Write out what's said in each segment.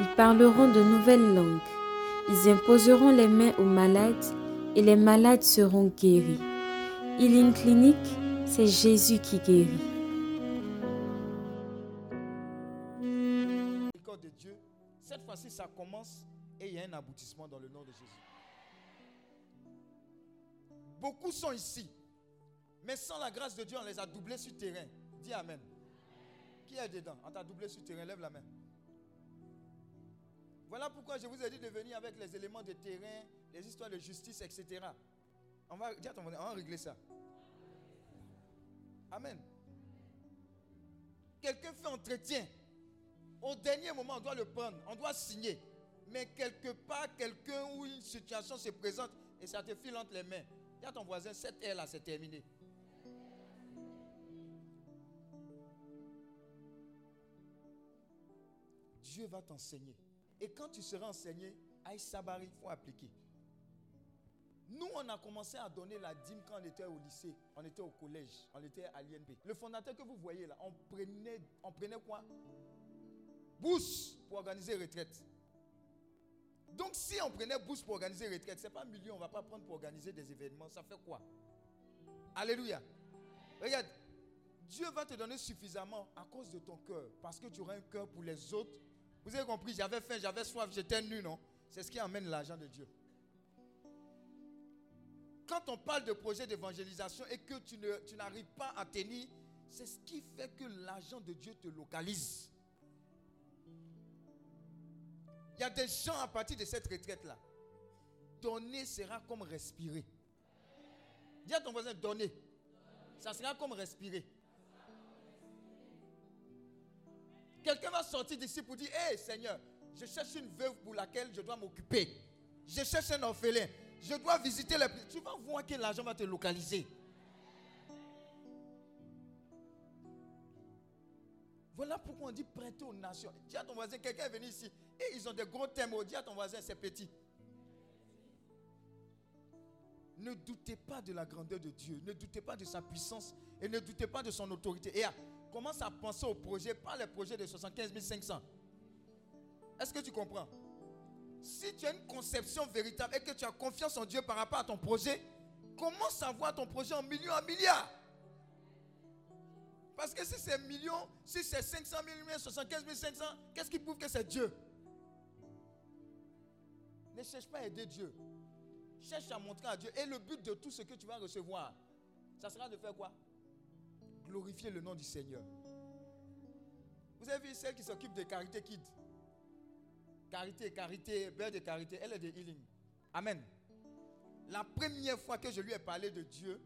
ils parleront de nouvelles langues, ils imposeront les mains aux malades et les malades seront guéris. Healing Clinic, c'est Jésus qui guérit. cette fois-ci, ça commence et il y a un aboutissement dans le nom de Jésus. Beaucoup sont ici, mais sans la grâce de Dieu, on les a doublés sur terrain. Dis Amen. Qui est dedans? On t'a doublé sur terrain, lève la main. Voilà pourquoi je vous ai dit de venir avec les éléments de terrain, les histoires de justice, etc. On va, on va régler ça. Amen. Quelqu'un fait entretien. Au dernier moment, on doit le prendre, on doit signer. Mais quelque part, quelqu'un ou une situation se présente et ça te file entre les mains. Dis à ton voisin, cette air-là, c'est terminé. Dieu va t'enseigner. Et quand tu seras enseigné, Aïe Sabari, il faut appliquer. Nous, on a commencé à donner la dîme quand on était au lycée, on était au collège, on était à l'INP. Le fondateur que vous voyez là, on prenait, on prenait quoi? Bourse pour organiser retraite. Donc si on prenait bourse pour organiser retraite, ce n'est pas million, on va pas prendre pour organiser des événements. Ça fait quoi? Alléluia. Regarde, Dieu va te donner suffisamment à cause de ton cœur, parce que tu auras un cœur pour les autres vous avez compris, j'avais faim, j'avais soif, j'étais nu, non? C'est ce qui amène l'argent de Dieu. Quand on parle de projet d'évangélisation et que tu, ne, tu n'arrives pas à tenir, c'est ce qui fait que l'argent de Dieu te localise. Il y a des gens à partir de cette retraite-là. Donner sera comme respirer. Dis à ton voisin, donner. Ça sera comme respirer. Quelqu'un va sortir d'ici pour dire, hé Seigneur, je cherche une veuve pour laquelle je dois m'occuper. Je cherche un orphelin. Je dois visiter les... Tu vas voir que l'argent va te localiser. Voilà pourquoi on dit prêter aux nations. Dis à ton voisin, quelqu'un est venu ici et ils ont des gros thèmes. Dis à ton voisin, c'est petit. Ne doutez pas de la grandeur de Dieu. Ne doutez pas de sa puissance. Et ne doutez pas de son autorité. Et commence à penser au projet, pas les projets de 75 500. Est-ce que tu comprends? Si tu as une conception véritable et que tu as confiance en Dieu par rapport à ton projet, commence à voir ton projet en millions, en milliards. Parce que si c'est millions, si c'est 500 000, 75 500, qu'est-ce qui prouve que c'est Dieu? Ne cherche pas à aider Dieu. Cherche à montrer à Dieu. Et le but de tout ce que tu vas recevoir, ça sera de faire quoi? Glorifier le nom du Seigneur. Vous avez vu celle qui s'occupe de Carité Kid Carité, Carité, Belle de Carité, elle est de healing. Amen. La première fois que je lui ai parlé de Dieu,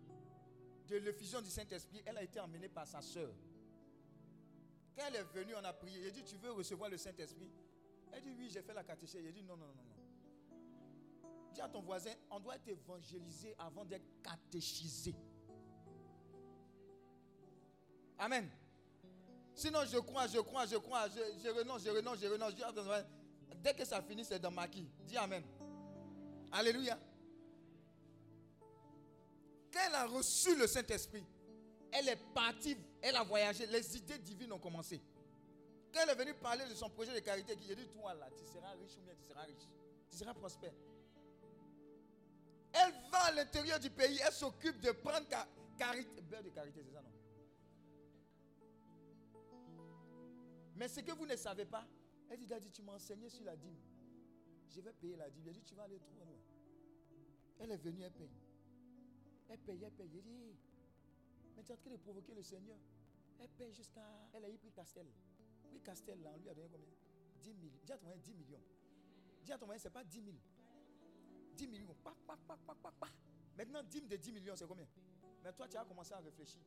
de l'effusion du Saint-Esprit, elle a été emmenée par sa soeur. Quand elle est venue, on a prié. J'ai dit, tu veux recevoir le Saint-Esprit? Elle dit, oui, j'ai fait la catéchèse. J'ai dit, non, non, non, non. Dis à ton voisin, on doit être évangélisé avant d'être catéchisé. Amen. Sinon, je crois, je crois, je crois, je, renonce, je renonce, je renonce. Dès que ça finit, c'est dans ma qui. Dis Amen. Alléluia. Quand elle a reçu le Saint-Esprit, elle est partie, elle a voyagé, les idées divines ont commencé. Quand elle est venue parler de son projet de carité, qui a dit Toi là, tu seras riche ou bien tu seras riche. Tu seras prospère. Elle va à l'intérieur du pays, elle s'occupe de prendre carité, beurre de carité, c'est ça non? Mais ce que vous ne savez pas, elle dit, Daddy, tu m'as enseigné sur la dîme. Je vais payer la dîme. Elle dit, tu vas aller trop loin. Elle est venue, elle paye. Elle paye, elle paye. Elle dit, mais tu es en train de provoquer le Seigneur. Elle paye jusqu'à. Elle a eu pris Castel. Oui, Castel, là, on lui a donné combien? 10 millions. Dis à ton moyen 10 millions. Dis à ton moyen, ce n'est pas 10 000. 10 millions. Pa, pa, pa. Maintenant, dîme de 10 millions, c'est combien? Mais toi, tu as commencé à réfléchir.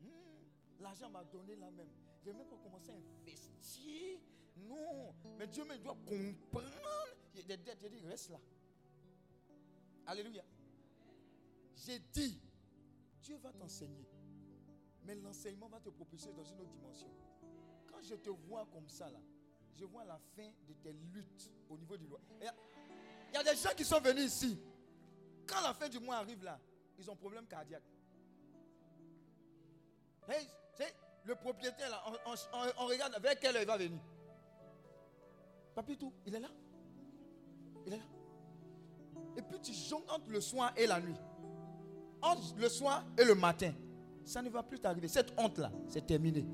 Hmm, l'argent m'a donné là même. Je vais même pas commencer à investir Non, mais Dieu me doit comprendre. Il des dettes, dit, reste là. Alléluia. J'ai dit, Dieu va t'enseigner. Mais l'enseignement va te propulser dans une autre dimension. Quand je te vois comme ça, là, je vois la fin de tes luttes au niveau du loi. Il y, a des gens qui sont venus ici. Quand la fin du mois arrive là, ils ont problème cardiaque. Le propriétaire là, on, regarde avec quel il va venir. Papitou, il est là. Il est là. Et puis tu jongles entre le soir et la nuit. Entre le soir et le matin. Ça ne va plus t'arriver. Cette honte-là, c'est terminé.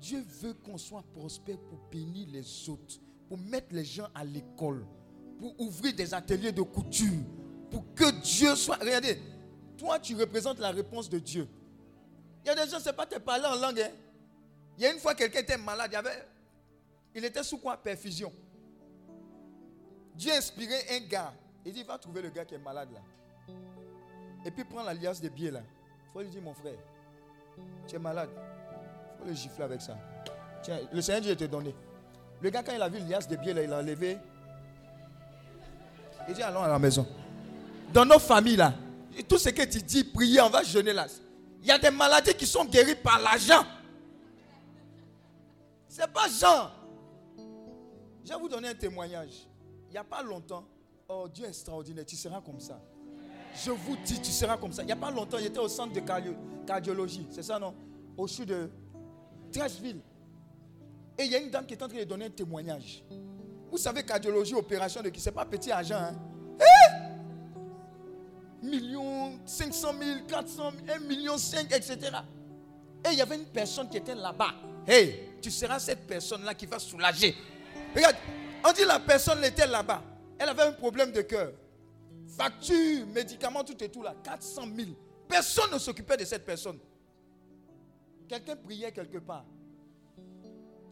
Dieu veut qu'on soit prospère pour bénir les autres, pour mettre les gens à l'école, pour ouvrir des ateliers de couture, pour que Dieu soit. Regardez, toi, tu représentes la réponse de Dieu. Il y a des gens, ce n'est pas te parler en langue. Hein. Il y a une fois, quelqu'un était malade. Il, il était sous quoi? Perfusion. Dieu a inspiré un gars. Il dit Va trouver le gars qui est malade là. Et puis prends l'alliance des billets là. Il faut lui dire Mon frère, tu es malade le gifler avec ça. Tiens, le Seigneur Dieu te donné. Le gars, quand il a vu l'IAS de biais, là, il a enlevé. Il dit allons à la maison. Dans nos familles, là, tout ce que tu dis, prier, on va jeûner là. Il y a des maladies qui sont guéries par l'argent. C'est pas Jean. Je vais vous donner un témoignage. Il n'y a pas longtemps, oh Dieu extraordinaire, tu seras comme ça. Je vous dis, tu seras comme ça. Il n'y a pas longtemps, il était au centre de cardiologie. C'est ça, non? Au sud de Trashville. Et il y a une dame qui est en train de donner un témoignage. Vous savez, cardiologie, opération de qui? C'est pas petit argent. Hein? Eh? Millions, 500 000, 400 000, 1 million 5, etc. Et il y avait une personne qui était là-bas. Hey, tu seras cette personne-là qui va soulager. Regarde, on dit la personne était là-bas. Elle avait un problème de cœur. Facture, médicaments, tout et tout là. 400 000. Personne ne s'occupait de cette personne. Quelqu'un priait quelque part.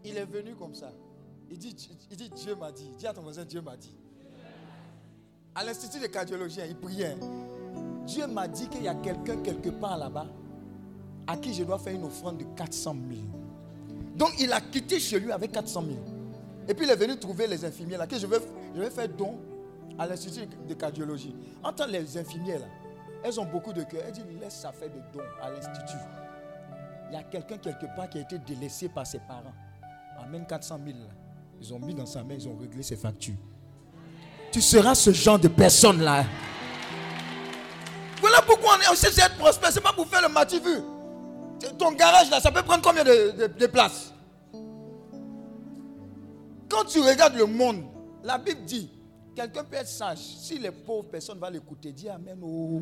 Il est venu comme ça. Il dit, il dit Dieu m'a dit. Dis à ton voisin, Dieu m'a dit. À l'institut de cardiologie, il priait. Dieu m'a dit qu'il y a quelqu'un quelque part là-bas à qui je dois faire une offrande de 400 000. Donc il a quitté chez lui avec 400 000. Et puis il est venu trouver les infirmières là, que je vais, je vais faire don à l'institut de cardiologie. Entends les infirmières là, elles ont beaucoup de cœur. Elles disent laisse ça faire des dons à l'institut. Il y a quelqu'un quelque part qui a été délaissé par ses parents. Amène 400 000. Ils ont mis dans sa main, ils ont réglé ses factures. Tu seras ce genre de personne-là. Voilà pourquoi on est aussi être prospère. Ce n'est pas pour faire le mati vu. Ton garage là, ça peut prendre combien de, de places? Quand tu regardes le monde, la Bible dit, quelqu'un peut être sage. Si les pauvres personnes vont l'écouter, dis Amen. Oh.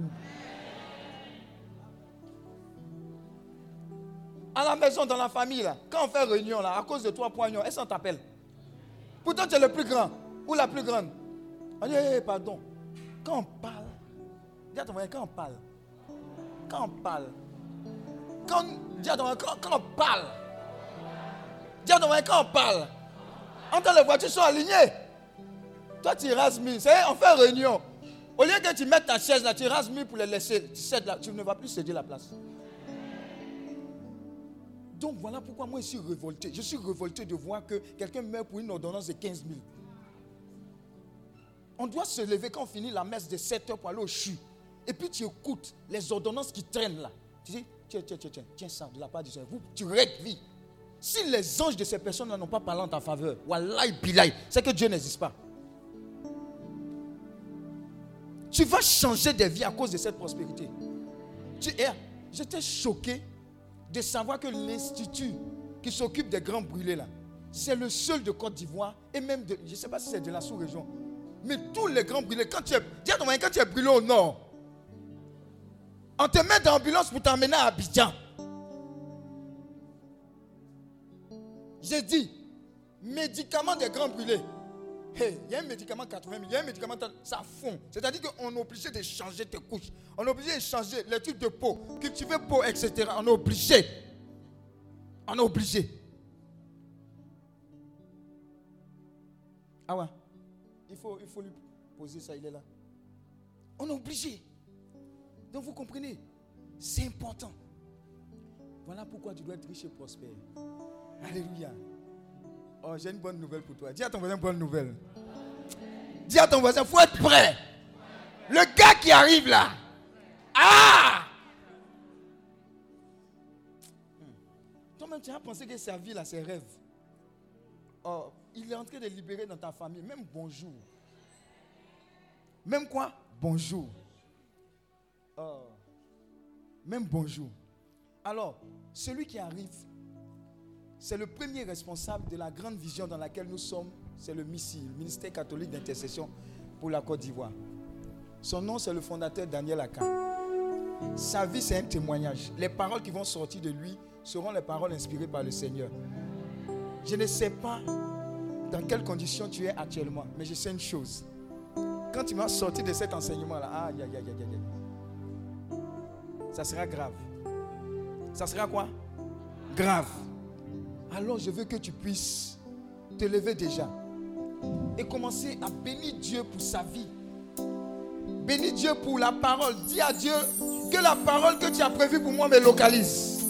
À la maison, dans la famille, là, quand on fait réunion, là, à cause de toi, poignons, elle s'en t'appelle? Pourtant, tu es le plus grand ou la plus grande? On dit, pardon. Quand on parle, dis à ton quand on parle, quand on parle, quand, dis à ton quand, quand on parle, dis à ton quand on parle, entends les voitures sont alignées. Toi, tu rases mille. C'est on fait réunion. Au lieu que tu mettes ta chaise là, tu rases mille pour les laisser. Tu, tu ne vas plus céder la place. Donc voilà pourquoi moi je suis révolté. Je suis révolté de voir que quelqu'un meurt pour une ordonnance de 15 000. On doit se lever quand on finit la messe de 7 heures pour aller au CHU. Et puis tu écoutes les ordonnances qui traînent là. Tu dis, tiens, tiens, tiens, tiens, tiens ça de la part du Seigneur. Tu vie. Si les anges de ces personnes n'ont pas parlé en ta faveur, wallahi bilay, c'est que Dieu n'existe pas. Tu vas changer de vie à cause de cette prospérité. Tu, eh, j'étais choqué de savoir que l'institut qui s'occupe des grands brûlés là, c'est le seul de Côte d'Ivoire et même de, je ne sais pas si c'est de la sous-région, mais tous les grands brûlés, quand tu quand tu es brûlé au nord, on te met dans l'ambulance pour t'emmener à Abidjan. J'ai dit, médicaments des grands brûlés. il y a un médicament 80 000, il y a un médicament, ça fond. C'est-à-dire qu'on est obligé de changer tes couches. On est obligé de changer les trucs de peau, cultiver peau, etc. On est obligé. On est obligé. Ah ouais. Il faut, il faut lui poser ça, il est là. On est obligé. Donc vous comprenez, c'est important. Voilà pourquoi tu dois être riche et prospère. Alléluia. Oh, j'ai une bonne nouvelle pour toi. Dis à ton voisin bonne nouvelle. Dis à ton voisin, il faut être prêt. Le gars qui arrive là. Ah Toi-même, tu as pensé que sa vie là, ses rêves. Oh, il est en train de libérer dans ta famille. Même bonjour. Même quoi? Bonjour. Oh. Même bonjour. Alors, celui qui arrive, c'est le premier responsable de la grande vision dans laquelle nous sommes. C'est le MISI, le ministère catholique d'intercession pour la Côte d'Ivoire. Son nom, c'est le fondateur Daniel Aka. Sa vie, c'est un témoignage. Les paroles qui vont sortir de lui seront les paroles inspirées par le Seigneur. Je ne sais pas dans quelles conditions tu es actuellement, mais je sais une chose. Quand tu vas sortir de cet enseignement-là, aïe, aïe, aïe, aïe, aïe, ça sera grave. Ça sera quoi? Grave. Alors je veux que tu puisses te lever déjà et commencer à bénir Dieu pour sa vie. Bénis Dieu pour la parole. Dis à Dieu que la parole que tu as prévue pour moi me localise.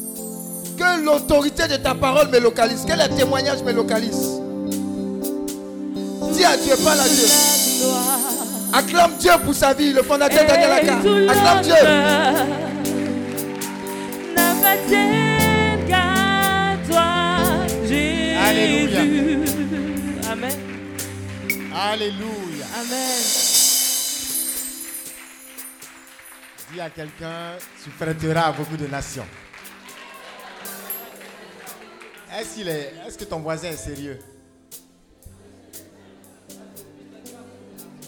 Que l'autorité de ta parole me localise. Que les témoignages me localisent. Dis à Dieu, parle à Dieu. Acclame Dieu pour sa vie, le fondateur Daniel Aka. Acclame Dieu. Alléluia. Amen. Alléluia. Amen. Dis à quelqu'un, tu prêteras à beaucoup de nations. Est-ce est, est-ce que ton voisin est sérieux?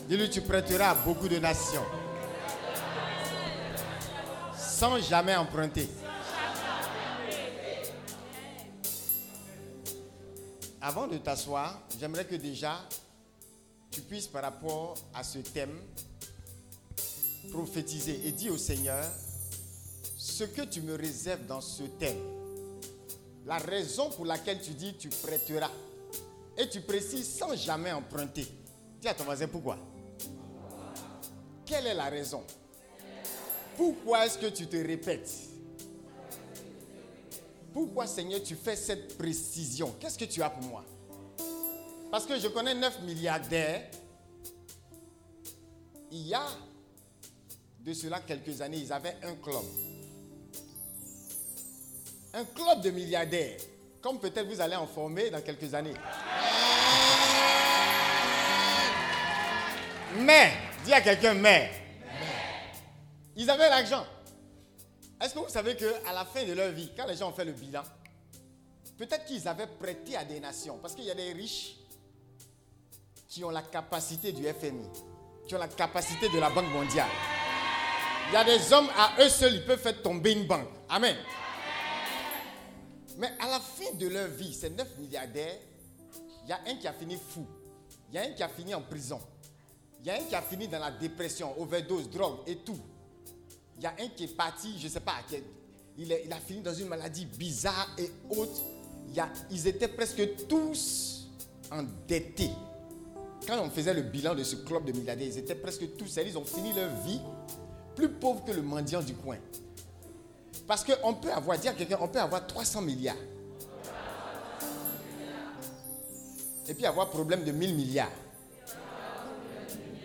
Dis-lui, tu prêteras à beaucoup de nations. Sans jamais emprunter. Avant de t'asseoir, j'aimerais que déjà tu puisses par rapport à ce thème prophétiser et dire au Seigneur ce que tu me réserves dans ce thème. La raison pour laquelle tu dis tu prêteras. Et tu précises sans jamais emprunter. Dis à ton voisin pourquoi? Quelle est la raison? Pourquoi est-ce que tu te répètes? Pourquoi Seigneur tu fais cette précision? Qu'est-ce que tu as pour moi? Parce que je connais 9 milliardaires. Il y a de cela quelques années, ils avaient un club. Un club de milliardaires, comme peut-être vous allez en former dans quelques années. Mais, dis à quelqu'un, mais. Ils avaient l'argent. Est-ce que vous savez qu'à la fin de leur vie, quand les gens ont fait le bilan, peut-être qu'ils avaient prêté à des nations. Parce qu'il y a des riches qui ont la capacité du FMI, qui ont la capacité de la Banque mondiale. Il y a des hommes à eux seuls, ils peuvent faire tomber une banque. Amen. Mais à la fin de leur vie, ces 9 milliardaires, il y a un qui a fini fou. Il y a un qui a fini en prison. Il y a un qui a fini dans la dépression, overdose, drogue et tout. Il y a un qui est parti, je ne sais pas, il, a fini dans une maladie bizarre et haute. ils étaient presque tous endettés. Quand on faisait le bilan de ce club de milliardaires, ils étaient presque tous, ils ont fini leur vie plus pauvre que le mendiant du coin. Parce qu'on peut avoir, dire à quelqu'un, on peut avoir 300 milliards. Et puis avoir problème de 1000 milliards.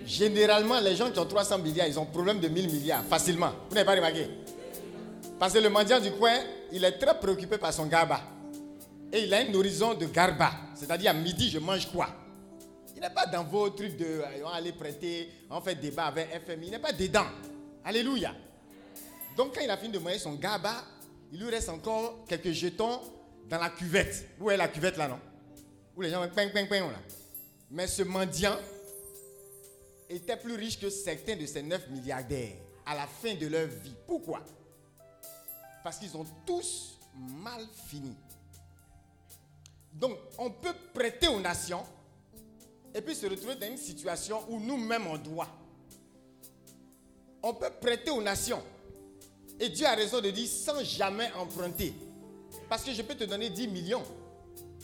Généralement, les gens qui ont 300 milliards, ils ont problème de 1000 milliards, facilement. Vous n'avez pas remarqué? Parce que le mendiant du coin, il est très préoccupé par son garba. Et il a un horizon de garba. C'est-à-dire, à midi, je mange quoi? Il n'est pas dans vos trucs de. On va aller prêter, on fait débat avec FMI. Il n'est pas dedans. Alléluia. Donc quand il a fini de manger son gaba, il lui reste encore quelques jetons dans la cuvette. Où est la cuvette là, non? Où les gens ping, ping, ping, là? Mais ce mendiant était plus riche que certains de ces 9 milliardaires à la fin de leur vie. Pourquoi? Parce qu'ils ont tous mal fini. Donc, on peut prêter aux nations et puis se retrouver dans une situation où nous-mêmes on doit on peut prêter aux nations. Et Dieu a raison de dire sans jamais emprunter. Parce que je peux te donner 10 millions.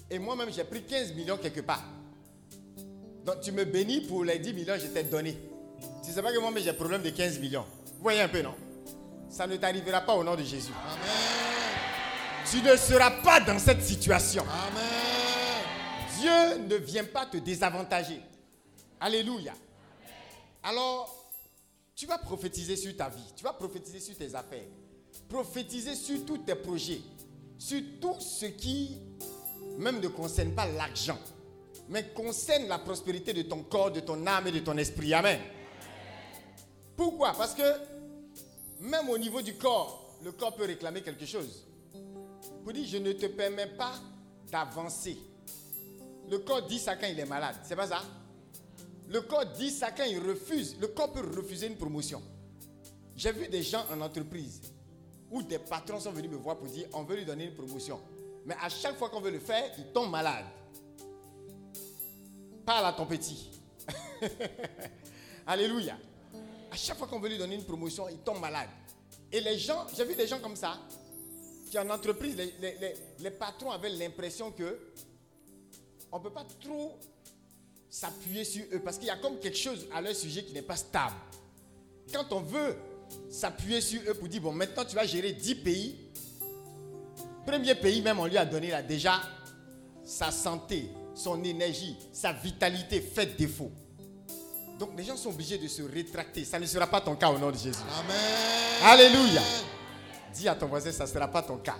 Et moi-même, j'ai pris 15 millions quelque part. Donc tu me bénis pour les 10 millions que je t'ai donné. Tu ne sais pas que moi-même j'ai problème de 15 millions. Vous voyez un peu, non? Ça ne t'arrivera pas au nom de Jésus. Amen. Tu ne seras pas dans cette situation. Amen. Dieu ne vient pas te désavantager. Alléluia. Alors, tu vas prophétiser sur ta vie, tu vas prophétiser sur tes affaires, prophétiser sur tous tes projets, sur tout ce qui même ne concerne pas l'argent, mais concerne la prospérité de ton corps, de ton âme et de ton esprit. Amen. Pourquoi? Parce que même au niveau du corps, le corps peut réclamer quelque chose. Vous dites, je ne te permets pas d'avancer. Le corps dit ça quand il est malade. C'est pas ça? Le corps dit ça quand il refuse. Le corps peut refuser une promotion. J'ai vu des gens en entreprise où des patrons sont venus me voir pour dire on veut lui donner une promotion. Mais à chaque fois qu'on veut le faire, il tombe malade. Parle à ton petit. Alléluia. À chaque fois qu'on veut lui donner une promotion, il tombe malade. Et les gens, j'ai vu des gens comme ça, qui en entreprise, les, patrons avaient l'impression que on ne peut pas trop s'appuyer sur eux parce qu'il y a comme quelque chose à leur sujet qui n'est pas stable. Quand on veut s'appuyer sur eux pour dire, bon, maintenant tu vas gérer 10 pays, premier pays même, on lui a donné là déjà sa santé, son énergie, sa vitalité fait défaut. Donc les gens sont obligés de se rétracter. Ça ne sera pas ton cas au nom de Jésus. Amen. Alléluia. Dis à ton voisin, ça ne sera pas ton cas.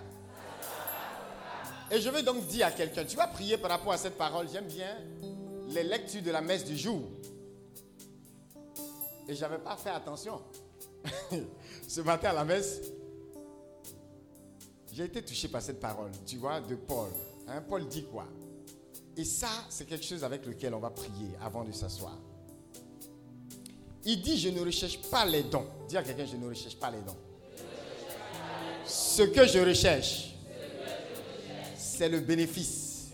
Et je vais donc dire à quelqu'un, tu vas prier par rapport à cette parole. J'aime bien les lectures de la messe du jour. Et je n'avais pas fait attention. Ce matin à la messe, j'ai été touché par cette parole, tu vois, de Paul. Hein, Paul dit quoi? Et ça, c'est quelque chose avec lequel on va prier avant de s'asseoir. Il dit, je ne recherche pas les dons. Dis à quelqu'un, je ne recherche pas les dons. Ce que je recherche, c'est le bénéfice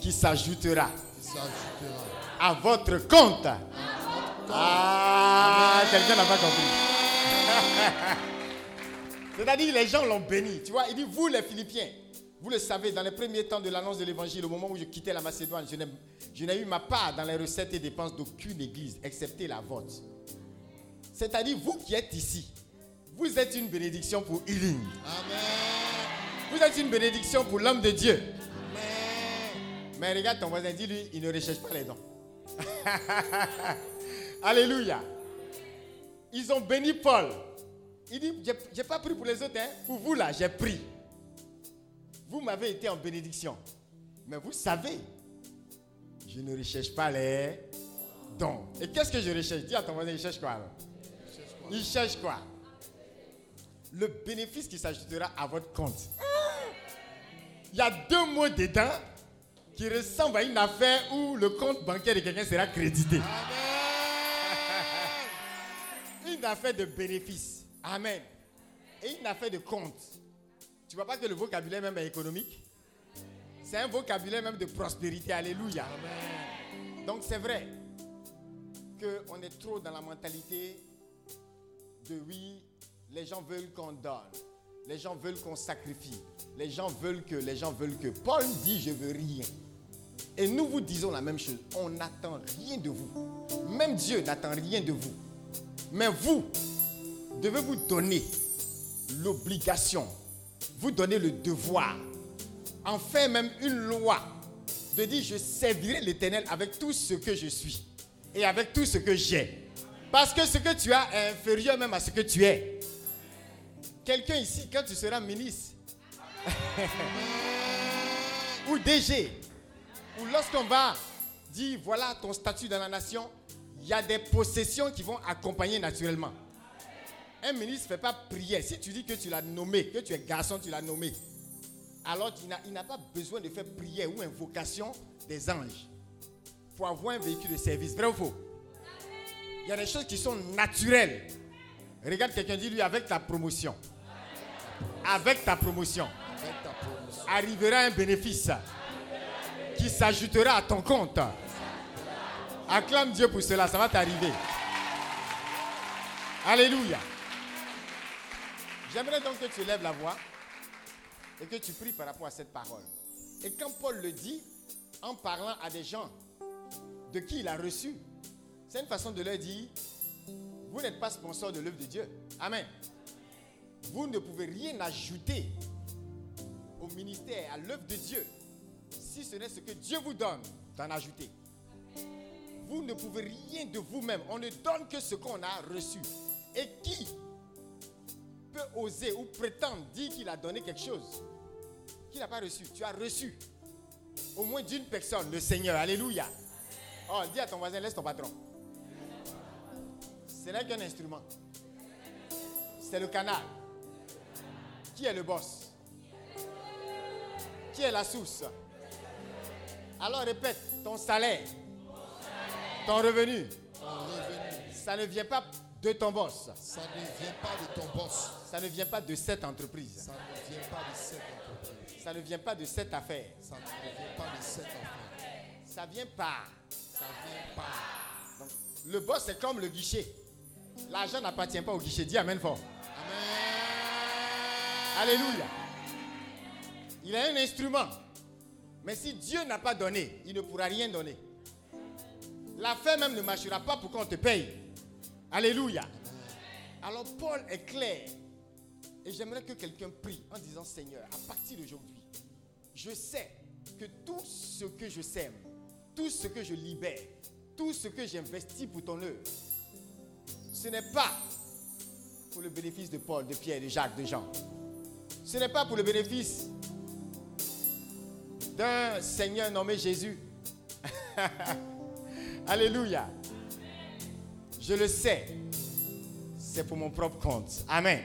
qui s'ajoutera à votre compte. Ah, quelqu'un n'a pas compris. C'est-à-dire, les gens l'ont béni. Tu vois, il dit, vous les Philippiens, vous le savez, dans les premiers temps de l'annonce de l'évangile, au moment où je quittais la Macédoine, je n'ai eu ma part dans les recettes et dépenses d'aucune église, excepté la vôtre. C'est-à-dire, vous qui êtes ici, vous êtes une bénédiction pour Healing. Amen. Vous êtes une bénédiction pour l'homme de Dieu. Amen. Mais regarde ton voisin, dis-lui, il ne recherche pas les dons. Alléluia. Ils ont béni Paul. Il dit, j'ai pas pris pour les autres, hein. pour vous là, j'ai pris. Vous m'avez été en bénédiction. Mais vous savez, je ne recherche pas les dons. Et qu'est-ce que je recherche? Dis à ton voisin, il cherche quoi alors? Il cherche quoi? Le bénéfice qui s'ajoutera à votre compte. Il y a deux mots dedans qui ressemblent à une affaire où le compte bancaire de quelqu'un sera crédité. Une affaire de bénéfice. Amen. Et une affaire de compte. Tu vois pas que le vocabulaire même est économique? C'est un vocabulaire même de prospérité. Alléluia. Donc c'est vrai qu'on est trop dans la mentalité de oui, les gens veulent qu'on donne. Les gens veulent qu'on sacrifie. Les gens veulent que, les gens veulent que. Paul dit, je veux rien. Et nous vous disons la même chose. On n'attend rien de vous. Même Dieu n'attend rien de vous. Mais vous devez vous donner l'obligation vous donnez le devoir, en fait même une loi, de dire je servirai l'Éternel avec tout ce que je suis et avec tout ce que j'ai. Parce que ce que tu as est inférieur même à ce que tu es. Quelqu'un ici, quand tu seras ministre, ou DG, ou lorsqu'on va dire voilà ton statut dans la nation, il y a des possessions qui vont accompagner naturellement. Un ministre ne fait pas prière. Si tu dis que tu l'as nommé, que tu es garçon, tu l'as nommé, alors il n'a pas besoin de faire prière ou invocation des anges pour avoir un véhicule de service. Vrai ou faux? Il y a des choses qui sont naturelles. Regarde quelqu'un, dit lui avec ta promotion. Avec ta promotion. Arrivera un bénéfice qui s'ajoutera à ton compte. Acclame Dieu pour cela, ça va t'arriver. Alléluia. J'aimerais donc que tu lèves la voix et que tu pries par rapport à cette parole. Et quand Paul le dit, en parlant à des gens de qui il a reçu, c'est une façon de leur dire, vous n'êtes pas sponsor de l'œuvre de Dieu. Amen. Vous ne pouvez rien ajouter. au ministère, à l'œuvre de Dieu, si ce n'est ce que Dieu vous donne d'en ajouter. Vous ne pouvez rien de vous-même. On ne donne que ce qu'on a reçu. Et qui peut oser ou prétendre dire qu'il a donné quelque chose qu'il n'a pas reçu Tu as reçu au moins d'une personne, le Seigneur. Alléluia. Oh, dis à ton voisin, laisse ton patron. Ce n'est qu'un instrument. C'est le canal. Qui est le boss? Qui est la source? Alors répète, ton salaire, ton revenu, ça ne vient pas de ton boss. Ça ne vient pas de ton boss. Ça ne vient pas de cette entreprise. Ça ne vient pas de cette entreprise. Ça ne vient pas de cette affaire. Ça ne vient pas de cette affaire. Ça vient pas. Ça vient pas. Donc, le boss, c'est comme le guichet. L'argent n'appartient pas au guichet. Dis Amen fort. Amen. Alléluia. Il a un instrument. Mais si Dieu n'a pas donné, il ne pourra rien donner. L'affaire même ne marchera pas pour qu'on te paye. Alléluia. Alors Paul est clair. Et j'aimerais que quelqu'un prie en disant Seigneur, à partir d'aujourd'hui, je sais que tout ce que je sème, tout ce que je libère, tout ce que j'investis pour ton œuvre, ce n'est pas pour le bénéfice de Paul, de Pierre, de Jacques, de Jean. Ce n'est pas pour le bénéfice d'un Seigneur nommé Jésus. Alléluia. Je le sais. C'est pour mon propre compte. Amen.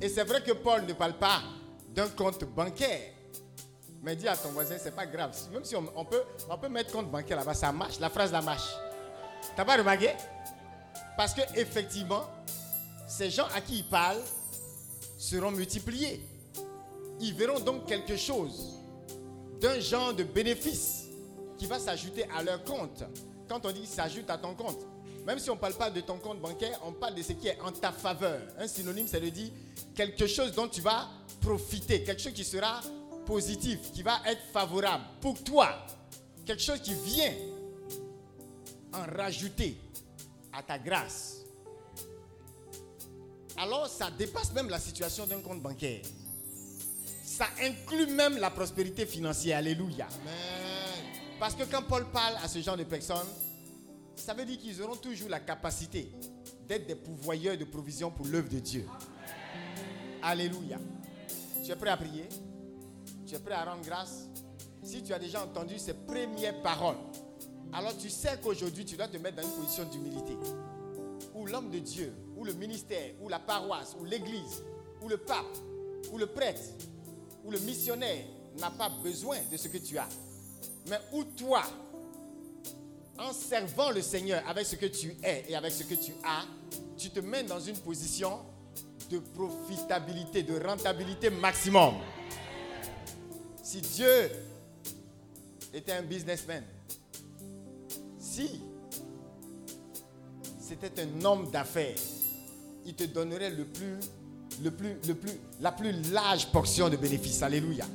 Et c'est vrai que Paul ne parle pas d'un compte bancaire. Mais dis à ton voisin, c'est pas grave. Même si on, peut, on peut mettre compte bancaire là-bas, ça marche. La phrase la marche. T'as pas remarqué? Parce que effectivement, ces gens à qui il parle seront multipliés. Ils verront donc quelque chose d'un genre de bénéfice qui va s'ajouter à leur compte. Quand on dit s'ajoute à ton compte, même si on ne parle pas de ton compte bancaire, on parle de ce qui est en ta faveur. Un synonyme, c'est de dire quelque chose dont tu vas profiter, quelque chose qui sera positif, qui va être favorable pour toi, quelque chose qui vient en rajouter à ta grâce. Alors ça dépasse même la situation d'un compte bancaire. Ça inclut même la prospérité financière. Alléluia. Parce que quand Paul parle à ce genre de personnes, ça veut dire qu'ils auront toujours la capacité d'être des pourvoyeurs de provisions pour l'œuvre de Dieu. Alléluia. Tu es prêt à prier? Tu es prêt à rendre grâce? Si tu as déjà entendu ces premières paroles, alors tu sais qu'aujourd'hui tu dois te mettre dans une position d'humilité. Où l'homme de Dieu, ou le ministère, ou la paroisse, ou l'église, ou le pape, ou le prêtre, ou le missionnaire n'a pas besoin de ce que tu as. Mais où toi, en servant le Seigneur avec ce que tu es et avec ce que tu as, tu te mets dans une position de profitabilité, de rentabilité maximum. Si Dieu était un businessman, si c'était un homme d'affaires, il te donnerait le plus, la plus large portion de bénéfices. Alléluia.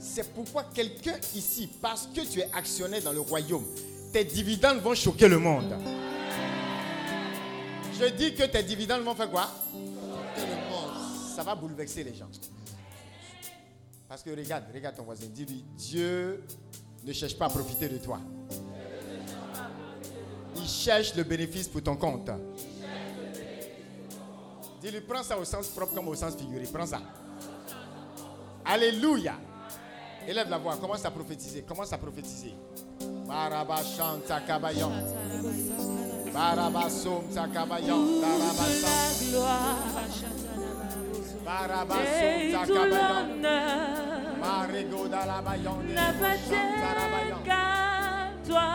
C'est pourquoi quelqu'un ici, parce que tu es actionnaire dans le royaume, tes dividendes vont choquer le monde. Je dis que tes dividendes vont faire quoi? Ça va bouleverser les gens. Parce que regarde, regarde ton voisin, dis-lui, Dieu ne cherche pas à profiter de toi. Il cherche le bénéfice pour ton compte. Dis-lui, prends ça au sens propre comme au sens figuré. Prends ça. Alléluia. Élève la voix, commence à prophétiser. Commence à prophétiser. Barabasham takabayon. Barabasum takabayon. Barabasum tout takabayon. Marigo dalabayon. n'appartient qu'à toi,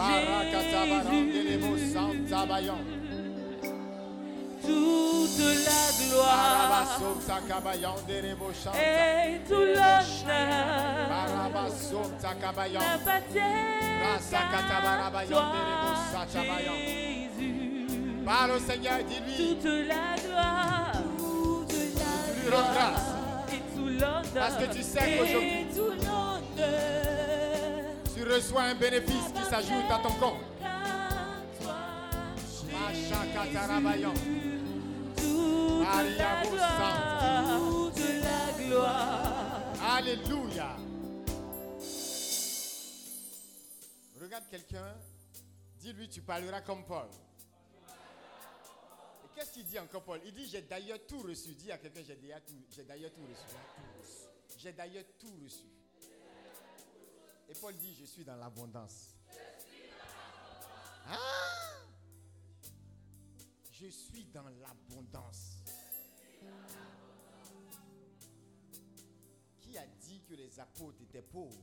Jésus. Toute la gloire et tout l'honneur. Delebo toi. Jésus. Parle au Seigneur, dis-lui. Toute la gloire, toute la gloire et tout l'honneur. Parce que tu sais qu'aujourd'hui, Tu reçois un bénéfice qui s'ajoute à ton compte. Toute la gloire, toute la gloire. Alléluia. Regarde quelqu'un, dis-lui, tu parleras comme Paul. Et qu'est-ce qu'il dit encore Paul? Il dit, j'ai d'ailleurs tout reçu. Dis à quelqu'un, j'ai d'ailleurs tout, j'ai d'ailleurs tout reçu. J'ai d'ailleurs tout reçu. Et Paul dit, je suis dans l'abondance. Ah Je suis dans l'abondance. Qui a dit que les apôtres étaient pauvres?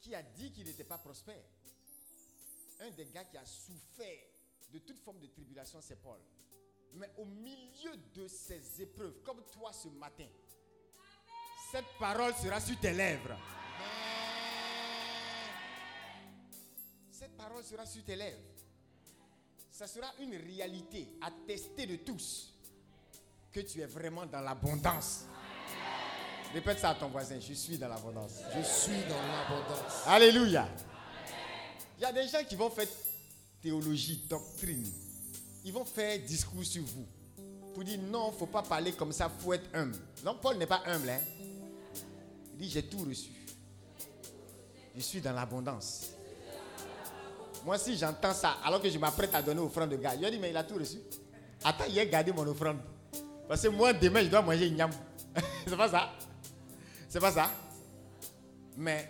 Qui a dit qu'ils n'étaient pas prospères? Un des gars qui a souffert de toute forme de tribulation, c'est Paul. Mais au milieu de ces épreuves, comme toi ce matin, cette parole sera sur tes lèvres. Cette parole sera sur tes lèvres. Ça sera une réalité attestée de tous que tu es vraiment dans l'abondance. Répète ça à ton voisin, je suis dans l'abondance. Je suis dans l'abondance. Alléluia. Il y a des gens qui vont faire théologie, doctrine. Ils vont faire discours sur vous. Pour dire non, il ne faut pas parler comme ça, il faut être humble. Non, Paul n'est pas humble. Hein? Il dit j'ai tout reçu. Je suis dans l'abondance. Moi, si j'entends ça, alors que je m'apprête à donner offrande de gars, il a dit mais il a tout reçu. Attends, il a gardé mon offrande. Parce que moi, demain, je dois manger une yam. C'est pas ça. C'est pas ça. Mais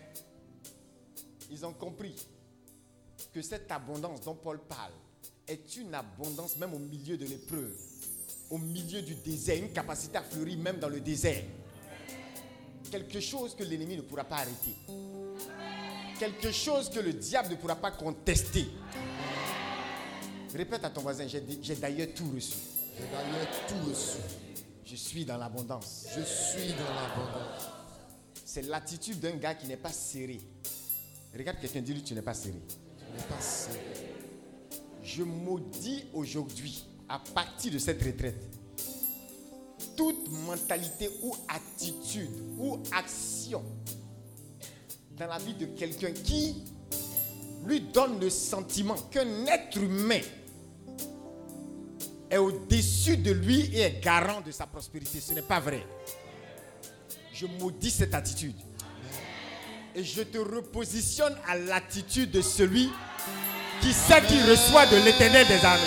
ils ont compris que cette abondance dont Paul parle est une abondance même au milieu de l'épreuve, au milieu du désert, une capacité à fleurir même dans le désert. Quelque chose que l'ennemi ne pourra pas arrêter. Quelque chose que le diable ne pourra pas contester. Répète à ton voisin, j'ai d'ailleurs tout reçu. J'ai d'ailleurs tout reçu. Je suis dans l'abondance. Je suis dans l'abondance. C'est l'attitude d'un gars qui n'est pas serré. Regarde quelqu'un, dis-lui, tu n'es pas serré. Je n'ai pas serré. Je maudis aujourd'hui, à partir de cette retraite, toute mentalité ou attitude ou action dans la vie de quelqu'un qui lui donne le sentiment qu'un être humain est au-dessus de lui et est garant de sa prospérité. Ce n'est pas vrai. Je maudis cette attitude. Et je te repositionne à l'attitude de celui qui sait qu'il reçoit de l'éternel des armées.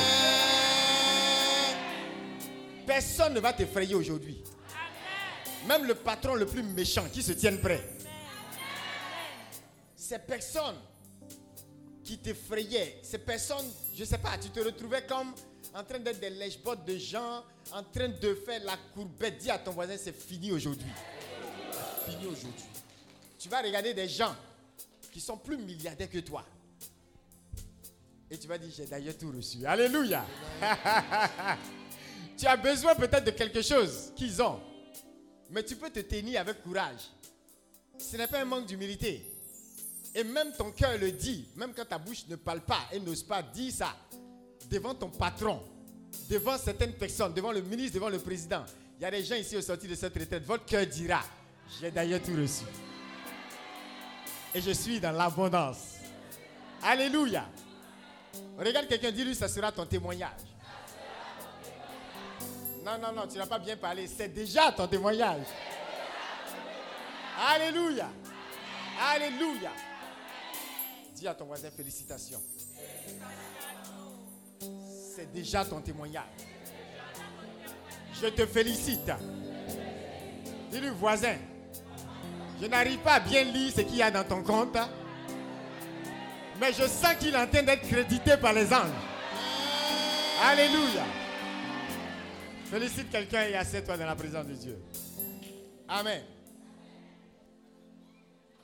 Personne ne va t'effrayer aujourd'hui. Même le patron le plus méchant qui se tienne prêt. Ces personnes qui t'effrayaient, ces personnes, je ne sais pas, tu te retrouvais comme en train d'être des lèche-bottes de gens, en train de faire la courbette. Dis à ton voisin, c'est fini aujourd'hui. Fini aujourd'hui. Tu vas regarder des gens qui sont plus milliardaires que toi. Et tu vas dire, j'ai d'ailleurs tout reçu. Alléluia. tu as besoin peut-être de quelque chose qu'ils ont. Mais tu peux te tenir avec courage. Ce n'est pas un manque d'humilité. Et même ton cœur le dit, même quand ta bouche ne parle pas et n'ose pas dire ça, devant ton patron, devant certaines personnes, devant le ministre, devant le président. Il y a des gens ici au sorti de cette retraite, votre cœur dira, j'ai d'ailleurs tout reçu. Et je suis dans l'abondance. Alléluia. Regarde quelqu'un, dis-lui, ça sera ton témoignage. Non, non, non, tu n'as pas bien parlé. C'est déjà ton témoignage. Alléluia. Alléluia. Dis à ton voisin félicitations. C'est déjà ton témoignage. Je te félicite. Dis-lui, voisin, je n'arrive pas à bien lire ce qu'il y a dans ton compte, mais je sens qu'il est en train d'être crédité par les anges. Alléluia. Félicite quelqu'un et assieds-toi dans la présence de Dieu. Amen.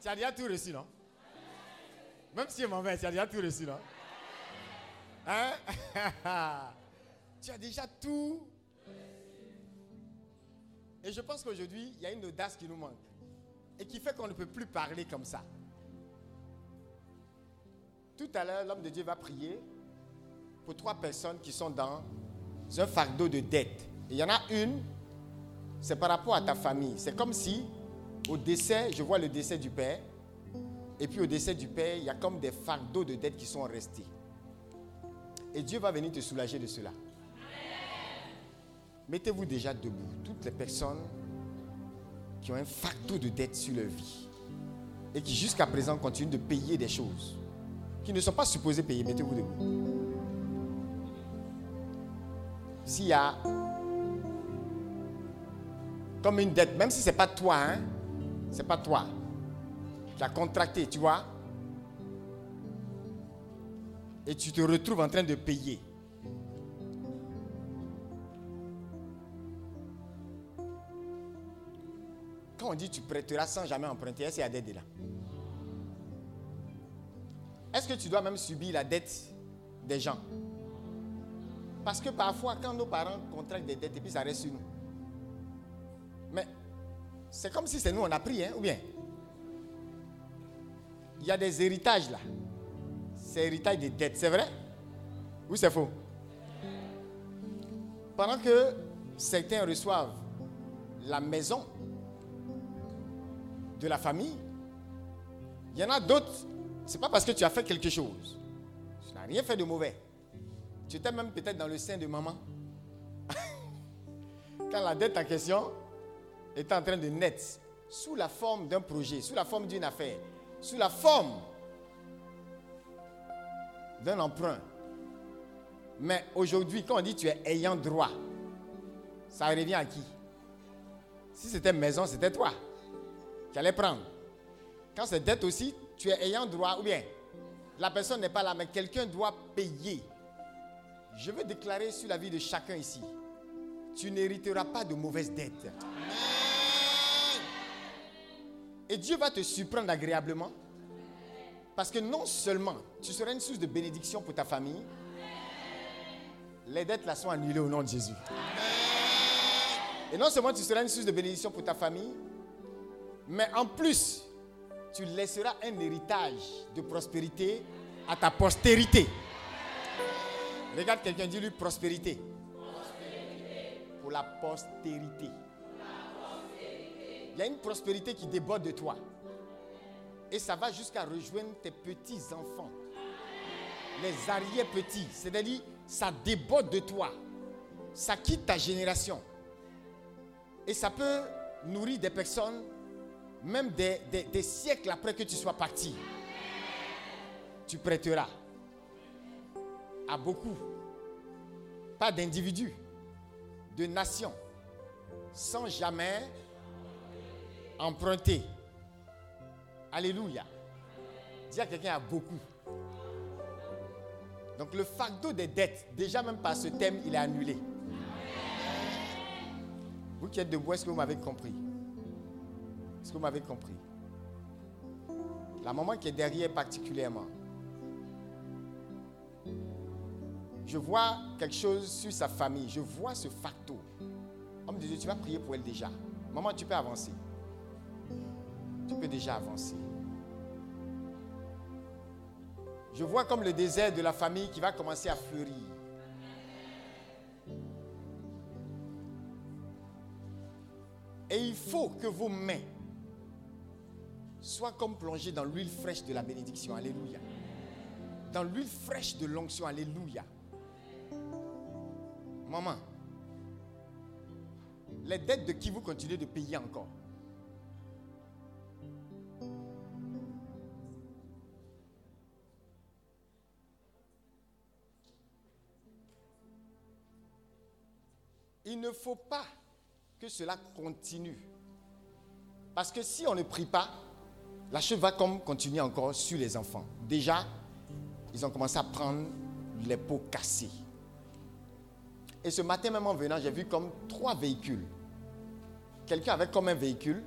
Tu as déjà tout reçu, non? Même si je m'en tu as déjà tout reçu, non? Hein? tu as déjà tout. Et je pense qu'aujourd'hui, il y a une audace qui nous manque. Et qui fait qu'on ne peut plus parler comme ça. Tout à l'heure, l'homme de Dieu va prier pour trois personnes qui sont dans un fardeau de dette. Et il y en a une, c'est par rapport à ta famille. C'est comme si, au décès, je vois le décès du père. Et puis au décès du père, il y a comme des fardeaux de dette qui sont restés. Et Dieu va venir te soulager de cela. Mettez-vous déjà debout. Toutes les personnes qui ont un facteur de dette sur leur vie et qui jusqu'à présent continuent de payer des choses qui ne sont pas supposés payer. Mettez-vous debout. S'il y a comme une dette, même si ce n'est pas toi, hein, c'est pas toi. Tu as contracté, tu vois. Et tu te retrouves en train de payer. Quand on dit tu prêteras sans jamais emprunter, est-ce qu'il y a là Est-ce que tu dois même subir la dette des gens? Parce que parfois, quand nos parents contractent des dettes et puis ça reste sur nous. Mais c'est comme si c'est nous on a pris, hein, ou bien? Il y a des héritages là. C'est héritage des dettes, c'est vrai? Ou c'est faux Pendant que certains reçoivent la maison de la famille, il y en a d'autres, c'est pas parce que tu as fait quelque chose. Tu n'as rien fait de mauvais. Tu étais même peut-être dans le sein de maman. Quand la dette en question est en train de naître sous la forme d'un projet, sous la forme d'une affaire, sous la forme d'un emprunt. Mais aujourd'hui, quand on dit tu es ayant droit, ça revient à qui? Si c'était maison, c'était toi qui allais prendre. Quand c'est dette aussi, tu es ayant droit, ou bien la personne n'est pas là, mais quelqu'un doit payer. Je veux déclarer sur la vie de chacun ici, tu n'hériteras pas de mauvaises dettes. Et Dieu va te surprendre agréablement. Parce que non seulement tu seras une source de bénédiction pour ta famille, les dettes là sont annulées au nom de Jésus. Et non seulement tu seras une source de bénédiction pour ta famille, mais en plus, tu laisseras un héritage de prospérité à ta postérité. Regarde quelqu'un, dis-lui prospérité. Pour la postérité. Il y a une prospérité qui déborde de toi. Et ça va jusqu'à rejoindre tes petits-enfants. Les arrière-petits. C'est-à-dire, ça déborde de toi. Ça quitte ta génération. Et ça peut nourrir des personnes, même des, des- des siècles après que tu sois parti. Tu prêteras à beaucoup. Pas d'individus, de nations. Sans jamais emprunter. Alléluia. Dis à quelqu'un à beaucoup. Donc le fardeau des dettes, déjà même par ce thème, il est annulé. Vous qui êtes debout, est-ce que vous m'avez compris? Est-ce que vous m'avez compris? La maman qui est derrière particulièrement. Je vois quelque chose sur sa famille. Je vois ce facto. Homme de Dieu, tu vas prier pour elle déjà. Maman, tu peux avancer. Tu peux déjà avancer. Je vois comme le désert de la famille qui va commencer à fleurir. Et il faut que vos mains soient comme plongées dans l'huile fraîche de la bénédiction. Alléluia. Dans l'huile fraîche de l'onction. Alléluia. Maman, les dettes de qui vous continuez de payer encore? Il ne faut pas que cela continue. Parce que si on ne prie pas, la chose va continuer encore sur les enfants. Déjà, ils ont commencé à prendre les pots cassés. Et ce matin même en venant, j'ai vu comme trois véhicules. Quelqu'un avait comme un véhicule.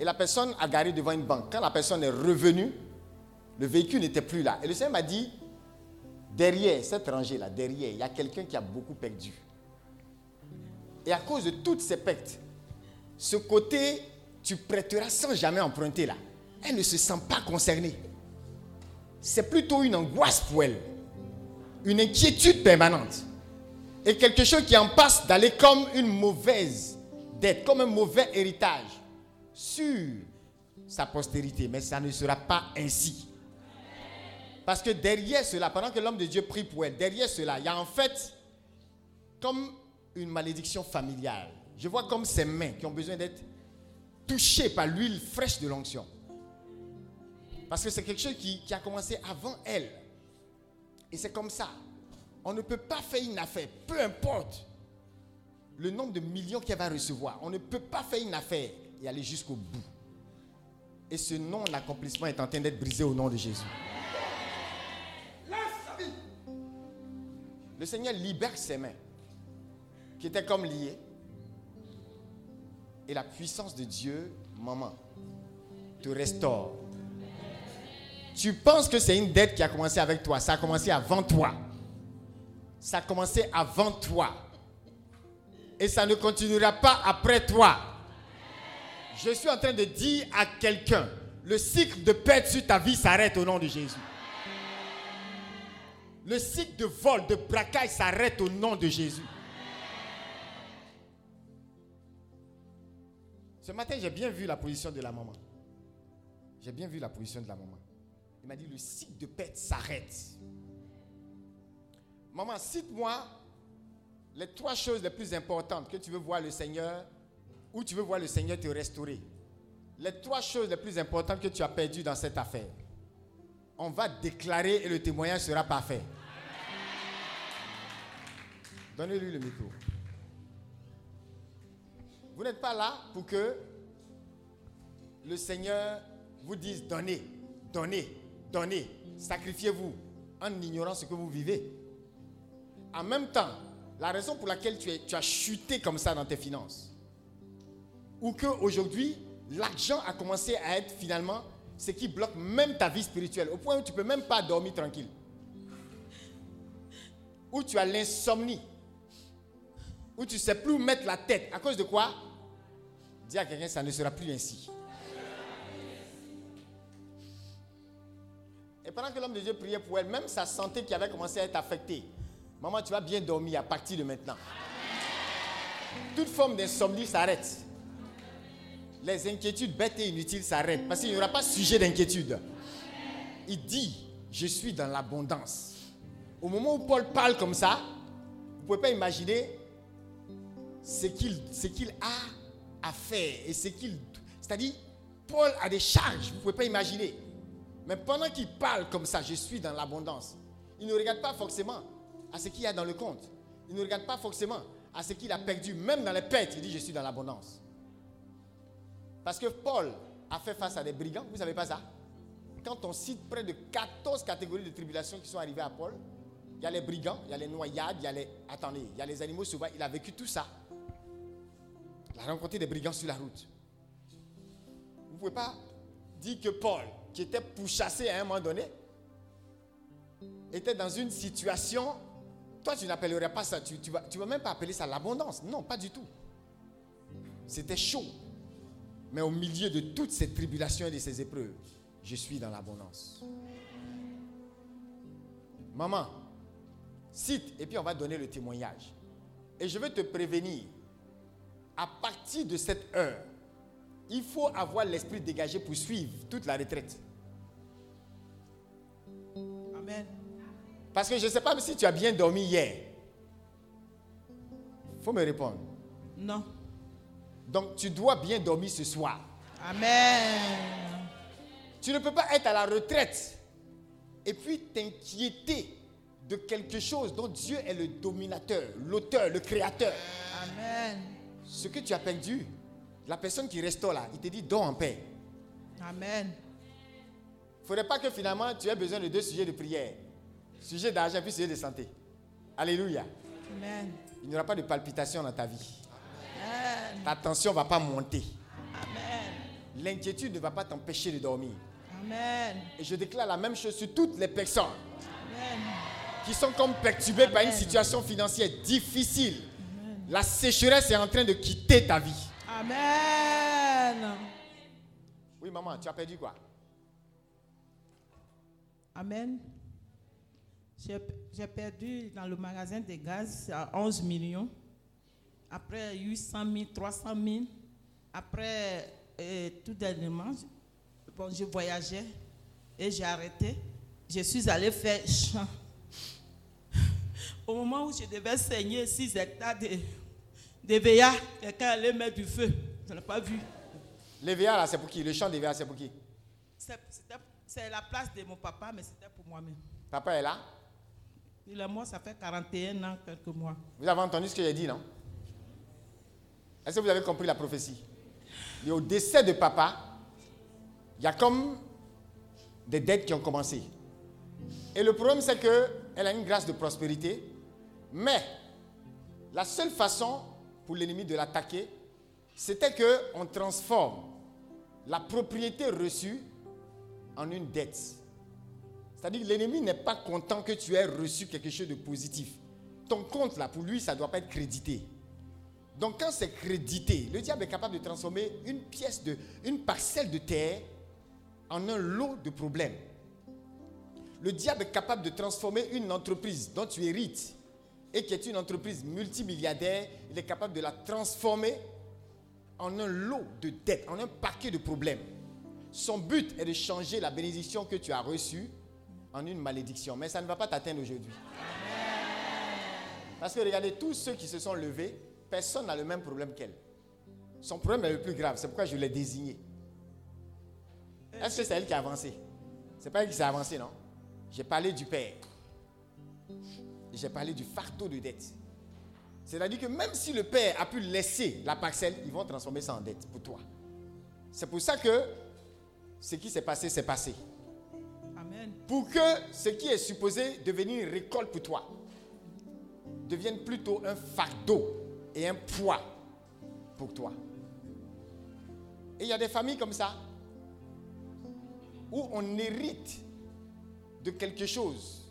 Et la personne a garé devant une banque. Quand la personne est revenue, le véhicule n'était plus là. Et le Seigneur m'a dit, derrière cet rangée-là, derrière, il y a quelqu'un qui a beaucoup perdu. Et à cause de toutes ces pertes, ce côté, tu prêteras sans jamais emprunter là, elle ne se sent pas concernée. C'est plutôt une angoisse pour elle, une inquiétude permanente. Et quelque chose qui en passe d'aller comme une mauvaise dette, comme un mauvais héritage sur sa postérité. Mais ça ne sera pas ainsi. Parce que derrière cela, pendant que l'homme de Dieu prie pour elle, derrière cela, il y a en fait comme une malédiction familiale. Je vois comme ses mains qui ont besoin d'être touchée par l'huile fraîche de l'onction. Parce que c'est quelque chose qui, a commencé avant elle. Et c'est comme ça. On ne peut pas faire une affaire, peu importe le nombre de millions qu'elle va recevoir. On ne peut pas faire une affaire et aller jusqu'au bout. Et ce nom d'accomplissement est en train d'être brisé au nom de Jésus. Le Seigneur libère ses mains, qui étaient comme liées. Et la puissance de Dieu, maman, te restaure. Tu penses que c'est une dette qui a commencé avec toi. Ça a commencé avant toi. Ça a commencé avant toi. Et ça ne continuera pas après toi. Je suis en train de dire à quelqu'un, le cycle de perte sur ta vie s'arrête au nom de Jésus. Le cycle de vol, de braquage s'arrête au nom de Jésus. Ce matin, j'ai bien vu la position de la maman. J'ai bien vu la position de la maman. Il m'a dit, le cycle de perte s'arrête. Maman, cite-moi les trois choses les plus importantes que tu veux voir le Seigneur, où tu veux voir le Seigneur te restaurer. Les trois choses les plus importantes que tu as perdues dans cette affaire. On va déclarer et le témoignage sera parfait. Donnez-lui le micro. Vous n'êtes pas là pour que le Seigneur vous dise donnez, donnez, donnez, sacrifiez-vous en ignorant ce que vous vivez. En même temps, la raison pour laquelle tu, as chuté comme ça dans tes finances, ou qu'aujourd'hui, l'argent a commencé à être finalement ce qui bloque même ta vie spirituelle, au point où tu ne peux même pas dormir tranquille. Où tu as l'insomnie, où tu ne sais plus où mettre la tête. À cause de quoi? Dis à quelqu'un, ça ne sera plus ainsi. Et pendant que l'homme de Dieu priait pour elle, même sa santé qui avait commencé à être affectée, maman, tu vas bien dormir à partir de maintenant. Toute forme d'insomnie s'arrête. Les inquiétudes bêtes et inutiles s'arrêtent parce qu'il n'y aura pas sujet d'inquiétude. Il dit, je suis dans l'abondance. Au moment où Paul parle comme ça, vous ne pouvez pas imaginer ce qu'il ce qu'il a à faire et ce qu'il... C'est-à-dire, Paul a des charges, vous ne pouvez pas imaginer. Mais pendant qu'il parle comme ça, je suis dans l'abondance, il ne regarde pas forcément à ce qu'il y a dans le compte. Il ne regarde pas forcément à ce qu'il a perdu. Même dans les pertes, il dit, je suis dans l'abondance. Parce que Paul a fait face à des brigands, vous ne savez pas ça? Quand on cite près de 14 catégories de tribulations qui sont arrivées à Paul, il y a les brigands, il y a les noyades, il y a les... Attendez, il y a les animaux sauvages, il a vécu tout ça. Il a rencontré des brigands sur la route. Vous ne pouvez pas dire que Paul, qui était pourchassé à un moment donné, était dans une situation, toi tu n'appellerais pas ça, tu ne tu vas même pas appeler ça l'abondance. Non, pas du tout. C'était chaud. Mais au milieu de toutes ces tribulations et de ces épreuves, je suis dans l'abondance. Maman, cite et puis on va donner le témoignage. Et je veux te prévenir, à partir de cette heure, il faut avoir l'esprit dégagé pour suivre toute la retraite. Amen. Parce que je ne sais pas si tu as bien dormi hier. Il faut me répondre. Non. Donc tu dois bien dormir ce soir. Amen. Tu ne peux pas être à la retraite et puis t'inquiéter de quelque chose dont Dieu est le dominateur, l'auteur, le créateur. Amen. Ce que tu as perdu, la personne qui restaure là, il te dit dors en paix. Amen. Il ne faudrait pas que finalement tu aies besoin de deux sujets de prière. Sujet d'argent puis sujet de santé. Alléluia. Amen. Il n'y aura pas de palpitation dans ta vie. Amen. Ta tension ne va pas monter. Amen. L'inquiétude ne va pas t'empêcher de dormir. Amen. Et je déclare la même chose sur toutes les personnes Amen. qui sont comme perturbées par une situation financière difficile. La sécheresse est en train de quitter ta vie. Amen. Oui, maman, tu as perdu quoi? Amen. J'ai perdu dans le magasin de gaz à 11 millions. Après 800 000, 300 000. Après, euh, tout dernièrement, je- bon, je voyageais et j'ai arrêté. Je suis allé faire champ. Au moment où je devais saigner 6 hectares de, de VA, quelqu'un allait mettre du feu. Je n'ai pas vu. Les VA, là, c'est pour qui? Le chant des VA, c'est pour qui? C'est la place de mon papa, mais c'était pour moi-même. Papa est là? Il est mort, ça fait 41 ans, quelques mois. Vous avez entendu ce que j'ai dit, non? Est-ce que vous avez compris la prophétie? Et au décès de papa, il y a comme des dettes qui ont commencé. Et le problème, c'est qu'elle a une grâce de prospérité, mais la seule façon pour l'ennemi de l'attaquer, c'était qu'on transforme la propriété reçue en une dette. C'est-à-dire que l'ennemi n'est pas content que tu aies reçu quelque chose de positif. Ton compte, là, pour lui, ça ne doit pas être crédité. Donc quand c'est crédité, le diable est capable de transformer une pièce de, une parcelle de terre en un lot de problèmes. Le diable est capable de transformer une entreprise dont tu hérites et qui est une entreprise multimilliardaire, il est capable de la transformer en un lot de dettes, en un paquet de problèmes. Son but est de changer la bénédiction que tu as reçue en une malédiction. Mais ça ne va pas t'atteindre aujourd'hui. Parce que regardez, tous ceux qui se sont levés, personne n'a le même problème qu'elle. Son problème est le plus grave, c'est pourquoi je l'ai désigné. Est-ce que c'est elle qui a avancé? C'est pas elle qui s'est avancée, non? J'ai parlé du père. J'ai parlé du fardeau de dette. C'est-à-dire que même si le père a pu laisser la parcelle, ils vont transformer ça en dette pour toi. C'est pour ça que ce qui s'est passé, s'est passé. Amen. Pour que ce qui est supposé devenir une récolte pour toi devienne plutôt un fardeau et un poids pour toi. Et il y a des familles comme ça où on hérite de quelque chose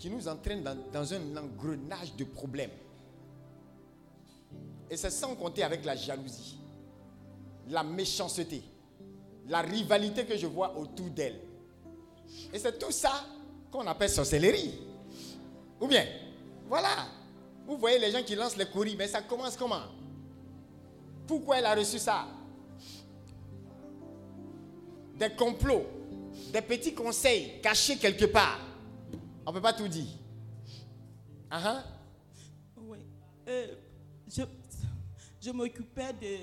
qui nous entraîne dans, un engrenage de problèmes. Et c'est sans compter avec la jalousie, la méchanceté, la rivalité que je vois autour d'elle. Et c'est tout ça qu'on appelle sorcellerie. Ou bien, voilà. Vous voyez les gens qui lancent les courriers, mais ça commence comment? Pourquoi elle a reçu ça? Des complots, des petits conseils cachés quelque part. On ne peut pas tout dire. Ah ah. Oui. Euh, je je m'occupais de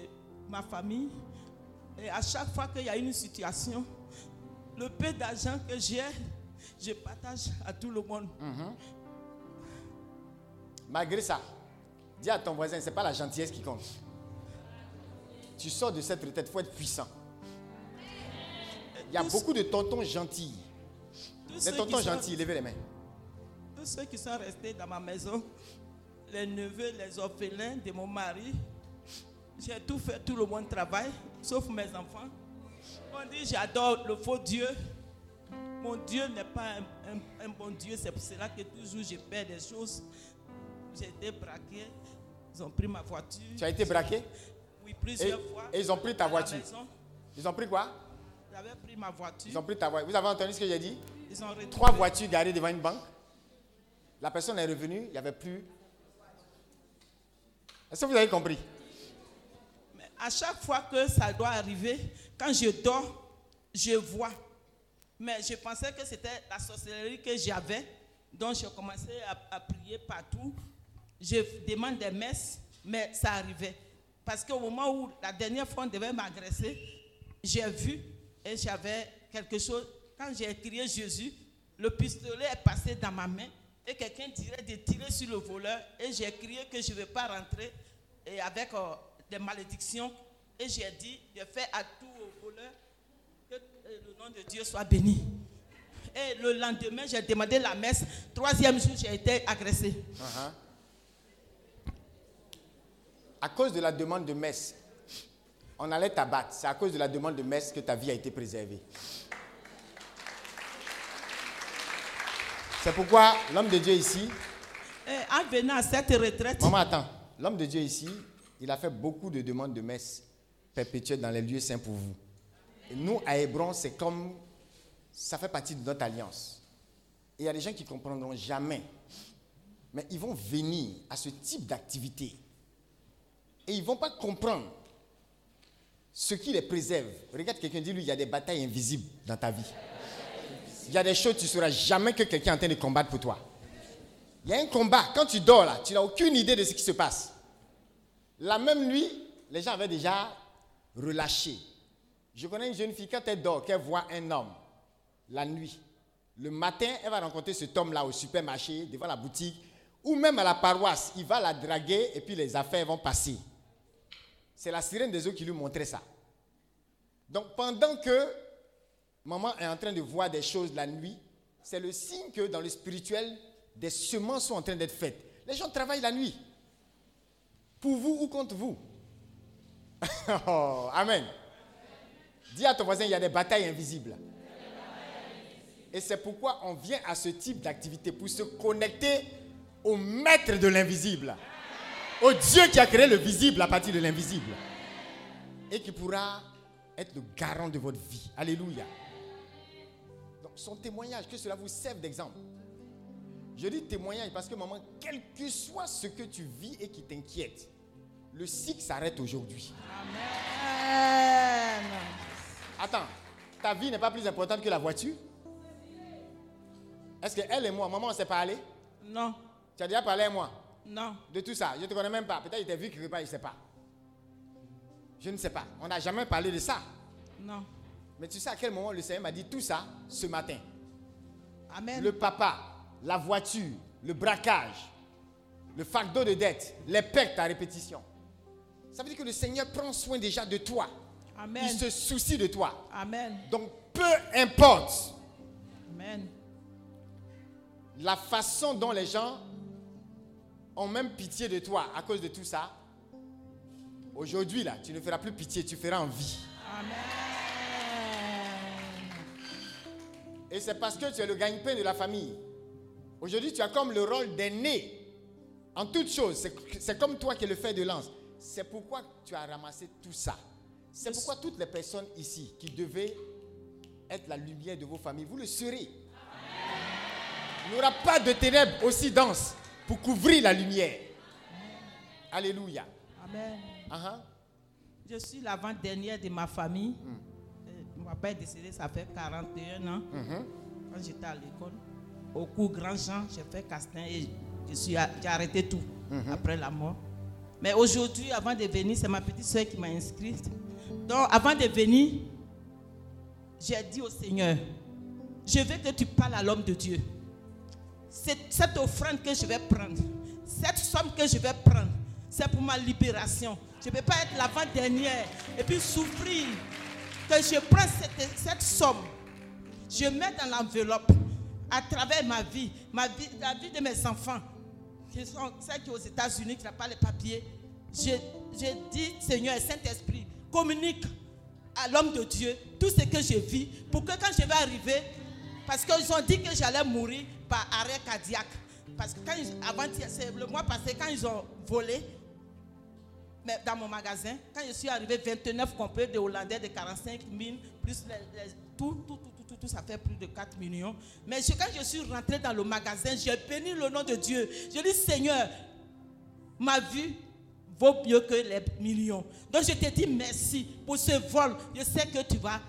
ma famille. Et à chaque fois qu'il y a une situation, le peu d'argent que j'ai, je partage à tout le monde. Malgré ça, dis à ton voisin, ce n'est pas la gentillesse qui compte. Tu sors de cette retraite, il faut être puissant. Il y a beaucoup de tontons gentils. Les tontons gentils, levez les mains. Tous ceux qui sont restés dans ma maison, les neveux, les orphelins de mon mari, j'ai tout fait, tout le monde travaille, sauf mes enfants. On dit j'adore le faux Dieu. Mon Dieu n'est pas un, un- un bon Dieu, c'est pour cela que toujours je perds des choses. J'ai été braqué, ils ont pris ma voiture. Tu as été braqué? Oui, plusieurs Et- fois. et ils ont pris ta voiture. Ils ont pris quoi? J'avais pris ma voiture. Ils ont pris ta voiture. Vous avez entendu ce que j'ai dit? Ils ont Trois voitures garées devant une banque. La personne est revenue, il n'y avait plus. Est-ce que vous avez compris? Mais à chaque fois que ça doit arriver, quand je dors, je vois. Mais je pensais que c'était la sorcellerie que j'avais. Donc j'ai commencé à, à prier partout. Je demande des messes, mais ça arrivait. Parce qu'au moment où la dernière fois on devait m'agresser, j'ai vu et j'avais quelque chose. Quand j'ai crié Jésus, le pistolet est passé dans ma main et quelqu'un dirait de tirer sur le voleur et j'ai crié que je ne vais pas rentrer et avec euh, des malédictions et j'ai dit de faire à tout au voleur que euh, le nom de Dieu soit béni. Et le lendemain, j'ai demandé la messe. Troisième jour, j'ai été agressé. Uh-huh. À cause de la demande de messe, on allait t'abattre. C'est à cause de la demande de messe que ta vie a été préservée. C'est pourquoi l'homme de Dieu ici, Et en venant à cette retraite, maman attends, l'homme de Dieu ici, il a fait beaucoup de demandes de messe perpétuelles dans les lieux saints pour vous. Et nous, à Hébron, c'est comme, ça fait partie de notre alliance. Et il y a des gens qui ne comprendront jamais. Mais ils vont venir à ce type d'activité. Et ils ne vont pas comprendre ce qui les préserve. Regarde quelqu'un, dis-lui, il y a des batailles invisibles dans ta vie. Il y a des choses, tu ne sauras jamais que quelqu'un est en train de combattre pour toi. Il y a un combat. Quand tu dors là, tu n'as aucune idée de ce qui se passe. La même nuit, les gens avaient déjà relâché. Je connais une jeune fille, quand elle dort, qu'elle voit un homme, la nuit, le matin, elle va rencontrer cet homme-là au supermarché, devant la boutique, ou même à la paroisse. Il va la draguer et puis les affaires vont passer. C'est la sirène des eaux qui lui montrait ça. Donc pendant que maman est en train de voir des choses la nuit, c'est le signe que dans le spirituel, des semences sont en train d'être faites. Les gens travaillent la nuit. Pour vous ou contre vous. Oh, amen. Dis à ton voisin, il y a des batailles invisibles. Et c'est pourquoi on vient à ce type d'activité, pour se connecter au maître de l'invisible. Au Dieu qui a créé le visible à partir de l'invisible. Et qui pourra être le garant de votre vie. Alléluia. Son témoignage, que cela vous serve d'exemple. Je dis témoignage parce que maman, quel que soit ce que tu vis et qui t'inquiète, le cycle s'arrête aujourd'hui. Amen. Attends, ta vie n'est pas plus importante que la voiture? Est-ce qu'elle et moi, maman, on s'est parlé? Non, Tu as déjà parlé à moi? Non. de tout ça Je ne te connais même pas. Peut-être qu'il t'a vu quelque part, il ne sait pas. Je ne sais pas. On n'a jamais parlé de ça. Non. Mais tu sais à quel moment le Seigneur m'a dit tout ça ce matin? Amen. Le papa, la voiture, le braquage, le fardeau de dette, les pactes à répétition. Ça veut dire que le Seigneur prend soin déjà de toi. Amen. Il se soucie de toi. Amen. Donc peu importe Amen. la façon dont les gens ont même pitié de toi à cause de tout ça, aujourd'hui là, tu ne feras plus pitié, tu feras envie. Amen. Et c'est parce que tu es le gagne-pain de la famille. Aujourd'hui, tu as comme le rôle d'aîné en toutes choses. C'est- comme toi qui es le fer de lance. C'est pourquoi tu as ramassé tout ça. C'est pourquoi toutes les personnes ici qui devaient être la lumière de vos familles, vous le serez. Il n'y aura pas de ténèbres aussi denses pour couvrir la lumière. Alléluia. Amen. Ah ah. Je suis l'avant-dernière de ma famille. Mon papa est décédé, ça fait 41 ans. Quand j'étais à l'école, au cours Grand Jean, j'ai fait castin et je suis a- j'ai arrêté tout après la mort. Mais aujourd'hui, avant de venir, c'est ma petite soeur qui m'a inscrite. Donc, avant de venir, j'ai dit au Seigneur, je veux que tu parles à l'homme de Dieu. Cette, cette offrande que je vais prendre, cette somme que je vais prendre, c'est pour ma libération. Je ne peux pas être l'avant-dernière et puis souffrir. Que je prends cette, somme, je mets dans l'enveloppe à travers ma vie, ma vie, la vie de mes enfants, qui sont ceux qui sont aux États-Unis, qui n'ont pas les papiers. Je, dis, Seigneur, Saint-Esprit, communique à l'homme de Dieu tout ce que je vis pour que quand je vais arriver, parce qu'ils ont dit que j'allais mourir par arrêt cardiaque. Parce que quand avant, le mois passé, quand ils ont volé, dans mon magasin, quand je suis arrivé, 29 complets de Hollandais de 45 000, plus les- tout, tout, tout, tout, tout, ça fait plus de 4 millions. Mais quand je suis rentré dans le magasin, j'ai béni le nom de Dieu. Je dis, Seigneur, ma vie vaut mieux que les millions. Donc je te dis merci pour ce vol. Je sais que tu vas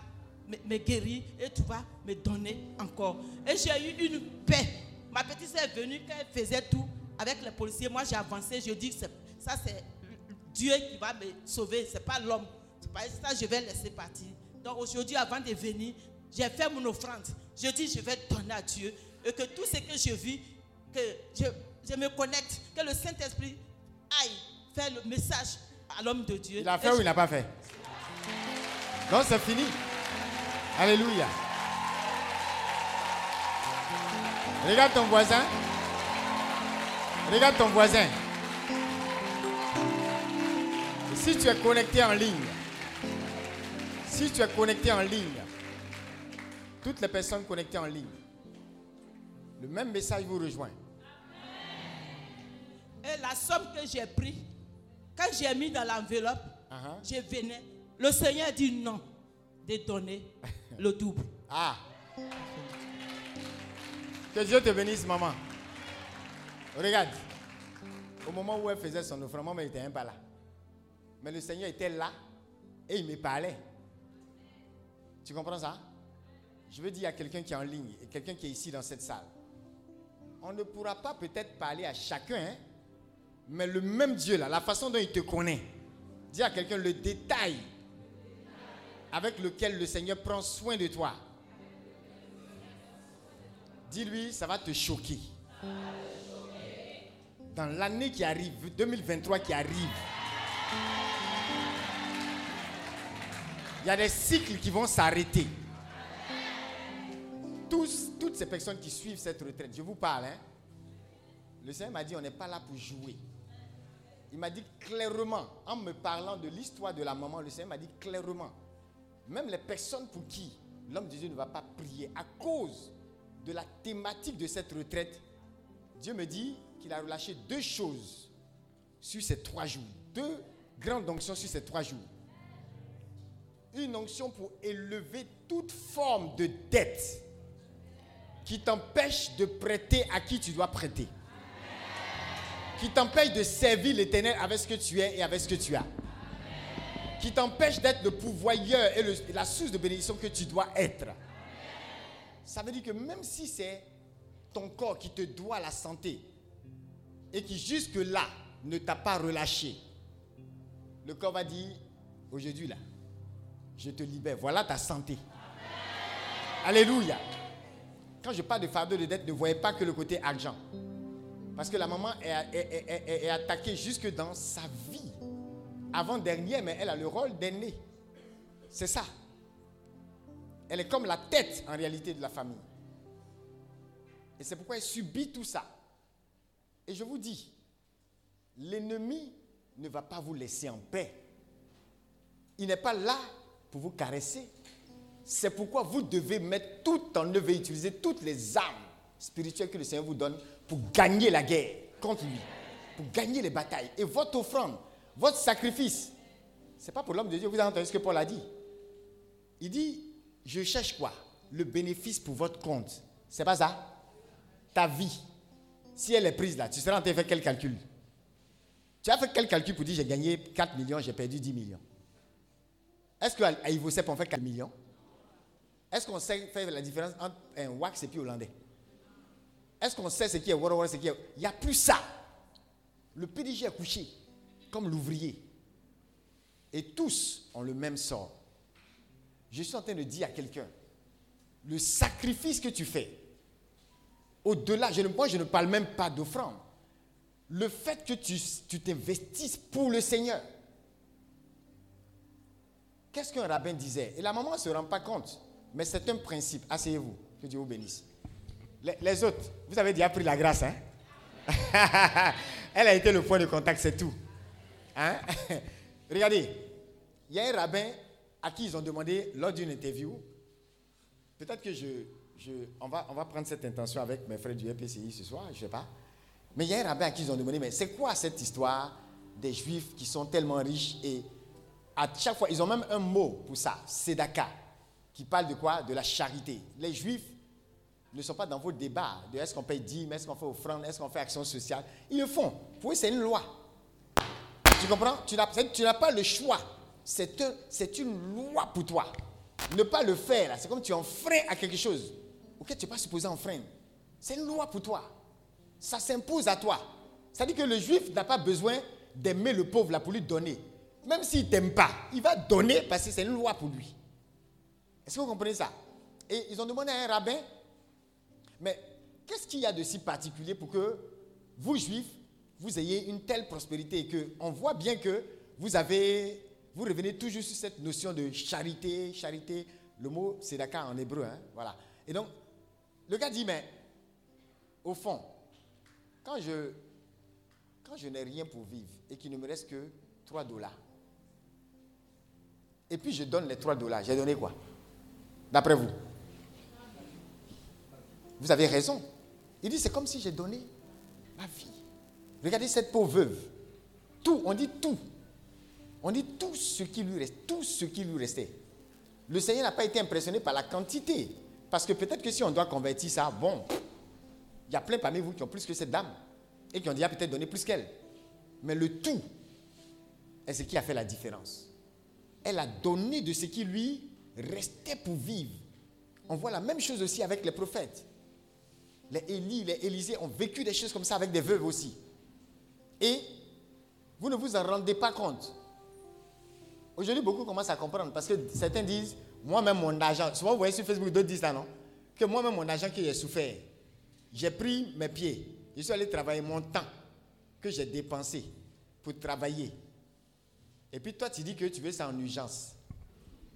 me, guérir et tu vas me donner encore. Et j'ai eu une paix. Ma petite soeur est venue quand elle faisait tout avec les policiers. Moi j'ai avancé, je dis ça c'est Dieu qui va me sauver, c'est pas l'homme. C'est pas ça je vais laisser partir. Donc aujourd'hui avant de venir, j'ai fait mon offrande. Je dis je vais donner à Dieu et que tout ce que je vis, que je, je me connecte, que le Saint-Esprit aille faire le message à l'homme de Dieu. Il a fait ou je- il n'a pas fait? Non, c'est fini. Alléluia. Regarde ton voisin. Regarde ton voisin. Si tu es connecté en ligne, si tu es connecté en ligne, toutes les personnes connectées en ligne, le même message vous rejoint. Et la somme que j'ai prise, quand j'ai mis dans l'enveloppe, Ah, je venais. Le Seigneur dit non de donner le double. Ah. Que Dieu te bénisse, maman. Regarde. Au moment où elle faisait son offrande, maman n'était même pas là. Mais le Seigneur était là et il me parlait. Tu comprends ça? Je veux dire à quelqu'un qui est en ligne et quelqu'un qui est ici dans cette salle. On ne pourra pas peut-être parler à chacun, hein, mais le même Dieu là, la façon dont il te connaît. Dis à quelqu'un le détail avec lequel le Seigneur prend soin de toi. Dis-lui, ça va te choquer. Dans l'année qui arrive, 2023 qui arrive, il y a des cycles qui vont s'arrêter. Toutes ces personnes qui suivent cette retraite, je vous parle, hein. le Seigneur m'a dit, on n'est pas là pour jouer. Il m'a dit clairement, en me parlant de l'histoire de la maman, le Seigneur m'a dit clairement, même les personnes pour qui l'homme de Dieu ne va pas prier à cause de la thématique de cette retraite, Dieu me dit qu'il a relâché deux choses sur ces trois jours. Deux grandes onctions sur ces trois jours. Une onction pour élever toute forme de dette qui t'empêche de prêter à qui tu dois prêter. Qui t'empêche de servir l'éternel avec ce que tu es et avec ce que tu as. Qui t'empêche d'être le pourvoyeur et, la source de bénédiction que tu dois être. Ça veut dire que même si c'est ton corps qui te doit la santé et qui jusque-là ne t'a pas relâché, le corps va dire, aujourd'hui là, je te libère, voilà ta santé. Alléluia. Quand je parle de fardeau de dette, ne voyez pas que le côté argent. Parce que la maman est, est- est- est- attaquée jusque dans sa vie. Avant-dernière, mais elle a le rôle d'aînée. C'est ça. Elle est comme la tête en réalité de la famille. Et c'est pourquoi elle subit tout ça. Et je vous dis, l'ennemi ne va pas vous laisser en paix. Il n'est pas là pour vous caresser. C'est pourquoi vous devez mettre tout en œuvre et utiliser toutes les armes spirituelles que le Seigneur vous donne pour gagner la guerre contre lui, pour gagner les batailles. Et votre offrande, votre sacrifice, c'est pas pour l'homme de Dieu. Vous avez entendu ce que Paul a dit. Il dit, je cherche quoi? Le bénéfice pour votre compte. C'est pas ça? Ta vie. Si elle est prise là, tu seras en train de faire quel calcul? Tu as fait quel calcul pour dire j'ai gagné 4 millions, j'ai perdu 10 millions? Est-ce qu'à Ivosep on fait 4 millions? Est-ce qu'on sait faire la différence entre un wax et puis hollandais? Est-ce qu'on sait ce qui est Wara ce qui est. Il n'y a plus ça. Le PDG a couché comme l'ouvrier. Et tous ont le même sort. Je suis en train de dire à quelqu'un, le sacrifice que tu fais, au-delà, moi je ne parle même pas d'offrande, le fait que tu t'investisses pour le Seigneur. Qu'est-ce qu'un rabbin disait? Et la maman ne se rend pas compte, mais c'est un principe. Asseyez-vous, que Dieu vous bénisse. Les, autres, vous avez déjà pris la grâce, hein? Elle a été le point de contact, c'est tout. Hein? Regardez, il y a un rabbin à qui ils ont demandé lors d'une interview, peut-être que je, je, on, va, on va prendre cette intention avec mes frères du RPCI ce soir, je ne sais pas. Mais il y a un rabbin à qui ils ont demandé, mais c'est quoi cette histoire des juifs qui sont tellement riches et à chaque fois, ils ont même un mot pour ça, Sedaka, qui parle de quoi? De la charité. Les juifs ne sont pas dans vos débats de est-ce qu'on paye dîmes, est-ce qu'on fait offrande, est-ce qu'on fait action sociale. Ils le font. Pour eux, c'est une loi. Tu comprends? Tu n'as pas le choix. C'est un- c'est une loi pour toi. Ne pas le faire, c'est comme tu enfreins à quelque chose auquel tu n'es pas supposé enfreindre. C'est une loi pour toi. Ça s'impose à toi. Ça dit que le juif n'a pas besoin d'aimer le pauvre là pour lui donner. Même s'il ne t'aime pas, il va donner parce que c'est une loi pour lui. Est-ce que vous comprenez ça? Et ils ont demandé à un rabbin, mais qu'est-ce qu'il y a de si particulier pour que vous, juifs, vous ayez une telle prospérité et que on voit bien que vous avez, vous revenez toujours sur cette notion de charité, charité. Le mot c'est en hébreu, hein, voilà. Et donc, le gars dit, mais au fond, quand je, quand je n'ai rien pour vivre et qu'il ne me reste que 3 dollars, et puis je donne les 3 dollars, j'ai donné quoi? D'après vous Vous avez raison. Il dit, c'est comme si j'ai donné ma vie. Regardez cette pauvre veuve. Tout, on dit tout. On dit tout ce qui lui reste, tout ce qui lui restait. Le Seigneur n'a pas été impressionné par la quantité. Parce que peut-être que si on doit convertir ça, bon, il y a plein parmi vous qui ont plus que cette dame. Et qui ont déjà peut-être donné plus qu'elle. Mais le tout est ce qui a fait la différence. Elle a donné de ce qui lui restait pour vivre. On voit la même chose aussi avec les prophètes. Les Élie, les ont vécu des choses comme ça avec des veuves aussi. Et vous ne vous en rendez pas compte. Aujourd'hui, beaucoup commencent à comprendre parce que certains disent, moi-même, mon argent, souvent vous voyez sur Facebook, d'autres disent ça, non? Que moi-même, mon argent que j'ai souffert, j'ai pris mes pieds, je suis allé travailler mon temps que j'ai dépensé pour travailler. Et puis toi, tu dis que tu veux ça en urgence.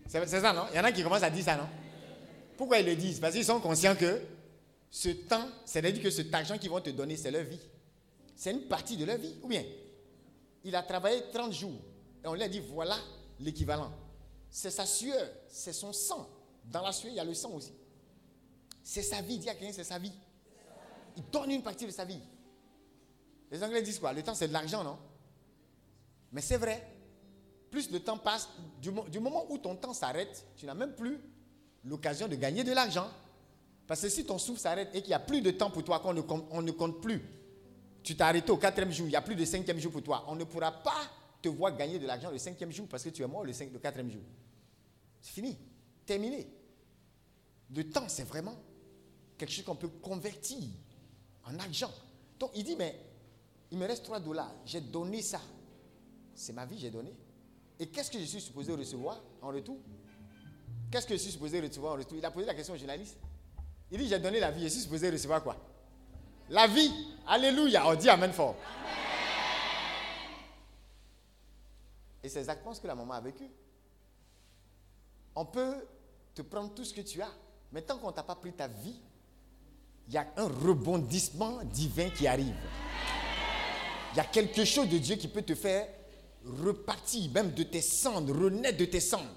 C'est ça, non? Il y en a qui commencent à dire ça, non? Pourquoi ils le disent? Parce qu'ils sont conscients que ce temps, c'est-à-dire que cet argent qu'ils vont te donner, c'est leur vie. C'est une partie de leur vie. Ou bien, il a travaillé 30 jours et on lui a dit voilà l'équivalent. C'est sa sueur, c'est son sang. Dans la sueur, il y a le sang aussi. C'est sa vie. Dis à quelqu'un, c'est sa vie. Il donne une partie de sa vie. Les Anglais disent quoi? Le temps, c'est de l'argent, non? Mais c'est vrai. Plus le temps passe, du, mo- du moment où ton temps s'arrête, tu n'as même plus l'occasion de gagner de l'argent. Parce que si ton souffle s'arrête et qu'il n'y a plus de temps pour toi, qu'on ne compte, plus, tu t'es arrêté au quatrième jour, il n'y a plus de cinquième jour pour toi, on ne pourra pas te voir gagner de l'argent le cinquième jour parce que tu es mort le, le quatrième jour. C'est fini, terminé. Le temps, c'est vraiment quelque chose qu'on peut convertir en argent. Donc il dit, mais il me reste 3 dollars, j'ai donné ça. C'est ma vie, j'ai donné. Et qu'est-ce que je suis supposé recevoir en retour? Qu'est-ce que je suis supposé recevoir en retour? Il a posé la question au journaliste. Il dit, j'ai donné la vie, je suis supposé recevoir quoi? La vie. Alléluia. On dit Amen fort. Et c'est exactement ce que la maman a vécu. On peut te prendre tout ce que tu as, mais tant qu'on ne t'a pas pris ta vie, il y a un rebondissement divin qui arrive. Il y a quelque chose de Dieu qui peut te faire repartir même de tes cendres, renaître de tes cendres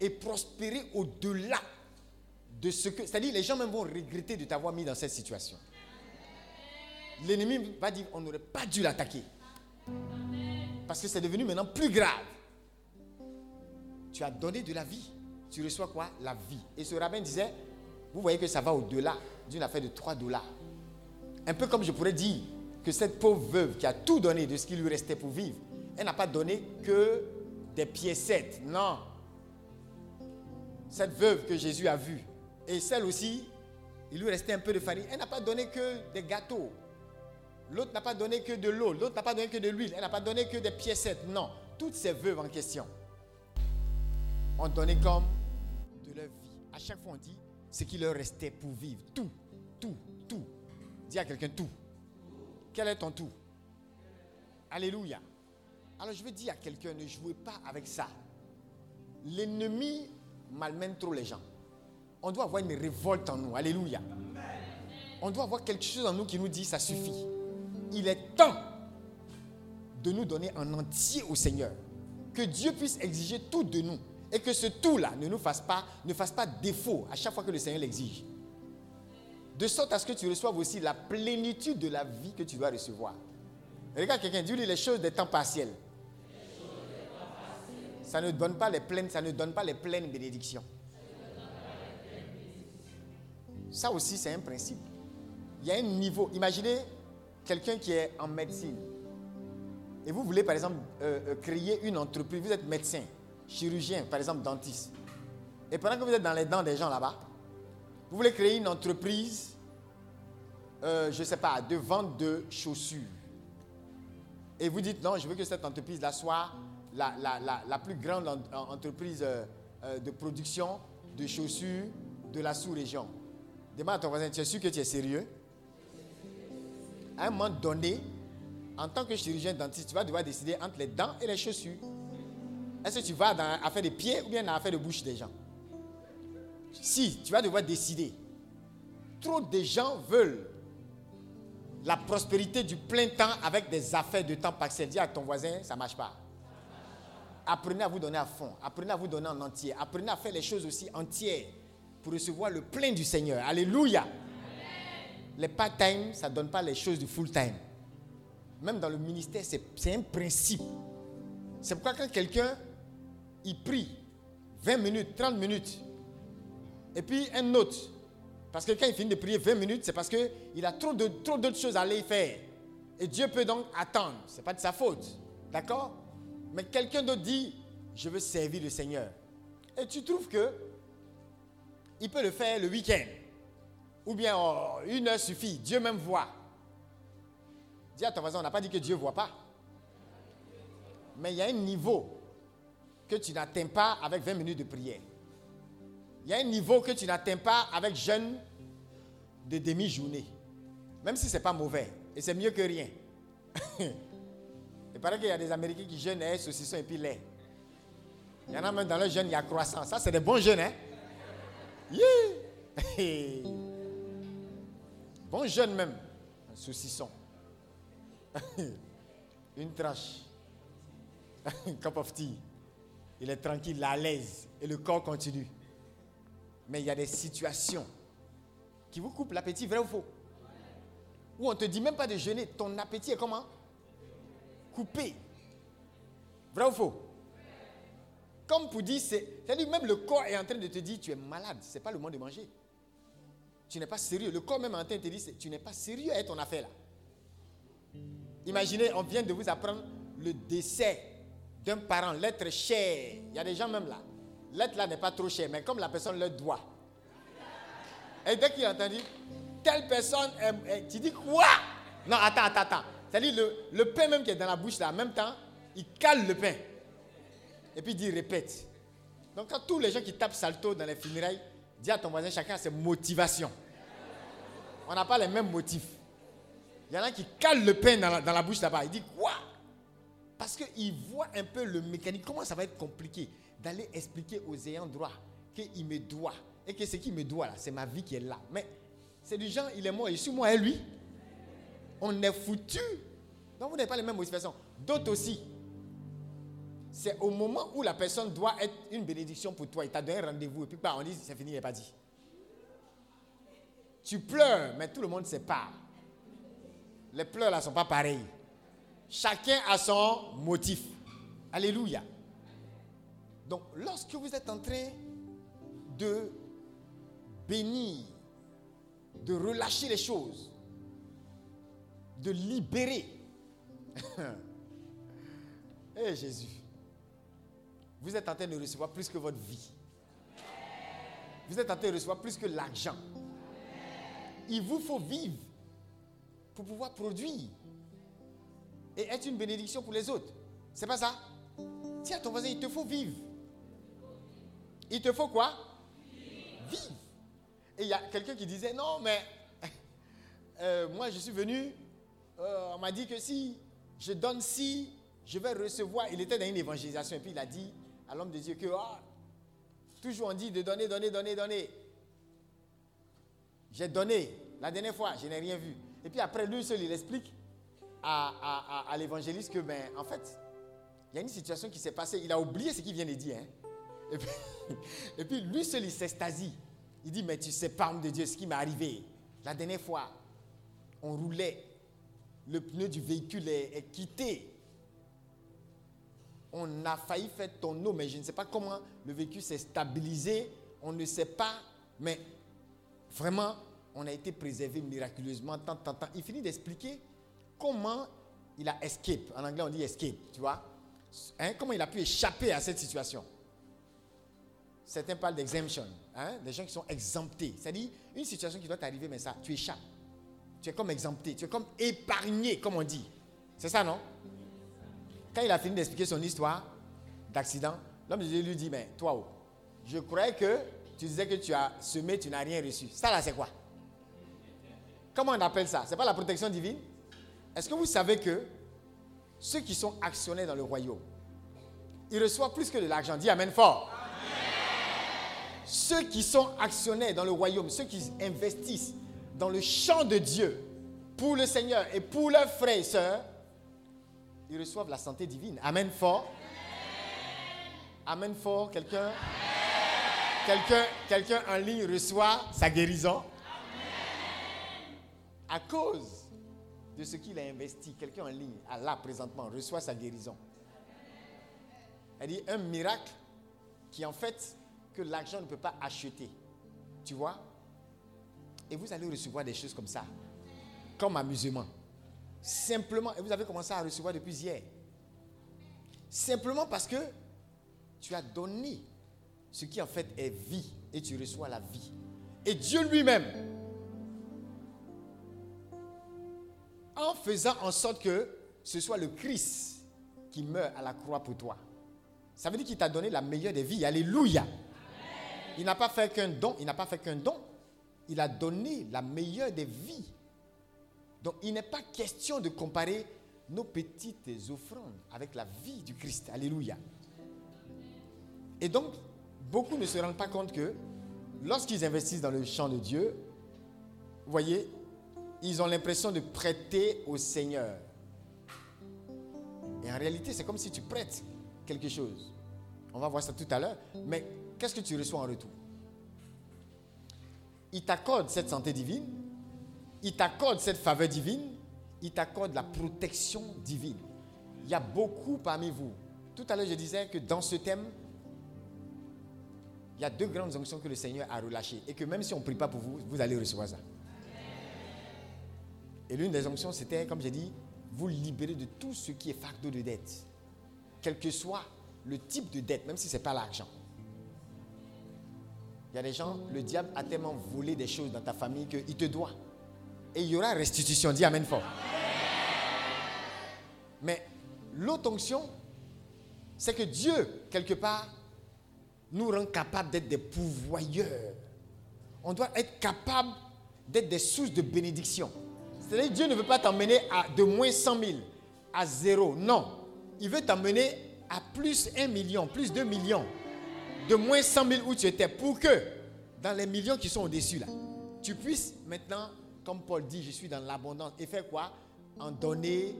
et prospérer au-delà de ce que... C'est-à-dire les gens même vont regretter de t'avoir mis dans cette situation. L'ennemi va dire on n'aurait pas dû l'attaquer. Parce que c'est devenu maintenant plus grave. Tu as donné de la vie. Tu reçois quoi? La vie. Et ce rabbin disait, vous voyez que ça va au-delà d'une affaire de 3 dollars. Un peu comme je pourrais dire que cette pauvre veuve qui a tout donné de ce qui lui restait pour vivre, elle n'a pas donné que des piécettes. Non. Cette veuve que Jésus a vue, et celle aussi, il lui restait un peu de farine. Elle n'a pas donné que des gâteaux. L'autre n'a pas donné que de l'eau. L'autre n'a pas donné que de l'huile. Elle n'a pas donné que des piécettes. Non. Toutes ces veuves en question ont donné comme de leur vie. À chaque fois, on dit ce qui leur restait pour vivre. Tout, tout, tout. Dis à quelqu'un tout. Quel est ton tout? Alléluia. Alors je veux dire à quelqu'un, ne jouez pas avec ça. L'ennemi malmène trop les gens. On doit avoir une révolte en nous. Alléluia. On doit avoir quelque chose en nous qui nous dit ça suffit. Il est temps de nous donner en entier au Seigneur. Que Dieu puisse exiger tout de nous. Et que ce tout-là ne nous fasse pas, ne fasse pas défaut à chaque fois que le Seigneur l'exige. De sorte à ce que tu reçoives aussi la plénitude de la vie que tu dois recevoir. Regarde quelqu'un, dis-lui les choses des temps partiels. Ça ne donne pas les pleines, ça ne donne pas les pleines bénédictions. Ça aussi, c'est un principe. Il y a un niveau. Imaginez quelqu'un qui est en médecine. Et vous voulez, par exemple, euh, euh, créer une entreprise. Vous êtes médecin, chirurgien, par exemple, dentiste. Et pendant que vous êtes dans les dents des gens là-bas, vous voulez créer une entreprise, euh, je ne sais pas, de vente de chaussures. Et vous dites, non, je veux que cette entreprise-là soit la, plus grande en- en- entreprise euh, euh, de production de chaussures de la sous-région. Demande à ton voisin, tu es sûr que tu es sérieux? À un moment donné, en tant que chirurgien dentiste, tu vas devoir décider entre les dents et les chaussures. Est-ce que tu vas dans l'affaire de pieds ou bien dans l'affaire de bouche des gens? Si, tu vas devoir décider. Trop de gens veulent la prospérité du plein temps avec des affaires de temps partiel. Dis à ton voisin, ça ne marche pas. Apprenez à vous donner à fond. Apprenez à vous donner en entier. Apprenez à faire les choses aussi entières pour recevoir le plein du Seigneur. Alléluia. Les part-time, ça ne donne pas les choses du full-time. Même dans le ministère, c'est un principe. C'est pourquoi quand quelqu'un, il prie 20 minutes, 30 minutes, et puis un autre, parce que quand il finit de prier 20 minutes, c'est parce qu'il a trop de- trop d'autres choses à aller faire. Et Dieu peut donc attendre. Ce n'est pas de sa faute. D'accord? Mais quelqu'un d'autre dit, je veux servir le Seigneur. Et tu trouves que il peut le faire le week-end. Ou bien oh, une heure suffit. Dieu même voit. Dis à ton voisin, on n'a pas dit que Dieu ne voit pas. Mais il y a un niveau que tu n'atteins pas avec 20 minutes de prière. Il y a un niveau que tu n'atteins pas avec jeûne de demi-journée. Même si ce n'est pas mauvais. Et c'est mieux que rien. Il paraît qu'il y a des Américains qui jeûnent hein, saucisson et puis lait. Il y en a même dans le jeûne, il y a croissant. Ça, c'est des bons jeûnes, hein? Bon jeûne même. Un saucisson. Une tranche. Un cup of tea. Il est tranquille, à l'aise. Et le corps continue. Mais il y a des situations qui vous coupent l'appétit, vrai ou faux? Où on ne te dit même pas de jeûner. Ton appétit est comment? Coupé. Vrai ou faux? Comme pour dire, c'est, c'est-à-dire même le corps est en train de te dire, tu es malade, ce n'est pas le moment de manger. Tu n'es pas sérieux. Le corps même en train de te dire, tu n'es pas sérieux avec ton affaire là. Imaginez, on vient de vous apprendre le décès d'un parent, l'être cher. Il y a des gens même là. L'être là n'est pas trop cher, mais comme la personne le doit. Et dès qu'il a entendu, telle personne, tu dis quoi? Non, attends, attends, attends. C'est-à-dire le, pain même qui est dans la bouche là, en même temps, il cale le pain. Et puis il dit répète. Donc quand tous les gens qui tapent salto dans les funérailles, dis à ton voisin, chacun a ses motivations. On n'a pas les mêmes motifs. Il y en a qui calent le pain dans la, bouche là-bas. Il dit quoi? Parce qu'il voit un peu le mécanisme. Comment ça va être compliqué d'aller expliquer aux ayants droit qu'il me doit? Et que ce qui me doit là, c'est ma vie qui est là. Mais c'est du genre, il est mort, je suis moi et lui? On est foutu. Donc vous n'avez pas les mêmes motivations. D'autres aussi. C'est au moment où la personne doit être une bénédiction pour toi. Il t'a donné un rendez-vous et puis bah, on dit c'est fini, il n'est pas dit. Tu pleures, mais tout le monde sépare. Les pleurs là ne sont pas pareils. Chacun a son motif. Alléluia. Donc, lorsque vous êtes en train de bénir, de relâcher les choses, de libérer, Eh Jésus, vous êtes en train de recevoir plus que votre vie. Vous êtes en train de recevoir plus que l'argent. Il vous faut vivre pour pouvoir produire et être une bénédiction pour les autres. C'est pas ça? Tiens, ton voisin, il te faut vivre. Il te faut quoi? Vivre. Et il y a quelqu'un qui disait, non, mais euh, moi je suis venu, euh, on m'a dit que si je donne si, je vais recevoir. Il était dans une évangélisation et puis il a dit à l'homme de Dieu que ah, toujours on dit de donner, donner, donner, donner. J'ai donné. La dernière fois, je n'ai rien vu. Et puis après, lui seul, il explique à, l'évangéliste que, ben, en fait, il y a une situation qui s'est passée. Il a oublié ce qu'il vient de dire. hein. Et, puis, lui seul, il s'extasie. Il dit, mais tu sais pas, homme de Dieu, ce qui m'est arrivé. La dernière fois, on roulait. Le pneu du véhicule est, quitté. On a failli faire tonneau, mais je ne sais pas comment le véhicule s'est stabilisé. On ne sait pas, mais Vraiment, on a été préservé miraculeusement, tant, tant, tant. Il finit d'expliquer comment il a escape. En anglais, on dit escape, tu vois. Hein, Comment il a pu échapper à cette situation. Certains parlent d'exemption, hein, des gens qui sont exemptés. C'est-à-dire, une situation qui doit t'arriver, mais ça, tu échappes. Tu es comme exempté, tu es comme épargné, comme on dit. C'est ça, non? Quand il a fini d'expliquer son histoire d'accident, l'homme de Dieu lui dit, mais toi, oh, je croyais que tu disais que tu as semé, tu n'as rien reçu. Ça là, c'est quoi? Comment on appelle ça? C'est pas la protection divine? Est-ce que vous savez que ceux qui sont actionnaires dans le royaume, ils reçoivent plus que de l'argent? Dis Amen fort. Ceux qui sont actionnaires dans le royaume, ceux qui investissent dans le champ de Dieu pour le Seigneur et pour leurs frères et sœurs, ils reçoivent la santé divine. Amen fort. Amen fort. Quelqu'un? Quelqu'un en ligne reçoit sa guérison à cause de ce qu'il a investi. Quelqu'un en ligne, à là présentement, reçoit sa guérison. Elle dit un miracle qui en fait que l'argent ne peut pas acheter. Tu vois? Et vous allez recevoir des choses comme ça, comme amusement. Simplement, et vous avez commencé à recevoir depuis hier. Simplement parce que tu as donné ce qui en fait est vie et tu reçois la vie. Et Dieu lui-même, en faisant en sorte que ce soit le Christ qui meurt à la croix pour toi, Ça veut dire qu'il t'a donné la meilleure des vies. Alléluia. Il n'a pas fait qu'un don. Il n'a pas fait qu'un don. Il a donné la meilleure des vies. Donc il n'est pas question de comparer nos petites offrandes avec la vie du Christ. Alléluia. Et donc, beaucoup ne se rendent pas compte que lorsqu'ils investissent dans le champ de Dieu, vous voyez, ils ont l'impression de prêter au Seigneur. Et en réalité, c'est comme si tu prêtes quelque chose. On va voir ça tout à l'heure. Mais qu'est-ce que tu reçois en retour? Il t'accorde cette santé divine, il t'accorde cette faveur divine, il t'accorde la protection divine. Il y a beaucoup parmi vous. Tout à l'heure, je disais que dans ce thème, il y a deux grandes onctions que le Seigneur a relâchées. Et que même si on ne prie pas pour vous, vous allez recevoir ça. Et l'une des onctions, c'était, comme j'ai dit, vous libérer de tout ce qui est facteur de dette. Quel que soit le type de dette, même si ce n'est pas l'argent. Il y a des gens, le diable a tellement volé des choses dans ta famille qu'il te doit. Et il y aura restitution. Dis Amen fort. Mais l'autre onction, c'est que Dieu, quelque part, nous rend capables d'être des pourvoyeurs. On doit être capable d'être des sources de bénédiction. C'est-à-dire que Dieu ne veut pas t'emmener à de moins 100 000, à zéro. Non. Il veut t'emmener à plus 1 million, plus 2 millions. De moins 100 000 où tu étais. Pour que, dans les millions qui sont au-dessus là, tu puisses maintenant, comme Paul dit, je suis dans l'abondance. Et faire quoi? En donner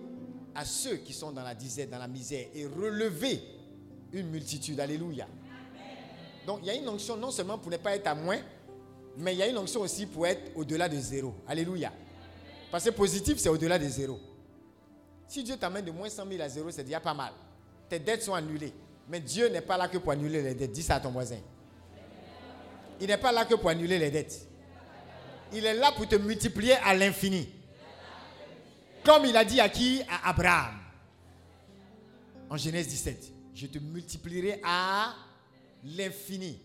à ceux qui sont dans la disette, dans la misère. Et relever une multitude. Alléluia. Donc il y a une onction non seulement pour ne pas être à moins, mais il y a une onction aussi pour être au-delà de zéro. Alléluia. Parce que positif, c'est au-delà de zéro. Si Dieu t'amène de moins 100 000 à zéro, c'est déjà pas mal. Tes dettes sont annulées. Mais Dieu n'est pas là que pour annuler les dettes. Dis ça à ton voisin. Il n'est pas là que pour annuler les dettes. Il est là pour te multiplier à l'infini. Comme il a dit à qui? À Abraham. En Genèse 17. Je te multiplierai à l'infini.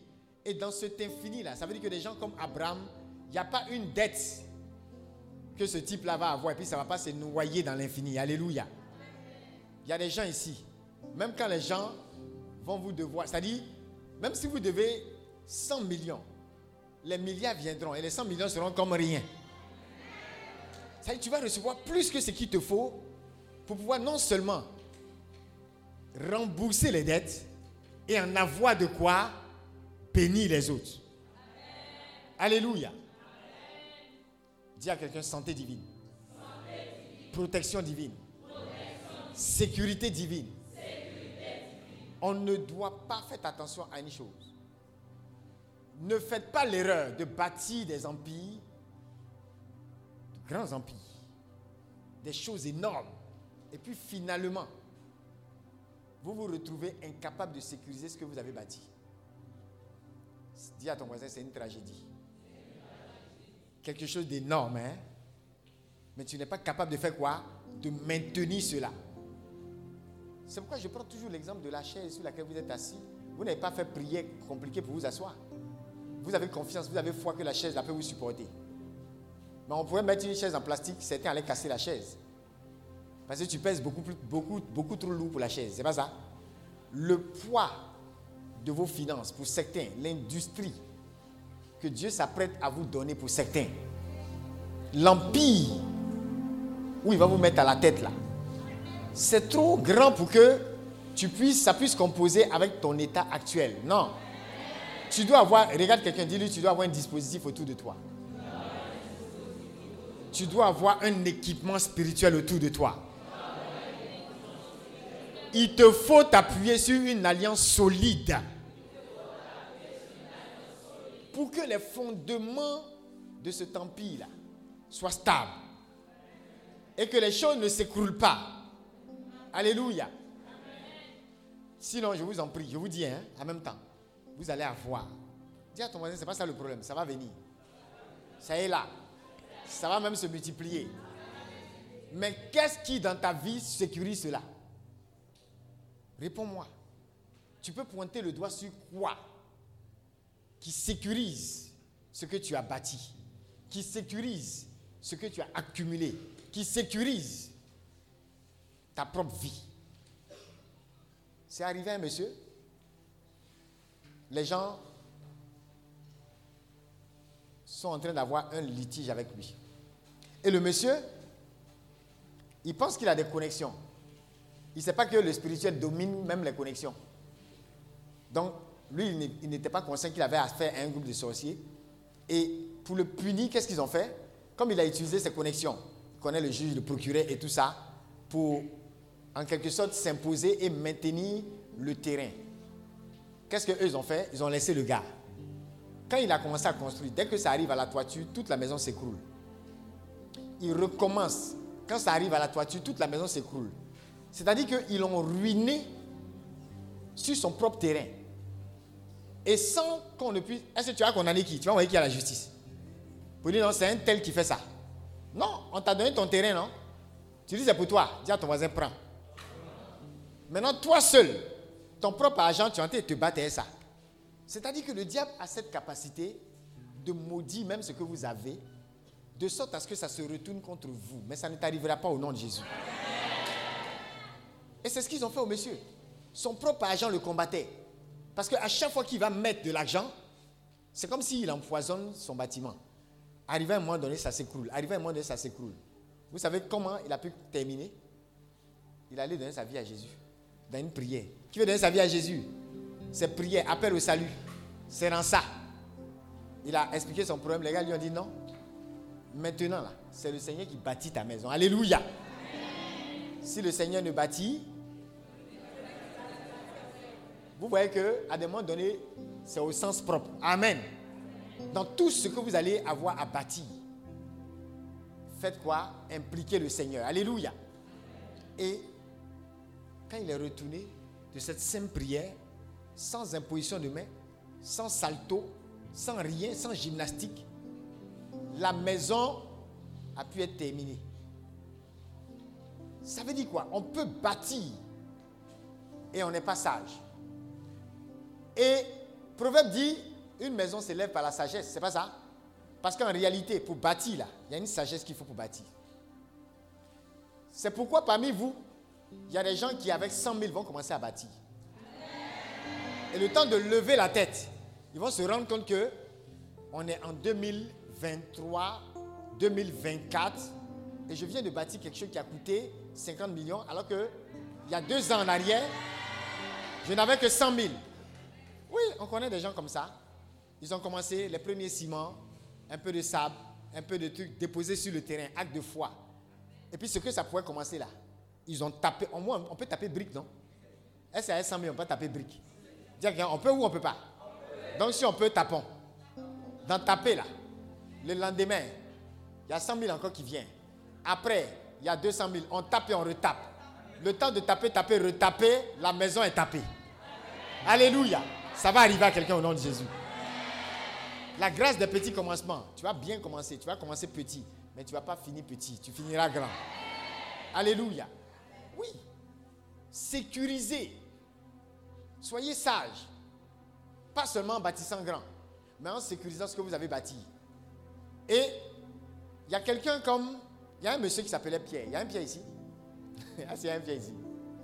Et dans cet infini-là, ça veut dire que des gens comme Abraham, il n'y a pas une dette que ce type-là va avoir et puis ça ne va pas se noyer dans l'infini. Alléluia. Il y a des gens ici, même quand les gens vont vous devoir, c'est-à-dire, même si vous devez 100 millions, les milliards viendront et les 100 millions seront comme rien. Ça veut dire, tu vas recevoir plus que ce qu'il te faut pour pouvoir non seulement rembourser les dettes et en avoir de quoi bénir les autres. Alléluia. Dis à quelqu'un santé divine. Protection divine. Sécurité divine. On ne doit pas faire attention à une chose. Ne faites pas l'erreur de bâtir des empires, de grands empires, des choses énormes. Et puis finalement, vous vous retrouvez incapable de sécuriser ce que vous avez bâti. Dis à ton voisin, c'est une tragédie. Quelque chose d'énorme, hein? Mais tu n'es pas capable de faire quoi? De maintenir cela. C'est pourquoi je prends toujours l'exemple de la chaise sur laquelle vous êtes assis. Vous n'avez pas fait prière compliquée pour vous asseoir. Vous avez confiance, vous avez foi que la chaise la peut vous supporter. Mais on pourrait mettre une chaise en plastique, certains allaient casser la chaise. Parce que tu pèses beaucoup, beaucoup, beaucoup trop lourd pour la chaise. C'est pas ça? Le poids de vos finances pour certains, l'industrie que Dieu s'apprête à vous donner pour certains, l'empire où il va vous mettre à la tête là, c'est trop grand pour que tu puisses, ça puisse composer avec ton état actuel. Non. Tu dois avoir, regarde quelqu'un, dis-lui, tu dois avoir un dispositif autour de toi. Tu dois avoir un équipement spirituel autour de toi. Il te faut t'appuyer sur une alliance solide pour que les fondements de cet empire-là soient stables et que les choses ne s'écroulent pas. Alléluia. Sinon, je vous en prie, je vous dis, hein, en même temps, vous allez avoir. Dis à ton voisin, ce n'est pas ça le problème, ça va venir. Ça est là. Ça va même se multiplier. Mais qu'est-ce qui dans ta vie sécurise cela? Réponds-moi. Tu peux pointer le doigt sur quoi qui sécurise ce que tu as bâti, qui sécurise ce que tu as accumulé, qui sécurise ta propre vie. C'est arrivé un monsieur, les gens sont en train d'avoir un litige avec lui. Et le monsieur, il pense qu'il a des connexions. Il ne sait pas que le spirituel domine même les connexions. Donc, lui, il n'était pas conscient qu'il avait affaire à un groupe de sorciers. Et pour le punir, qu'est-ce qu'ils ont fait? Comme il a utilisé ses connexions, il connaît le juge, le procureur et tout ça, pour en quelque sorte s'imposer et maintenir le terrain. Qu'est-ce qu'eux ont fait? Ils ont laissé le gars. Quand il a commencé à construire, dès que ça arrive à la toiture, toute la maison s'écroule. Il recommence. Quand ça arrive à la toiture, toute la maison s'écroule. C'est-à-dire qu'ils l'ont ruiné sur son propre terrain. Et sans qu'on ne puisse. Est-ce que tu as condamné qui? Tu vas envoyer qui à la justice? Pour dire non, c'est un tel qui fait ça. Non, on t'a donné ton terrain, non? Tu dis c'est pour toi. Dis à ton voisin, prends. Maintenant, toi seul, ton propre argent, tu es en train de te battre ça. C'est-à-dire que le diable a cette capacité de maudire même ce que vous avez, de sorte à ce que ça se retourne contre vous. Mais ça ne t'arrivera pas au nom de Jésus. Et c'est ce qu'ils ont fait au monsieur. Son propre argent le combattait. Parce qu'à chaque fois qu'il va mettre de l'argent, c'est comme s'il empoisonne son bâtiment. Arrivé à un moment donné, ça s'écroule. Arrivé à un moment donné, ça s'écroule. Vous savez comment il a pu terminer? Il allait donner sa vie à Jésus. Dans une prière. Qui veut donner sa vie à Jésus C'est prière, appel au salut. C'est dans ça. Il a expliqué son problème. Les gars lui ont dit non. Maintenant, là, c'est le Seigneur qui bâtit ta maison. Alléluia. Si le Seigneur ne bâtit, vous voyez qu'à des moments donnés, c'est au sens propre. Amen. Dans tout ce que vous allez avoir à bâtir, faites quoi? Impliquez le Seigneur. Alléluia. Et quand il est retourné de cette simple prière, sans imposition de main, sans salto, sans rien, sans gymnastique, la maison a pu être terminée. Ça veut dire quoi? On peut bâtir et on n'est pas sage. Et Proverbe dit une maison s'élève par la sagesse, c'est pas ça? Parce qu'en réalité, pour bâtir là, il y a une sagesse qu'il faut pour bâtir. C'est pourquoi parmi vous, il y a des gens qui avec 100 000 vont commencer à bâtir. Et le temps de lever la tête, ils vont se rendre compte que on est en 2023, 2024, et je viens de bâtir quelque chose qui a coûté 50 millions, alors que il y a deux ans en arrière, je n'avais que 100 000. Oui, on connaît des gens comme ça. Ils ont commencé les premiers ciments, un peu de sable, un peu de trucs déposés sur le terrain, acte de foi. Et puis ce que ça pouvait commencer là, ils ont tapé, au moins on peut taper brique, non? Qu'à 100 000 on peut taper brique? On peut ou on peut pas? Donc si on peut, tapons. Dans taper là, le lendemain, il y a 100 000 encore qui viennent. Après, il y a 200 000, on tape et on retape. Le temps de taper, taper, retaper, la maison est tapée. Alléluia. Ça va arriver à quelqu'un au nom de Jésus. La grâce des petits commencements. Tu vas bien commencer. Tu vas commencer petit. Mais tu ne vas pas finir petit. Tu finiras grand. Alléluia. Oui. Sécurisez. Soyez sages. Pas seulement en bâtissant grand, mais en sécurisant ce que vous avez bâti. Et il y a quelqu'un comme. Il y a un monsieur qui s'appelait Pierre. Il y a un Pierre ici? Ah, c'est un Pierre ici.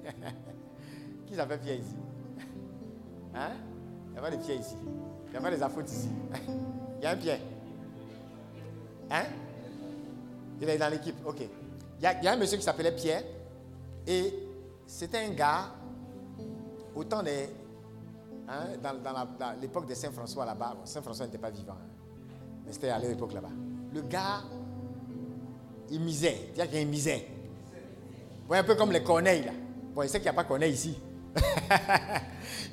qui s'appelle Pierre ici? Hein? Il n'y a pas de Pierre ici. Il n'y a pas des affautes ici. Il y a un Pierre. Hein? Il est dans l'équipe. Ok. Il y, a, il y a un monsieur qui s'appelait Pierre. Et c'était un gars, autant des. hein, dans l'époque de Saint-François là-bas, Saint-François n'était pas vivant, hein, mais c'était à l'époque là-bas. Le gars, il misait, dire qu'il misait. Voyez, un peu comme les corneilles là. Bon, il sait qu'il n'y a pas corneille ici.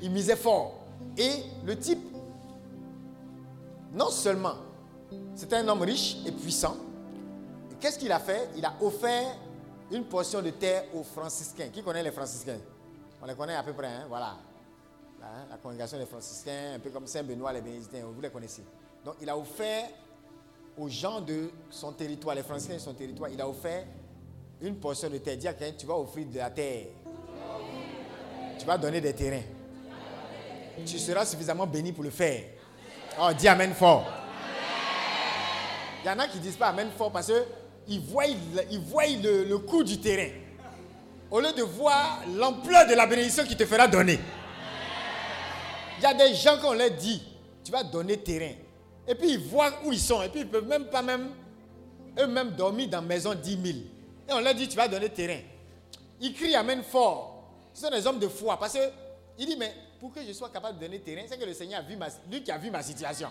il misait fort. Et le type, non seulement, c'était un homme riche et puissant. Qu'est-ce qu'il a fait? Il a offert une portion de terre aux franciscains. Qui connaît les franciscains? On les connaît à peu près, hein, voilà. Hein, la congrégation des franciscains, un peu comme Saint-Benoît, les bénédictins, vous les connaissez. Donc il a offert aux gens de son territoire, les franciscains de son territoire, il a offert une portion de terre. Quelqu'un, tu vas offrir de la terre. Tu vas donner des terrains. Tu seras suffisamment béni pour le faire. Oh, dis Amen fort. Il y en a qui disent pas Amen fort parce qu'ils voient, ils voient le, coût du terrain. Au lieu de voir l'ampleur de la bénédiction qui te fera donner. Il y a des gens qu'on leur dit, tu vas donner terrain. Et puis ils voient où ils sont. Et puis ils ne peuvent même pas même eux-mêmes dormir dans maison 10 000. Et on leur dit, tu vas donner terrain. Ils crient Amen fort. Ce sont des hommes de foi. Parce qu'il dit, mais pour que je sois capable de donner terrain, c'est que le Seigneur a vu ma, lui qui a vu ma situation.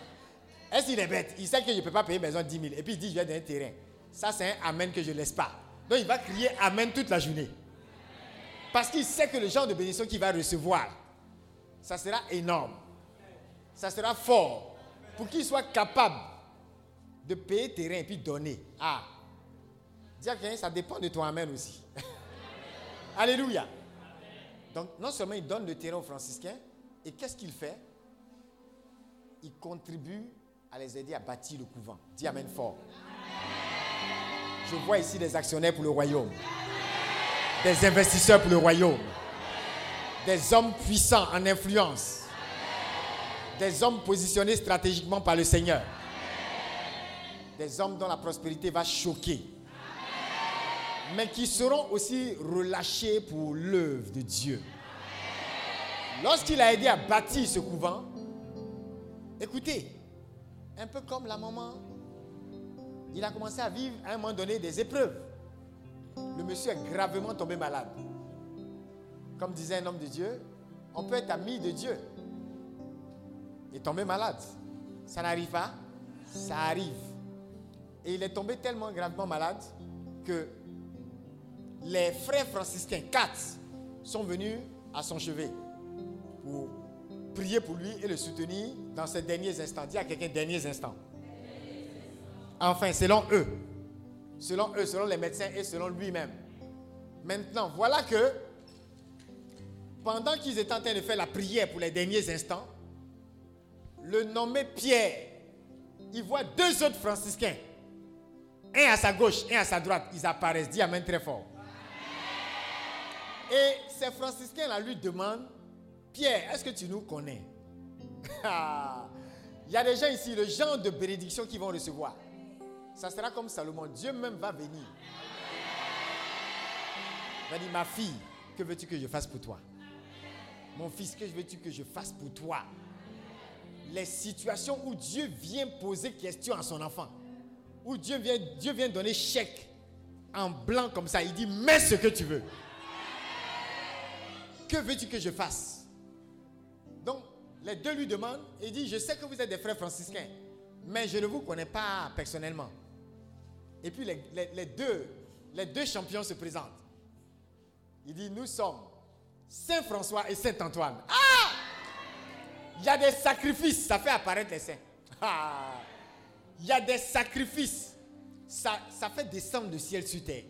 Est-ce qu'il est bête? Il sait que je ne peux pas payer maison 10 000. Et puis il dit, je vais donner terrain. Ça, c'est un Amen que je ne laisse pas. Donc il va crier Amen toute la journée. Parce qu'il sait que le genre de bénédiction qu'il va recevoir, ça sera énorme. Ça sera fort. Pour qu'il soit capable de payer terrain et puis donner. Ah. À quelqu'un, ça dépend de ton Amen aussi. Alléluia. Donc, non seulement il donne le terrain aux franciscains, et qu'est-ce qu'il fait? Il contribue à les aider à bâtir le couvent. Dis Amen fort. Je vois ici des actionnaires pour le royaume, des investisseurs pour le royaume, des hommes puissants en influence, des hommes positionnés stratégiquement par le Seigneur, des hommes dont la prospérité va choquer, mais qui seront aussi relâchés pour l'œuvre de Dieu. Lorsqu'il a aidé à bâtir ce couvent, écoutez, un peu comme la maman, il a commencé à vivre à un moment donné des épreuves. Le monsieur est gravement tombé malade. Comme disait un homme de Dieu, on peut être ami de Dieu et tomber malade. Ça n'arrive pas Ça arrive. Et il est tombé tellement gravement malade que les frères franciscains, quatre, sont venus à son chevet pour prier pour lui et le soutenir dans ses derniers instants. Dis à quelqu'un derniers instants. Enfin, selon eux. Selon eux, selon les médecins et selon lui-même. Maintenant, voilà que pendant qu'ils étaient en train de faire la prière pour les derniers instants, le nommé Pierre, il voit deux autres franciscains. Un à sa gauche, un à sa droite. Ils apparaissent. Dis Amen très fort. Et ces franciscains-là lui demandent, Pierre, est-ce que tu nous connais? Il y a des gens ici, le genre de bénédiction qu'ils vont recevoir. Ça sera comme Salomon. Dieu même va venir. Il va dire, ma fille, que veux-tu que je fasse pour toi? Mon fils, que veux-tu que je fasse pour toi? Les situations où Dieu vient poser question à son enfant, où Dieu vient, Dieu vient donner chèque en blanc comme ça, il dit, mets ce que tu veux. Que veux-tu que je fasse? Donc, les deux lui demandent, et il dit, je sais que vous êtes des frères franciscains, mais je ne vous connais pas personnellement. Et puis les, deux champions se présentent. Il dit, nous sommes Saint François et Saint Antoine. Ah Il y a des sacrifices, ça fait apparaître les saints. Ah Il y a des sacrifices, ça, ça fait descendre le ciel sur terre.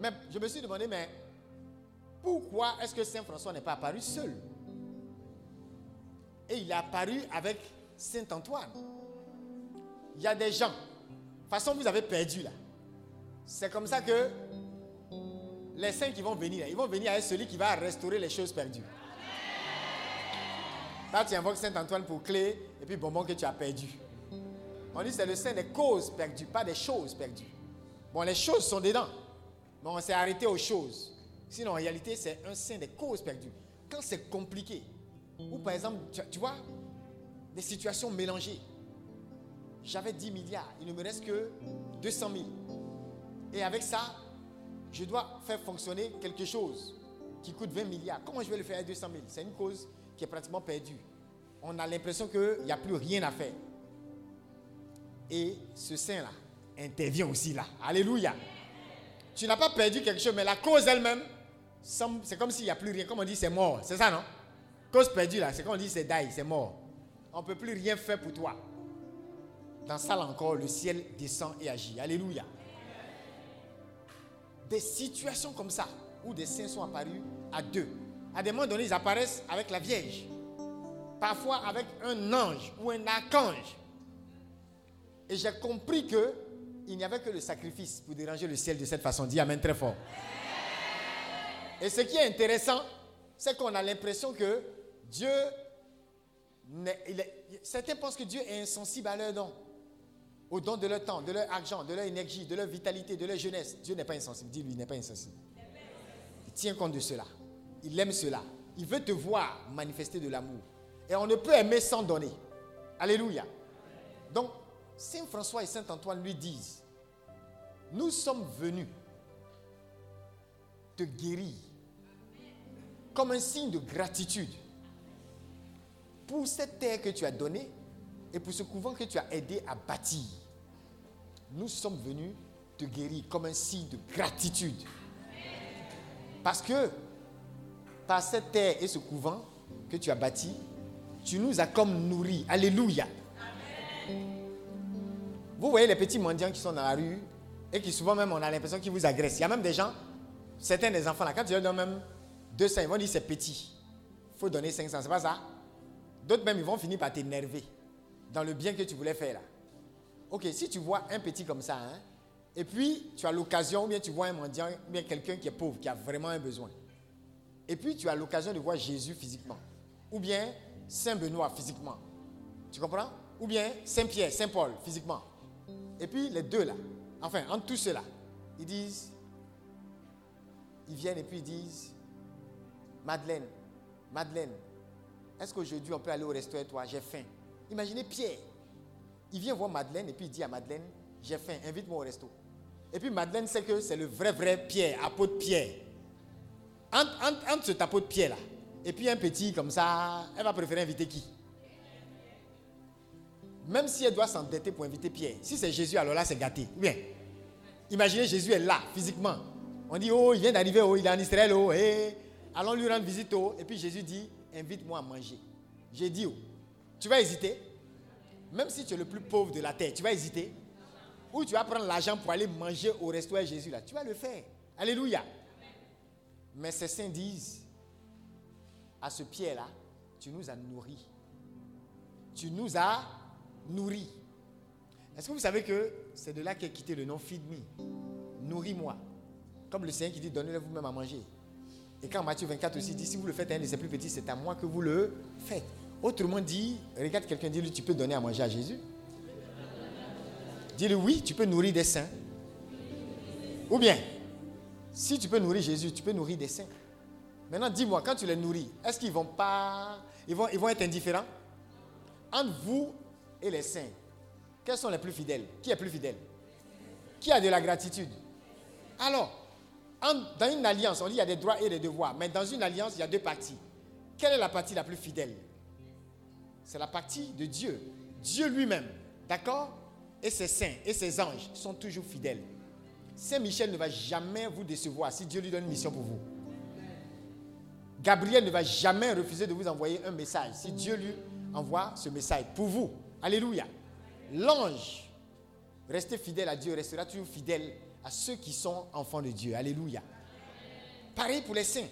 Mais je me suis demandé, mais pourquoi est-ce que Saint François n'est pas apparu seul? Et il est apparu avec Saint Antoine. Il y a des gens. Façon, vous avez perdu là. C'est comme ça que les saints qui vont venir, ils vont venir avec celui qui va restaurer les choses perdues. Là, tu invoques Saint Antoine pour clé et puis bonbon que tu as perdu. On dit c'est le saint des causes perdues, pas des choses perdues. Bon, les choses sont dedans. Mais on s'est arrêté aux choses. Sinon, en réalité, c'est un saint des causes perdues. Quand c'est compliqué, ou par exemple, tu vois, des situations mélangées. J'avais 10 milliards, il ne me reste que 200 000. Et avec ça, je dois faire fonctionner quelque chose qui coûte 20 milliards. Comment je vais le faire à 200 000 C'est une cause qui est pratiquement perdue. On a l'impression qu'il n'y a plus rien à faire. Et ce saint-là intervient aussi là. Alléluia. Tu n'as pas perdu quelque chose, mais la cause elle-même, c'est comme s'il n'y a plus rien. Comme on dit, c'est mort. C'est ça, non? Cause perdue là, c'est comme on dit, c'est die, c'est mort. On ne peut plus rien faire pour toi. Dans ça là encore, le ciel descend et agit. Alléluia. Des situations comme ça, où des saints sont apparus à deux. À des moments donnés, ils apparaissent avec la Vierge. Parfois avec un ange ou un archange. Et j'ai compris que il n'y avait que le sacrifice pour déranger le ciel de cette façon. Dis Amen très fort. Et ce qui est intéressant, c'est qu'on a l'impression que Dieu. certains pensent que Dieu est insensible à leurs dons. Au don de leur temps, de leur argent, de leur énergie, de leur vitalité, de leur jeunesse. Dieu n'est pas insensible. Dis-lui, il n'est pas insensible. Il tient compte de cela. Il aime cela. il veut te voir manifester de l'amour. Et on ne peut aimer sans donner. Alléluia. Donc, Saint François et Saint Antoine lui disent, nous sommes venus te guérir comme un signe de gratitude pour cette terre que tu as donnée et pour ce couvent que tu as aidé à bâtir. Nous sommes venus te guérir comme un signe de gratitude. Parce que par cette terre et ce couvent que tu as bâti, tu nous as comme nourris. Alléluia. Vous voyez les petits mendiants qui sont dans la rue et qui souvent même on a l'impression qu'ils vous agressent. Il y a même des gens, certains des enfants là, quand tu leur donnes même 200, ils vont dire c'est petit. Il faut donner 500, c'est pas ça D'autres même, ils vont finir par t'énerver dans le bien que tu voulais faire là. Ok, si tu vois un petit comme ça, hein, et puis tu as l'occasion, ou bien tu vois un mendiant, ou bien quelqu'un qui est pauvre, qui a vraiment un besoin. Et puis tu as l'occasion de voir Jésus physiquement. Ou bien Saint Benoît physiquement. Tu comprends? Ou bien Saint Pierre, Saint Paul physiquement. Et puis les deux là, enfin, entre tous ceux-là, ils disent, ils viennent et puis ils disent, Madeleine, Madeleine, est-ce qu'aujourd'hui on peut aller au resto avec toi J'ai faim. Imaginez Pierre. Il vient voir Madeleine et puis il dit à Madeleine, j'ai faim, invite-moi au resto. Et puis Madeleine sait que c'est le vrai, vrai Pierre, apôtre Pierre. Entre, entre, entre cet apôtre Pierre là, et puis un petit comme ça, elle va préférer inviter qui? Même si elle doit s'endetter pour inviter Pierre. Si c'est Jésus, alors là c'est gâté. Bien. Imaginez Jésus est là, physiquement. On dit, oh, il vient d'arriver, oh, il est en Israël, oh, hé. Allons lui rendre visite, oh. Et puis Jésus dit, invite-moi à manger. J'ai dit, oh, tu vas hésiter? Même si tu es le plus pauvre de la terre, tu vas hésiter Ou tu vas prendre l'argent pour aller manger au restaurant Jésus là Tu vas le faire. Alléluia. Mais ces saints disent, à ce pied-là, tu nous as nourris. Tu nous as nourris. Est-ce que vous savez que c'est de là qu'est quitté le nom Feed Me? Nourris-moi. Comme le Seigneur qui dit, donnez-le vous-même à manger. Et quand Matthieu 24 aussi dit, si vous le faites à un de plus petits, c'est à moi que vous le faites. Autrement dit, regarde quelqu'un, dis-lui, tu peux donner à manger à Jésus. Dis-lui, oui, tu peux nourrir des saints. Ou bien, si tu peux nourrir Jésus, tu peux nourrir des saints. Maintenant, dis-moi, quand tu les nourris, est-ce qu'ils vont pas, ils vont, ils vont être indifférents Entre vous et les saints, quels sont les plus fidèles? Qui est plus fidèle? Qui a de la gratitude? Alors, dans une alliance, on dit qu'il y a des droits et des devoirs, mais dans une alliance, il y a deux parties. Quelle est la partie la plus fidèle? C'est la partie de Dieu. Dieu lui-même, d'accord? Et ses saints et ses anges sont toujours fidèles. Saint Michel ne va jamais vous décevoir si Dieu lui donne une mission pour vous. Gabriel ne va jamais refuser de vous envoyer un message si Dieu lui envoie ce message pour vous. Alléluia. L'ange, restez fidèle à Dieu, restera toujours fidèle à ceux qui sont enfants de Dieu. Alléluia. Pareil pour les saints.